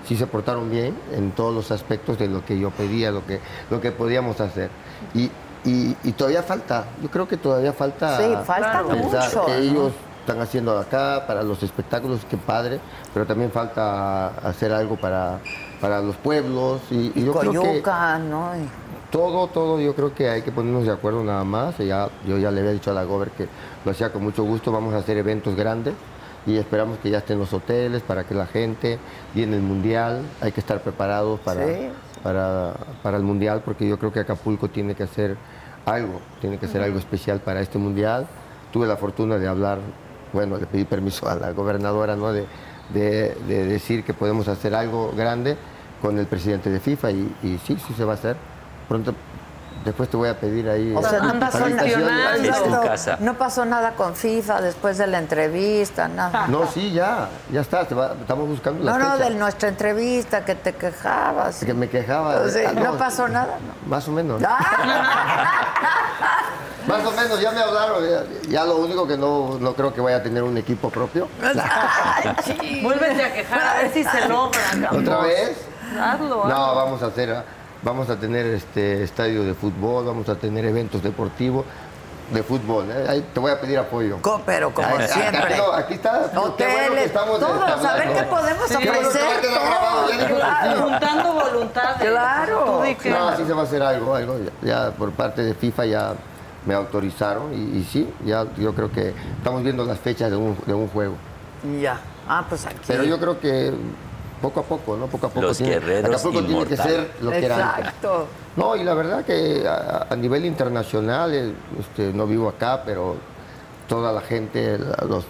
sí se portaron bien en todos los aspectos de lo que yo pedía, lo que, lo que podíamos hacer. Y, y- y todavía falta, yo creo que todavía falta Sí, falta mucho, que ellos están haciendo acá para los espectáculos, qué padre, pero también falta hacer algo para, para los pueblos. Y, y yo creo que ¿no? Todo, todo, yo creo que hay que ponernos de acuerdo nada más. Ya, yo ya le había dicho a la Gober que lo hacía con mucho gusto. Vamos a hacer eventos grandes y esperamos que ya estén los hoteles para que la gente viene el mundial. Hay que estar preparados para, Sí. para, para el mundial porque yo creo que Acapulco tiene que hacer algo, tiene que hacer algo especial para este mundial. Tuve la fortuna de hablar, bueno, le pedí permiso a la gobernadora, ¿no? De, de- de decir que podemos hacer algo grande con el presidente de FIFA y, y sí, sí se va a hacer. Pronto, después te voy a pedir ahí. O sea, no eh, pasó, felicitaciones. nada, no pasó nada con FIFA después de la entrevista, nada. No, sí, ya, ya está, va- estamos buscando la No, no, de nuestra entrevista que te quejabas. Que me quejaba. O sea, Ah, no pasó nada, Más o menos. Más o menos, ya me hablaron. Ya, ya lo único que no, no creo que vaya a tener un equipo propio. Vuélvete a quejar a ver si se logra. ¿Otra vez? Hazlo, hazlo. No, vamos a hacer, vamos a tener este estadio de fútbol, vamos a tener eventos deportivos de fútbol. ¿eh? Ahí te voy a pedir apoyo. pero como Ahí- siempre. Aquí, no, aquí está. Qué bueno Hoteles, estamos todos, a ver qué podemos Qué bueno que ofrecer. que sí. Claro, juntando voluntades. Claro. No, sí se va a hacer algo, algo. Ya, ya por parte de FIFA ya me autorizaron y, y sí, ya yo creo que estamos viendo las fechas de un, de un juego. Ya. Ah, pues aquí. Pero yo creo que poco a poco, ¿no? Poco a poco. Los tiene, guerreros Acapulco tiene que ser lo que era antes. Exacto. No, y la verdad que a, a nivel internacional, eh, este, no vivo acá, pero toda la gente, los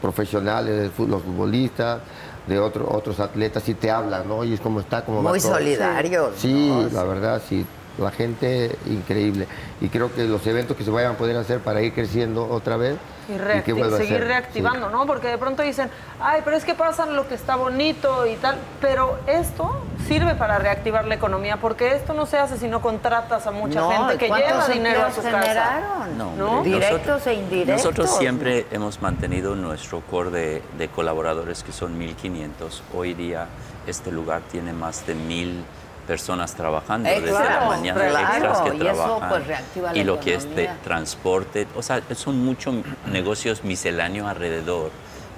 profesionales, los futbolistas, de otro- otros atletas, sí te hablan, ¿no? Y es como está, como Muy solidarios, Sí, ¿no? la verdad, sí. La gente increíble. Y creo que los eventos que se vayan a poder hacer para ir creciendo otra vez Y y reacti- que vuelva a seguir reactivando, ¿no? Porque de pronto dicen, ay, pero es que pasan lo que está bonito y tal. Pero esto sirve para reactivar la economía, porque esto no se hace si no contratas a mucha No, gente que ¿cuántos lleva dinero a su casa. generaron? No, ¿No? hombre, Directos nosotros- e indirectos. Nosotros siempre hemos mantenido nuestro core de, de colaboradores que son 1.500. Hoy día este lugar tiene más de 1.000 personas trabajando Eh, desde claro, la mañana, claro, extras que y eso, trabajan. pues, la y lo que es de transporte, o sea, son muchos negocios misceláneos alrededor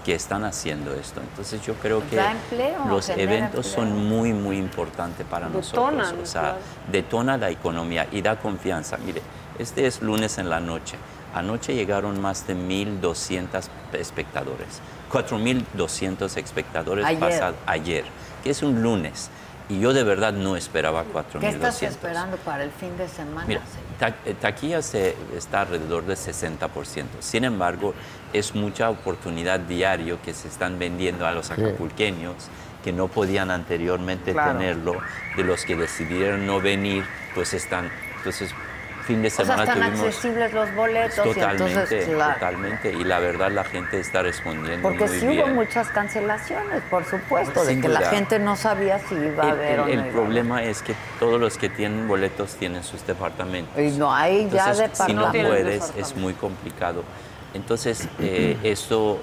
que están haciendo esto. Entonces yo creo que empleo, los eventos empleo. son muy, muy importantes para nosotros. O sea, claro. detona la economía y da confianza. Mire, este es lunes en la noche. Anoche llegaron más de 1.200 espectadores, 4.200 espectadores Ayer. pasado ayer, que es un lunes. Y yo de verdad no esperaba 4.200. ¿Qué estás esperando para el fin de semana? Mira, ta- eh, taquilla se está alrededor del 60%. Sin embargo, es mucha oportunidad diario que se están vendiendo a los acapulqueños que no podían anteriormente Claro. tenerlo, de los que decidieron no venir, pues están, entonces fin de O sea, semana están tuvimos accesibles los boletos y totalmente, entonces, claro. totalmente, y la verdad la gente está respondiendo Porque muy sí bien. hubo muchas cancelaciones, por supuesto, de Sin que la gente no sabía si iba a El, haber o el- no el iba a haber. problema es que todos los que tienen boletos tienen sus departamentos. Y no hay ya Entonces, si no departamentos. puedes, es muy complicado. Entonces, eh, esto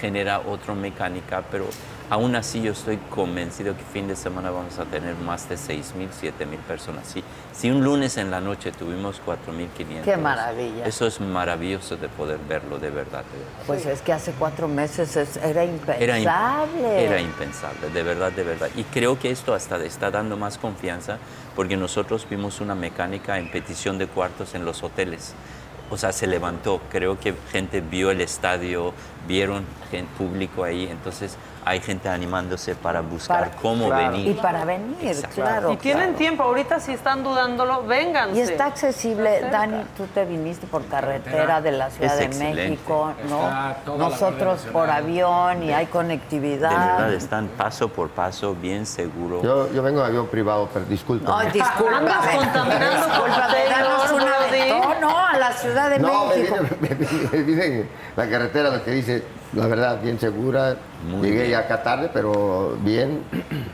genera otra mecánica, pero aún así yo estoy convencido que fin de semana vamos a tener más de 6.000, 7.000 personas. Si, si un lunes en la noche tuvimos 4.500. Qué maravilla. Eso es maravilloso de poder verlo, de verdad. de verdad. Pues es que hace cuatro meses es- era impensable. Era, im- era impensable, de verdad, de verdad. Y creo que esto hasta está dando más confianza porque nosotros vimos una mecánica en petición de cuartos en los hoteles. O sea, se levantó. Creo que gente vio el estadio, vieron gente público ahí. Entonces hay gente animándose para buscar cómo Claro. venir. Y para venir, claro. Y tienen tiempo, ahorita si están dudándolo, vénganse. Y está accesible, Dani, tú te viniste por carretera de la Ciudad Es de excelente. México, ¿no? Nosotros por avión y hay De conectividad. verdad, están paso por paso, bien seguro. Yo, yo vengo en avión privado, pero disculpa. Ay, discúlpame. Andas contaminando con danos una. No, no, a la Ciudad de No, México. me en la carretera, lo que dice, la verdad, bien segura. Llegué bien. ya acá tarde, pero bien,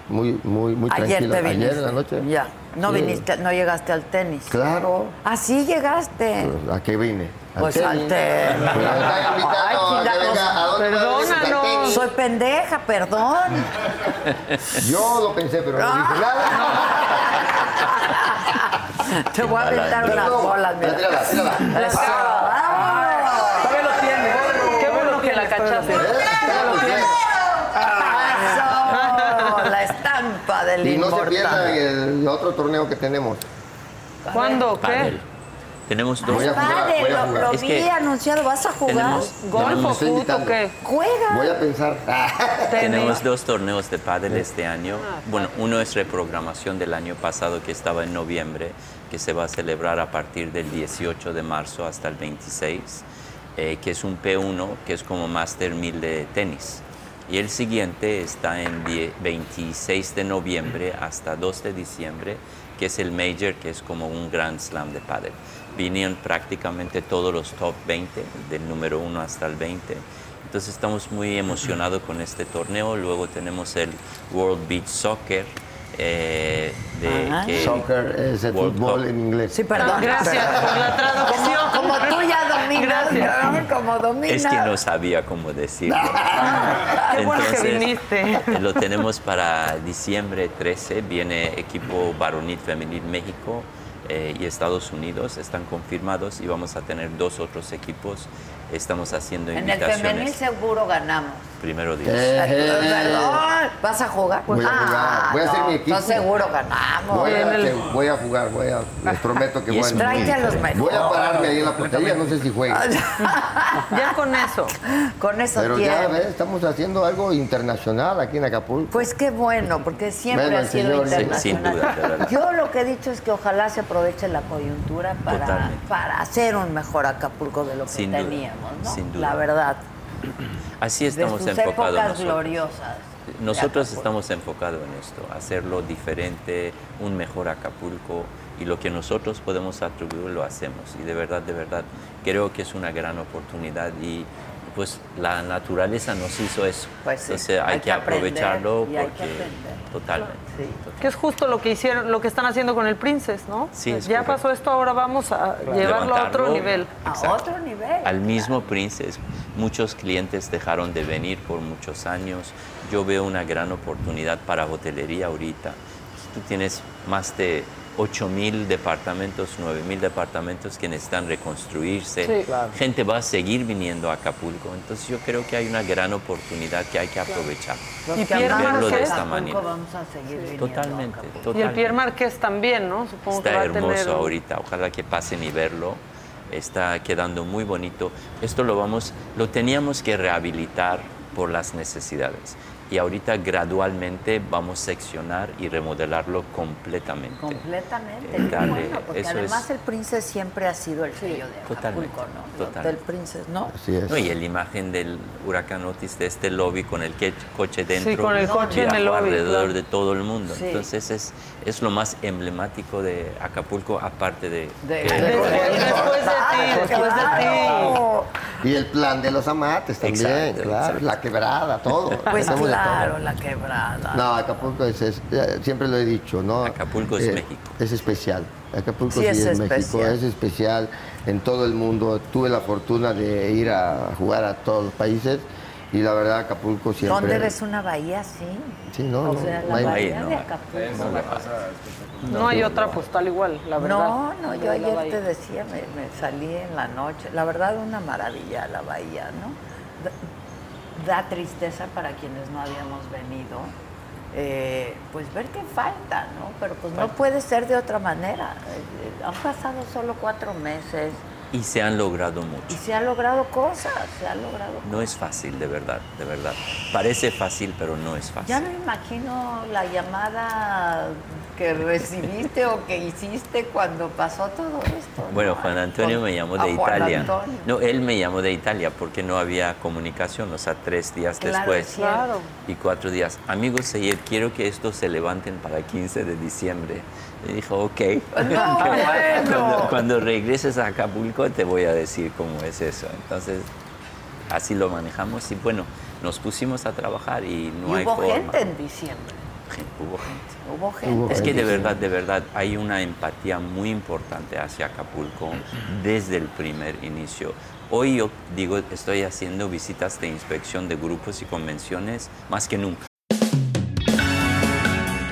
muy, muy, muy Ayer tranquilo. te viniste. Ayer en la noche. Ya. No Sí. viniste, no llegaste al tenis. Claro. Así llegaste. ¿A qué vine? Pues al tenis. Pero me están invitando Ay, a que chingados. venga, ¿a dónde va a venir al tenis? Soy pendeja, perdón. Yo lo pensé, pero no dije nada. Te voy a aventar unas bolas, mira. Tírala, tírala. Eso. Todavía lo tiene. Qué bueno que la cachaste. Eso, la no se pierdan el otro torneo que tenemos. ¿Cuándo? Pádel. Tenemos dos. Voy a jugar, Padre, voy a lo, jugar. lo Es vi que anunciado, ¿vas a jugar? tenemos- ¿Golf o fútbol qué? Juega. Voy a pensar. Tenemos dos torneos de pádel este año. Bueno, uno es reprogramación del año pasado que estaba en noviembre, que se va a celebrar a partir del 18 de marzo hasta el 26, eh, que es un P1, que es como Master 1000 de tenis. Y el siguiente está en die- 26 de noviembre hasta 2 de diciembre, que es el Major, que es como un Grand Slam de pádel. Vinieron prácticamente todos los top 20, del número 1 hasta el 20. Entonces estamos muy emocionados con este torneo. Luego tenemos el World Beach Soccer. Eh, de, que- Soccer es el World fútbol Cup. en inglés. Sí, perdón. Gracias por la traducción. Como, como tú ya dominas, ¿no? como dominas. Es que no sabía cómo decirlo. Qué bueno que Entonces, viniste. eh, Lo tenemos para diciembre 13. Viene equipo varonil femenil México eh, y Estados Unidos. Están confirmados y vamos a tener dos otros equipos. Estamos haciendo En el invitaciones. femenil seguro ganamos. Primero Dios. Eh. ¿Vas a jugar? Voy a Ah, jugar, voy a hacer no, mi equipo. no, seguro ganamos. Voy En a, el- voy a jugar, voy a, les prometo que voy a... Tráete a los mejores. Voy a pararme ahí en la portería, no sé si juegue. Ya con eso. Con eso Pero ya tienes. ves, estamos haciendo algo internacional aquí en Acapulco. Pues qué bueno, porque siempre Bueno, ha el sido señor, internacional. sin duda, de verdad. Yo lo que he dicho es que ojalá se aproveche la coyuntura para, Totalmente. para hacer un mejor Acapulco de lo que Sin duda, ¿no? sin duda. La verdad. Así De estamos sus enfocados épocas nosotros. gloriosas. Nosotros estamos enfocados en esto, hacerlo diferente, un mejor Acapulco y lo que nosotros podemos atribuir lo hacemos. Y de verdad, de verdad, creo que es una gran oportunidad y pues la naturaleza nos hizo eso. Pues sí, Entonces hay, hay que, que aprovecharlo y hay que porque aprender. totalmente. Sí. Que es justo lo que hicieron, lo que están haciendo con el Princess, ¿no? Sí, es ya correcto. pasó esto, ahora vamos a llevarlo a otro nivel. A Exacto. otro nivel. Al mismo Princess, muchos clientes dejaron de venir por muchos años. Yo veo una gran oportunidad para hotelería ahorita. Tú tienes más de 8 mil departamentos, 9 mil departamentos que necesitan reconstruirse. Sí. Claro. Gente va a seguir viniendo a Acapulco. Entonces yo creo que hay una gran oportunidad que hay que aprovechar. Y que Pierre Verlo de esta manera. vamos a seguir viniendo a Totalmente. Y el totalmente. Pierre Marqués también, ¿no? Supongo que Está va a hermoso tener... ahorita, ojalá que pasen y verlo. Está quedando muy bonito. Esto lo vamos, lo teníamos que rehabilitar por las necesidades. Y ahorita gradualmente vamos a seccionar y remodelarlo completamente. Completamente. Eh, darle- bueno, porque eso además es- el Princess siempre ha sido el sello de Totalmente, Acapulco, ¿no? El totalmente. Hotel Princess, ¿no? Así es. No, y la imagen del huracán Otis de este lobby con el que- coche dentro. con el coche en el lobby, alrededor claro. de todo el mundo. Sí. Entonces es, es lo más emblemático de Acapulco, aparte de... De- que- de- Después de ti, después de Claro. Y el plan de los amates también, Exacto, claro. exacto. La quebrada, todo. Pues. Claro, la quebrada. No, Acapulco es, es- eh, siempre lo he dicho, ¿no? Acapulco es México. Es especial. Acapulco Sí, sí, es es, México, especial. es especial en todo el mundo. Tuve la fortuna de ir a jugar a todos los países y la verdad Acapulco siempre. ¿Dónde ves una bahía así? Sí, no, o no, sea, no la hay- bahía no de. Acapulco. No hay otra postal igual, la verdad. No, no, yo ayer bahía. te decía, me, me salí en la noche. La verdad, una maravilla la bahía, ¿no? Da, tristeza para quienes no habíamos venido, eh, pues ver que falta, ¿no? Pero pues no puede ser de otra manera. Eh, Han pasado solo cuatro meses, Y se han logrado mucho. Y se han logrado cosas, se han logrado No es fácil, de verdad, de verdad. Parece fácil, pero no es fácil. Ya no imagino la llamada que recibiste o que hiciste cuando pasó todo esto. ¿no? Bueno, Juan Antonio me llamó de Juan Italia. Antonio. No, él me llamó de Italia porque no había comunicación, o sea, tres días Claro, después y cuatro días. Amigos, Seyed, quiero que estos se levanten para 15 de diciembre. Y dijo, ok. No, cuando, cuando regreses a Acapulco te voy a decir cómo es eso. Entonces, así lo manejamos y bueno, nos pusimos a trabajar y no y hay hubo forma. gente en diciembre. Hubo gente. Hubo gente. Es que de verdad, de verdad, hay una empatía muy importante hacia Acapulco desde el primer inicio. Hoy yo digo, estoy haciendo visitas de inspección de grupos y convenciones más que nunca.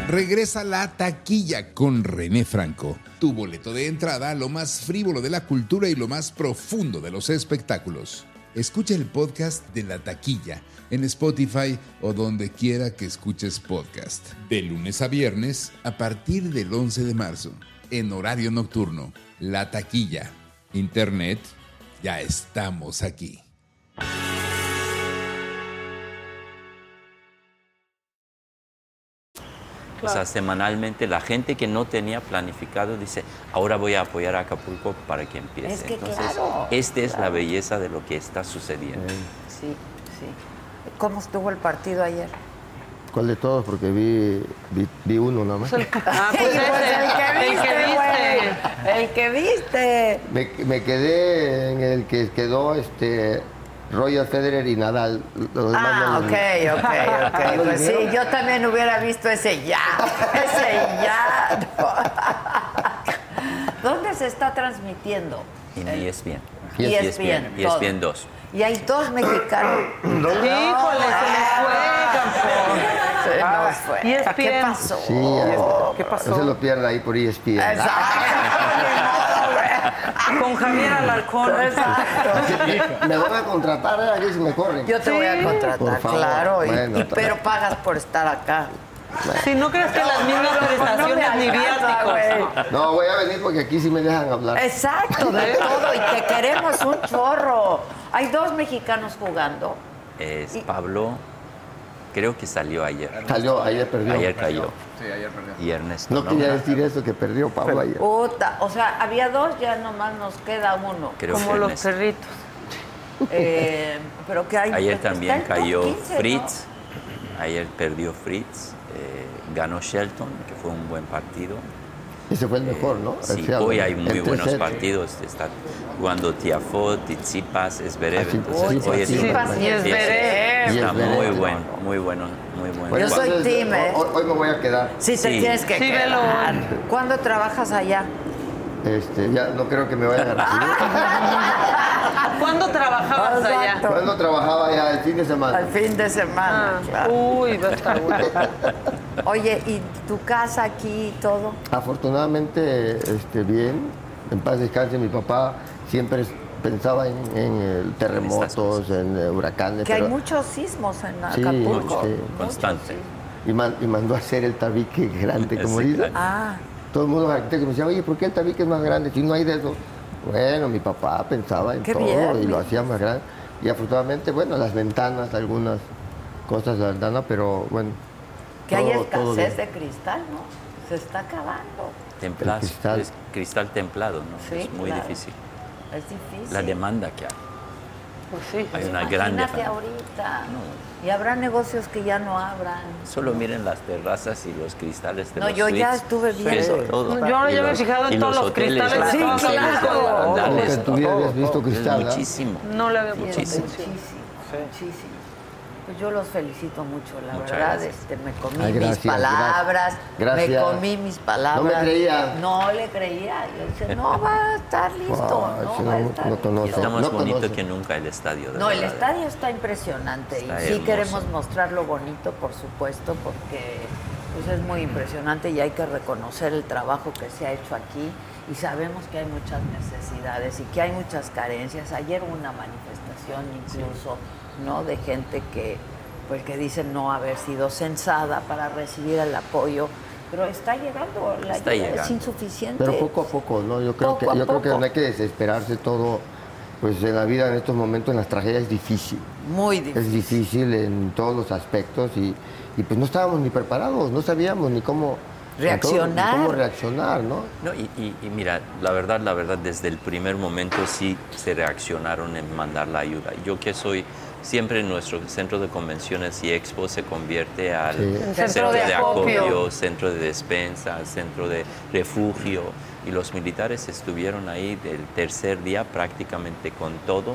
Regresa la taquilla con René Franco, tu boleto de entrada a lo más frívolo de la cultura y lo más profundo de los espectáculos. Escucha el podcast de la taquilla en Spotify o donde quiera que escuches podcast. De lunes a viernes a partir del 11 de marzo, en horario nocturno. La taquilla. Internet, ya estamos aquí. O sea, semanalmente la gente que no tenía planificado dice, ahora voy a apoyar a Acapulco para que empiece. Es que Entonces, claro, esta es la belleza de lo que está sucediendo. Sí, sí. ¿Cómo estuvo el partido ayer? ¿Cuál de todos? Porque vi, vi, vi uno nada más. Ah, pues ese, pues el que el viste, que güey. El que viste. Me, me quedé en el que quedó este Roger Federer y Nadal. Los demás Ah, ok, los vi. ok, ok. ¿Los Pues sí, yo también hubiera visto ese ya. Ese ya. ¿Dónde se está transmitiendo? En ESPN. ESPN, todo. ESPN 2. Y hay dos mexicanos. Híjole, se les fue, campeón. Se nos Ah, fue. ESPN. ¿Qué pasó? Sí, ya- ¿Qué pasó? No se lo pierda ahí por ESPN. Con Javier Alarcón. Me van a contratar, ¿eh? Aquí si me corren. Yo te voy a contratar, Por favor. claro. y- Bueno, y- pero pagas por estar acá. Si no crees que las mismas prestaciones ni viáticos. No, voy a venir porque aquí sí me dejan hablar. Exacto, de todo. Y te queremos un chorro. Hay dos mexicanos jugando. Es Pablo, creo que salió ayer. Salió, ayer perdió. Ayer cayó. Sí, ayer perdió. Y Ernesto. No quería decir eso, que perdió Pablo ayer. Puta, o sea, había dos, ya nomás nos queda uno. Creo Como que los Ernesto. perritos. Eh, pero que hay. Ayer está también cayó 15, ¿no? Fritz. Ayer perdió Fritz. Eh, ganó Shelton, que fue un buen partido. Ese fue el mejor, ¿no? Sí, El Seattle. hoy hay muy El buenos 3-7. partidos. Está jugando Tiafot, Tsitsipas, Esberev. Ah, sí, Entonces, sí, hoy es sí, Tsitsipas y sí, sí, Esberev. Está muy bueno, muy bueno, muy bueno. Yo soy team, ¿eh? Hoy, hoy me voy a quedar. Sí, te Sí. tienes que Sí, quedar. velo. ¿Cuándo trabajas allá? Este, ya no creo que me vayan a recibir. ¿Cuándo trabajabas allá? Exacto. Cuando trabajaba ya el fin de semana. Al fin de semana, Ah, claro. Uy, va a estar bueno. Oye, ¿y tu casa aquí y todo? Afortunadamente, este, bien. En paz descanse, mi papá siempre pensaba en, en, terremotos, en huracanes. Que hay muchos sismos en Sí, Acapulco. sí. Constante. y, man- y mandó a hacer el tabique grande, como Sí, dice. Ah, Todo el mundo los arquitectos me decía, oye, ¿por qué el tabique es más grande? Si no hay de eso. Bueno, mi papá pensaba en Qué todo bien, y lo hacía más grande. Y afortunadamente, bueno, las ventanas, algunas cosas de la ventana, pero bueno. que hay todo- todo escasez bien. de cristal, ¿no? Se está acabando. Templado, El cristal. es cristal templado, ¿no? Sí, es muy claro. difícil. Es difícil. La demanda que hay. Pues sí. Hay una gran ahorita. Y habrá negocios que ya no abran. Solo miren las terrazas y los cristales de No, los yo ya suites. estuve viendo. Eso, todo. Yo ahora ya me he fijado en todos los hoteles, cristales lados. los Como barandales, que tú hubieras visto es cristal, ¿verdad? muchísimo. No le había puesto Muchísimo. Muchísimo, muchísimo. Pues yo los felicito mucho, la Muchas verdad. gracias. Este, me comí Ay, mis palabras. gracias. Me comí mis palabras. No me creía. No le creía. Yo decía, no va a estar listo. Wow, no sí, va a no- estar no listo. conoce. Está más No bonito conoce. que nunca el estadio. de No, el verdad. estadio está impresionante Está y sí hermoso. queremos mostrar lo bonito, por supuesto, porque pues, es muy impresionante y hay que reconocer el trabajo que se ha hecho aquí y sabemos que hay muchas necesidades y que hay muchas carencias. Ayer hubo una manifestación incluso, ¿no? De gente que pues que dicen no haber sido censada para recibir el apoyo Pero está llegando, la Está ayuda es llegando. insuficiente. Pero poco a poco, ¿no? Yo creo Poco que yo creo que no hay que desesperarse todo. Pues en la vida en estos momentos, en las tragedias es difícil. Muy difícil. Es difícil en todos los aspectos y, y pues no estábamos ni preparados, no sabíamos ni cómo Reaccionar. ni cómo reaccionar, ¿no? No, y, y- y mira, la verdad, la verdad, desde el primer momento sí se reaccionaron en mandar la ayuda. Yo que soy siempre nuestro centro de convenciones y expo se convierte al Sí. Centro, centro de de acopio. acopio, centro de despensa, centro de refugio. Y los militares estuvieron ahí del tercer día prácticamente con todo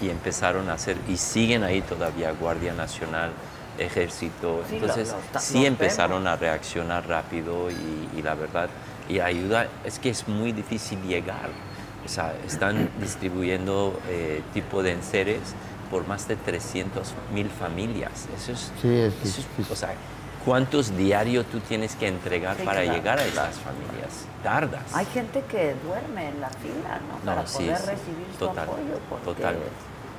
y empezaron a hacer, y siguen ahí todavía Guardia Nacional, Ejército. Sí, Entonces lo- lo sí vemos. empezaron a reaccionar rápido y, y la verdad, y ayuda, es que es muy difícil llegar. O sea, están distribuyendo eh, tipo de enseres por más de 300 mil familias. Eso es, Sí, es eso es- o sea, ¿cuántos diarios tú tienes que entregar Sí, para claro, llegar a estas familias? Tardas. Hay gente que duerme en la fila, ¿no? No, Para sí, poder sí, recibir su total, apoyo, porque totalmente.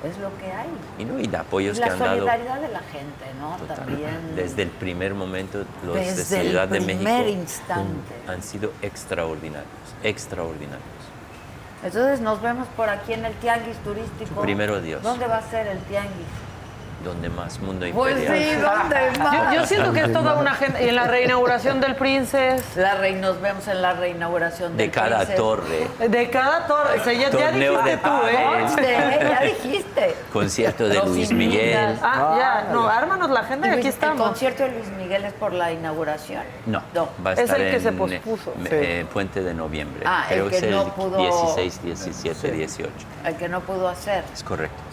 es lo que hay. Y, no, y de apoyos Y la que han dado solidaridad de la gente, ¿no? total. También. desde el primer momento los de Desde el Ciudad de México primer instante. han sido extraordinarios, extraordinarios. Entonces nos vemos por aquí en el tianguis turístico. Primero Dios. ¿Dónde va a ser el tianguis? Donde más mundo Pues imperial. sí, ¿dónde más? Yo, yo siento que es toda una agenda. Y en la reinauguración del Princes. La rey, nos vemos en la reinauguración de del cada Princess. torre, De cada torre. O sea, ya, ya Torneo dijiste de tú, ¿eh? ¿Dónde? Ya dijiste. concierto de Los Luis. Miguel. Ah, ya. No, ármanos la agenda y aquí ¿El estamos. concierto de Luis Miguel es por la inauguración? No, No. va a Es estar el que se en pospuso. eh, Sí. eh, Puente de Noviembre. Ah, el Creo que que es no el pudo- 16, 17, 18. El que no pudo hacer. Es correcto.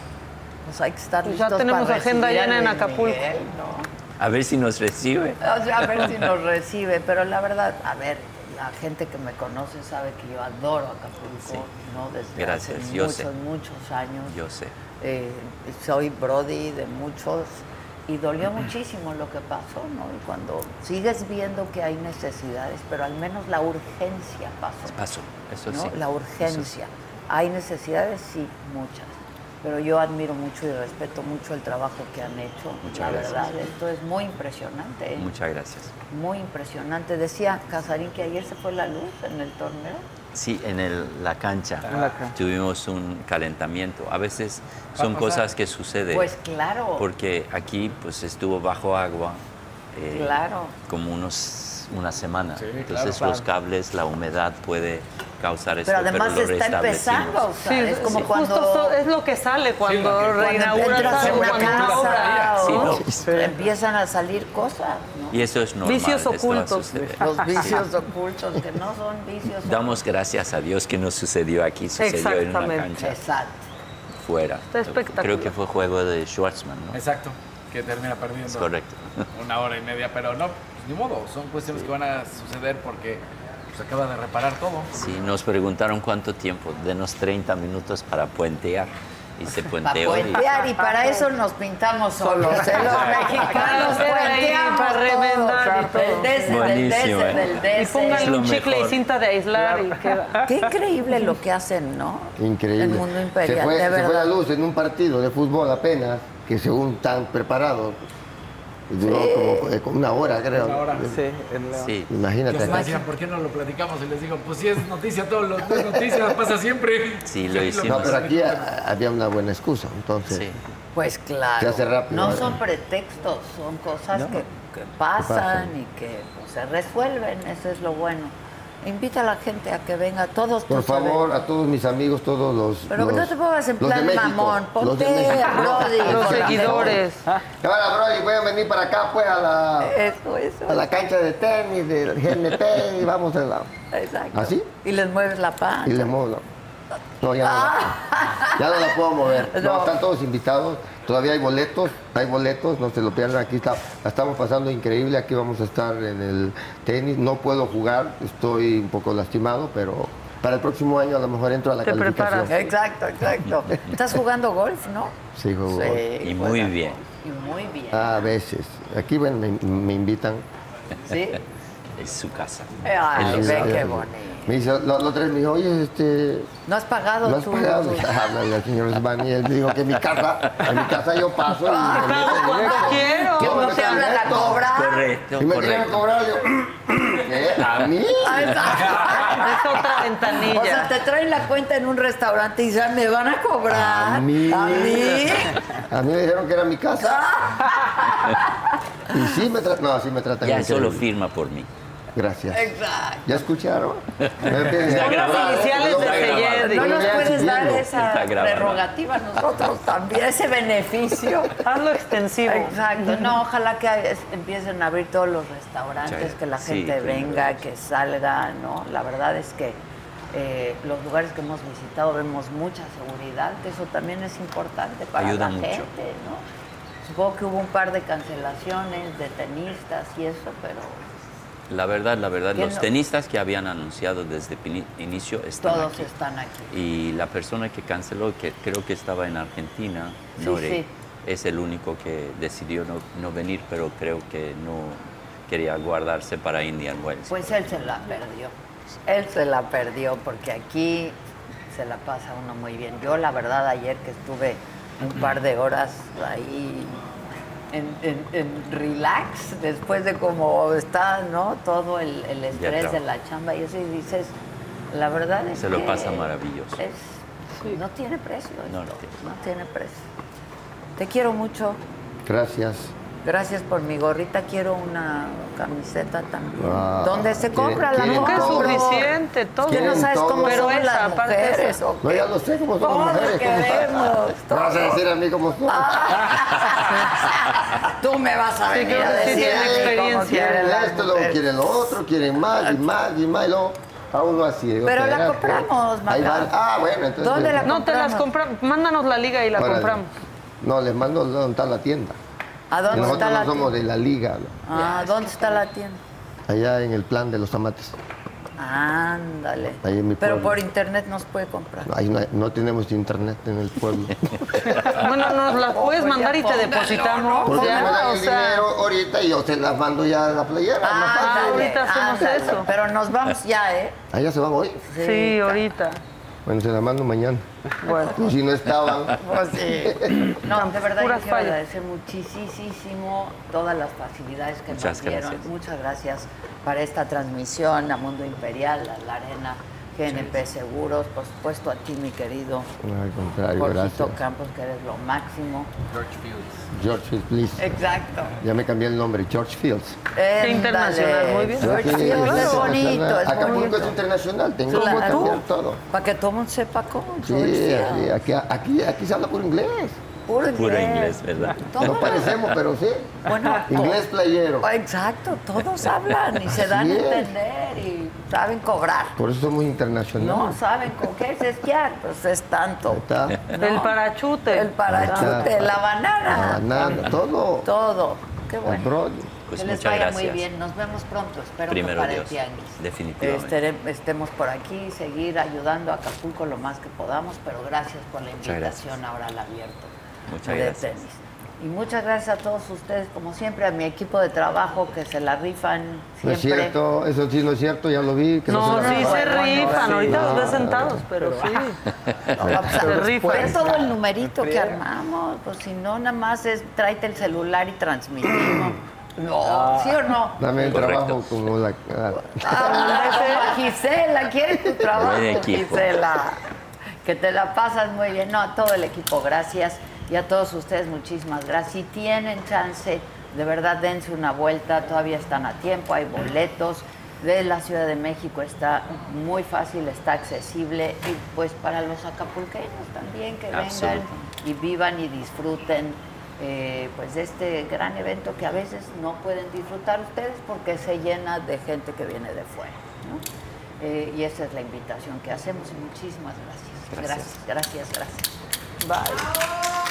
Pues hay que estar Pues ya listos tenemos para agenda llena en Acapulco. Miguel, ¿no? A ver si nos recibe. O sea, a ver si nos recibe, pero la verdad, a ver, la gente que me conoce sabe que yo adoro Acapulco, Sí. ¿no? Desde Gracias, hace yo muchos, sé. muchos años. Yo sé. Eh, soy Brody de muchos y dolió muchísimo lo que pasó, ¿no? Y cuando sigues viendo que hay necesidades, pero al menos la urgencia pasó. Pasó, eso ¿no? sí. La urgencia. Hay necesidades, sí, muchas. Pero yo admiro mucho y respeto mucho el trabajo que han hecho. Muchas la gracias. verdad, esto es muy impresionante. ¿eh? Muchas gracias. Muy impresionante. Decía Casarín que ayer se fue la luz en el torneo. Sí, en el- la cancha En la cancha. tuvimos un calentamiento. A veces son cosas que suceden. Pues claro. Porque aquí pues estuvo bajo agua. eh, Claro. Como unos una semana. Sí, Entonces claro. los cables, la humedad puede causar esto, Pero pero, además lo está restablecimos. empezando. O sea, Sí, es como sí, cuando... justo es lo que sale cuando Cuando reinauguras una casa, obra. Sí, ¿no? empiezan a salir cosas. ¿no? Y eso es normal. Vicios ocultos. Los vicios ocultos, que no son vicios Damos gracias a Dios que no sucedió aquí, sucedió en una cancha Exacto. fuera. Está espectacular. Creo que fue juego de Schwartzman, ¿no? Exacto, que termina perdiendo. Es correcto. Una hora y media, pero no, pues, ni modo, son cuestiones que van a suceder porque se acaba de reparar todo. Sí, nos preguntaron cuánto tiempo, denos 30 minutos para puentear. Y se Para puenteó. y- puentear y para eso nos pintamos solos. ¿eh? Los mexicanos Para puenteamos para remendar y todo. todo. Del dese, ¿eh? del Y pónganle un chicle y cinta de aislar y queda. Qué increíble lo que hacen, ¿no? Increíble. El mundo imperial, se fue, de se fue la luz en un partido de fútbol apenas, que según tan preparado, y duró Sí. como, eh, como una hora, creo. Una hora. Sí, en la- Sí. Imagínate. Yo decían, ¿por qué no lo platicamos? Y les digo, pues si es noticia, todo lo no es noticia, pasa siempre. Sí, lo No, hicimos. pero aquí había una buena excusa, entonces. Sí. Pues claro. Se hace rápido, no son pretextos, son cosas No. que, que pasan pasan. y que pues, se resuelven, eso es lo bueno. Invita a la gente a que venga, todos Por tus favor, a todos mis amigos, todos los. Pero los- no te pongas en de plan México, mamón, los de ponte a Brody. Los seguidores. Ahora, Brody, voy a venir para acá, pues, a la, Eso, eso. a la cancha de tenis del GNP y vamos a la. Exacto. ¿Así? Y les mueves la panza. Y le muevo la- No, ya no, la, ya no la puedo mover. No, No. están todos invitados. Todavía hay boletos, hay boletos, no se lo pierdan. Aquí está, la estamos pasando increíble. Aquí vamos a estar en el tenis. No puedo jugar, estoy un poco lastimado, pero para el próximo año a lo mejor entro a la Te calificación. preparas. Exacto, exacto. Estás jugando golf, ¿no? Sí, juego golf. Y muy bien. Y muy bien. A veces. Aquí bueno, me, me invitan. ¿Sí? Es su casa. Ay, ve qué bonito. Me dice, lo, lo tres me dijo, oye, este, ¿No has pagado ¿no has tú? pagado? Háblale al señor Svani. Él me dijo que en mi casa, en mi casa yo paso y Ah, cuando quiero. Que no te hablan a directo. cobrar. Correcto, Y me quieren cobrar, yo, qué? ¿A mí? Es otra ventanilla. O sea, te traen la cuenta en un restaurante y ya me van a cobrar. A mí. ¿A mí? A mí me dijeron que era mi casa. Y sí me tratan. No, sí me tratan Ya solo firma por mí. Gracias. Exacto. ¿Ya escucharon? Grabado. iniciales de. Feyedi. No nos puedes dar esa prerrogativa a nosotros también, ese beneficio. Hazlo extensivo. Exacto. No, ojalá que empiecen a abrir todos los restaurantes, Muchas- que la sí, gente primero venga, que salga, ¿no? La verdad es que eh, los lugares que hemos visitado vemos mucha seguridad, que eso también es importante para Ayuda la mucho. gente, ¿no? Supongo que hubo un par de cancelaciones de tenistas y eso, pero La verdad, la verdad, ¿Quién los no? tenistas que habían anunciado desde inicio están todos aquí. están aquí. Y la persona que canceló, que creo que estaba en Argentina, Sí, Nore, sí. es el único que decidió no, no venir, pero creo que no quería guardarse para Indian Wells. Pues él se la perdió. Él se la perdió porque aquí se la pasa uno muy bien. Yo la verdad ayer que estuve un par de horas ahí en, en- en relax, después de cómo está, ¿no? Todo el, el estrés de la chamba y eso, y dices, la verdad es Se lo que pasa maravilloso. es- no tiene precio. No, esto, no tiene. no tiene precio. Te quiero mucho. Gracias. Gracias por mi gorrita. Quiero una camiseta también. Ah, ¿Dónde se compra la Nunca es todo. suficiente, todo. Que no sabes todo. cómo Pero son esa, las aparte mujeres. ¿o No, qué? ya lo sé cómo son las mujeres. ¿cómo queremos. ¿Me vas a decir a mí cómo son? Tú me vas a Sí, venir a sí decir tiene a mí cómo experiencia. quieren esto, luego quieren lo otro, quieren más y más y más y luego a uno así. digo, Pero la compramos, van. Ah, bueno, entonces. ¿Dónde la No te las compramos? Mándanos la liga y la Órale. compramos. No, les mando dónde está la tienda. ¿A dónde Nosotros está la no somos tienda? de la liga, ¿no? Ah, ¿dónde está la tienda? allá en el plan de los tomates. Ándale. Ahí en mi Pero pueblo. por internet nos puede comprar. Ahí no, no tenemos internet en el pueblo. Bueno, nos las puedes pues mandar ya y te depositamos. Porque ya, me dan o el sea, dinero ahorita y yo se las mando ya a la playera. Ándale, ahorita hacemos ándale. eso. Pero nos vamos ya, ¿eh? Allá se van hoy. sí, ahorita. Bueno, se las mando mañana. Bueno. Si no estaban. Pues sí. No, de verdad yo quiero agradecer muchísimo todas las facilidades que Muchas nos dieron. gracias. Muchas gracias para esta transmisión a Mundo Imperial, a la Arena, GNP Seguros, por supuesto a ti, mi querido No, al contrario, Jorgito gracias. Campos, que eres lo máximo. George Fields. George Fields, please. Exacto. Ya me cambié el nombre, George Fields. Qué internacional, muy bien. George Fields es es bonito, internacional. es Acapulco bonito. es internacional, tengo que cambiar todo. Para que todo el mundo sepa cómo. Sí, aquí, aquí, aquí se habla puro inglés. Puro inglés. Puro inglés, ¿verdad? Todo. No parecemos, pero sí. Bueno, Inglés playero. Exacto, todos hablan y se dan a entender y saben cobrar. Por eso somos No internacionales. saben con qué es esquiar, pues es tanto. Está. ¿no? El parachute. El parachute, la banana. La banana, todo. Todo. Qué El bueno. brollo. Pues que les muchas vaya gracias. muy bien. Nos vemos pronto. Espero Primero que para Dios. el tianguis. Definitivamente. Estere- estemos por aquí, seguir ayudando a Acapulco lo más que podamos, pero gracias por la invitación ahora al abierto Muchas de gracias. tenis. Y muchas gracias a todos ustedes, como siempre, a mi equipo de trabajo que se la rifan No es siempre. cierto, eso sí no es cierto, ya lo vi. Que no, No, se la sí se rifan. Ahorita los ves sentados, pero sí. Sea, Se rifan. Ve todo el numerito que armamos, pues si no, nada más es tráete el celular y transmitimos. No, ¿sí o no? Dame el Correcto. trabajo como la... ah, Ah, como Gisela, ¿quieres tu trabajo. Gisela? Que te la pasas muy bien. No, a todo el equipo, gracias. Y a todos ustedes, muchísimas gracias. Si tienen chance, de verdad, dense una vuelta. Todavía están a tiempo, hay boletos. De la Ciudad de México está muy fácil, está accesible. Y pues para los acapulqueños también, que vengan y vivan y disfruten eh, pues de este gran evento que a veces no pueden disfrutar ustedes porque se llena de gente que viene de fuera. ¿no? Eh, y esa es la invitación que hacemos y muchísimas gracias. Gracias, gracias, gracias. Bye.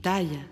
Pitaya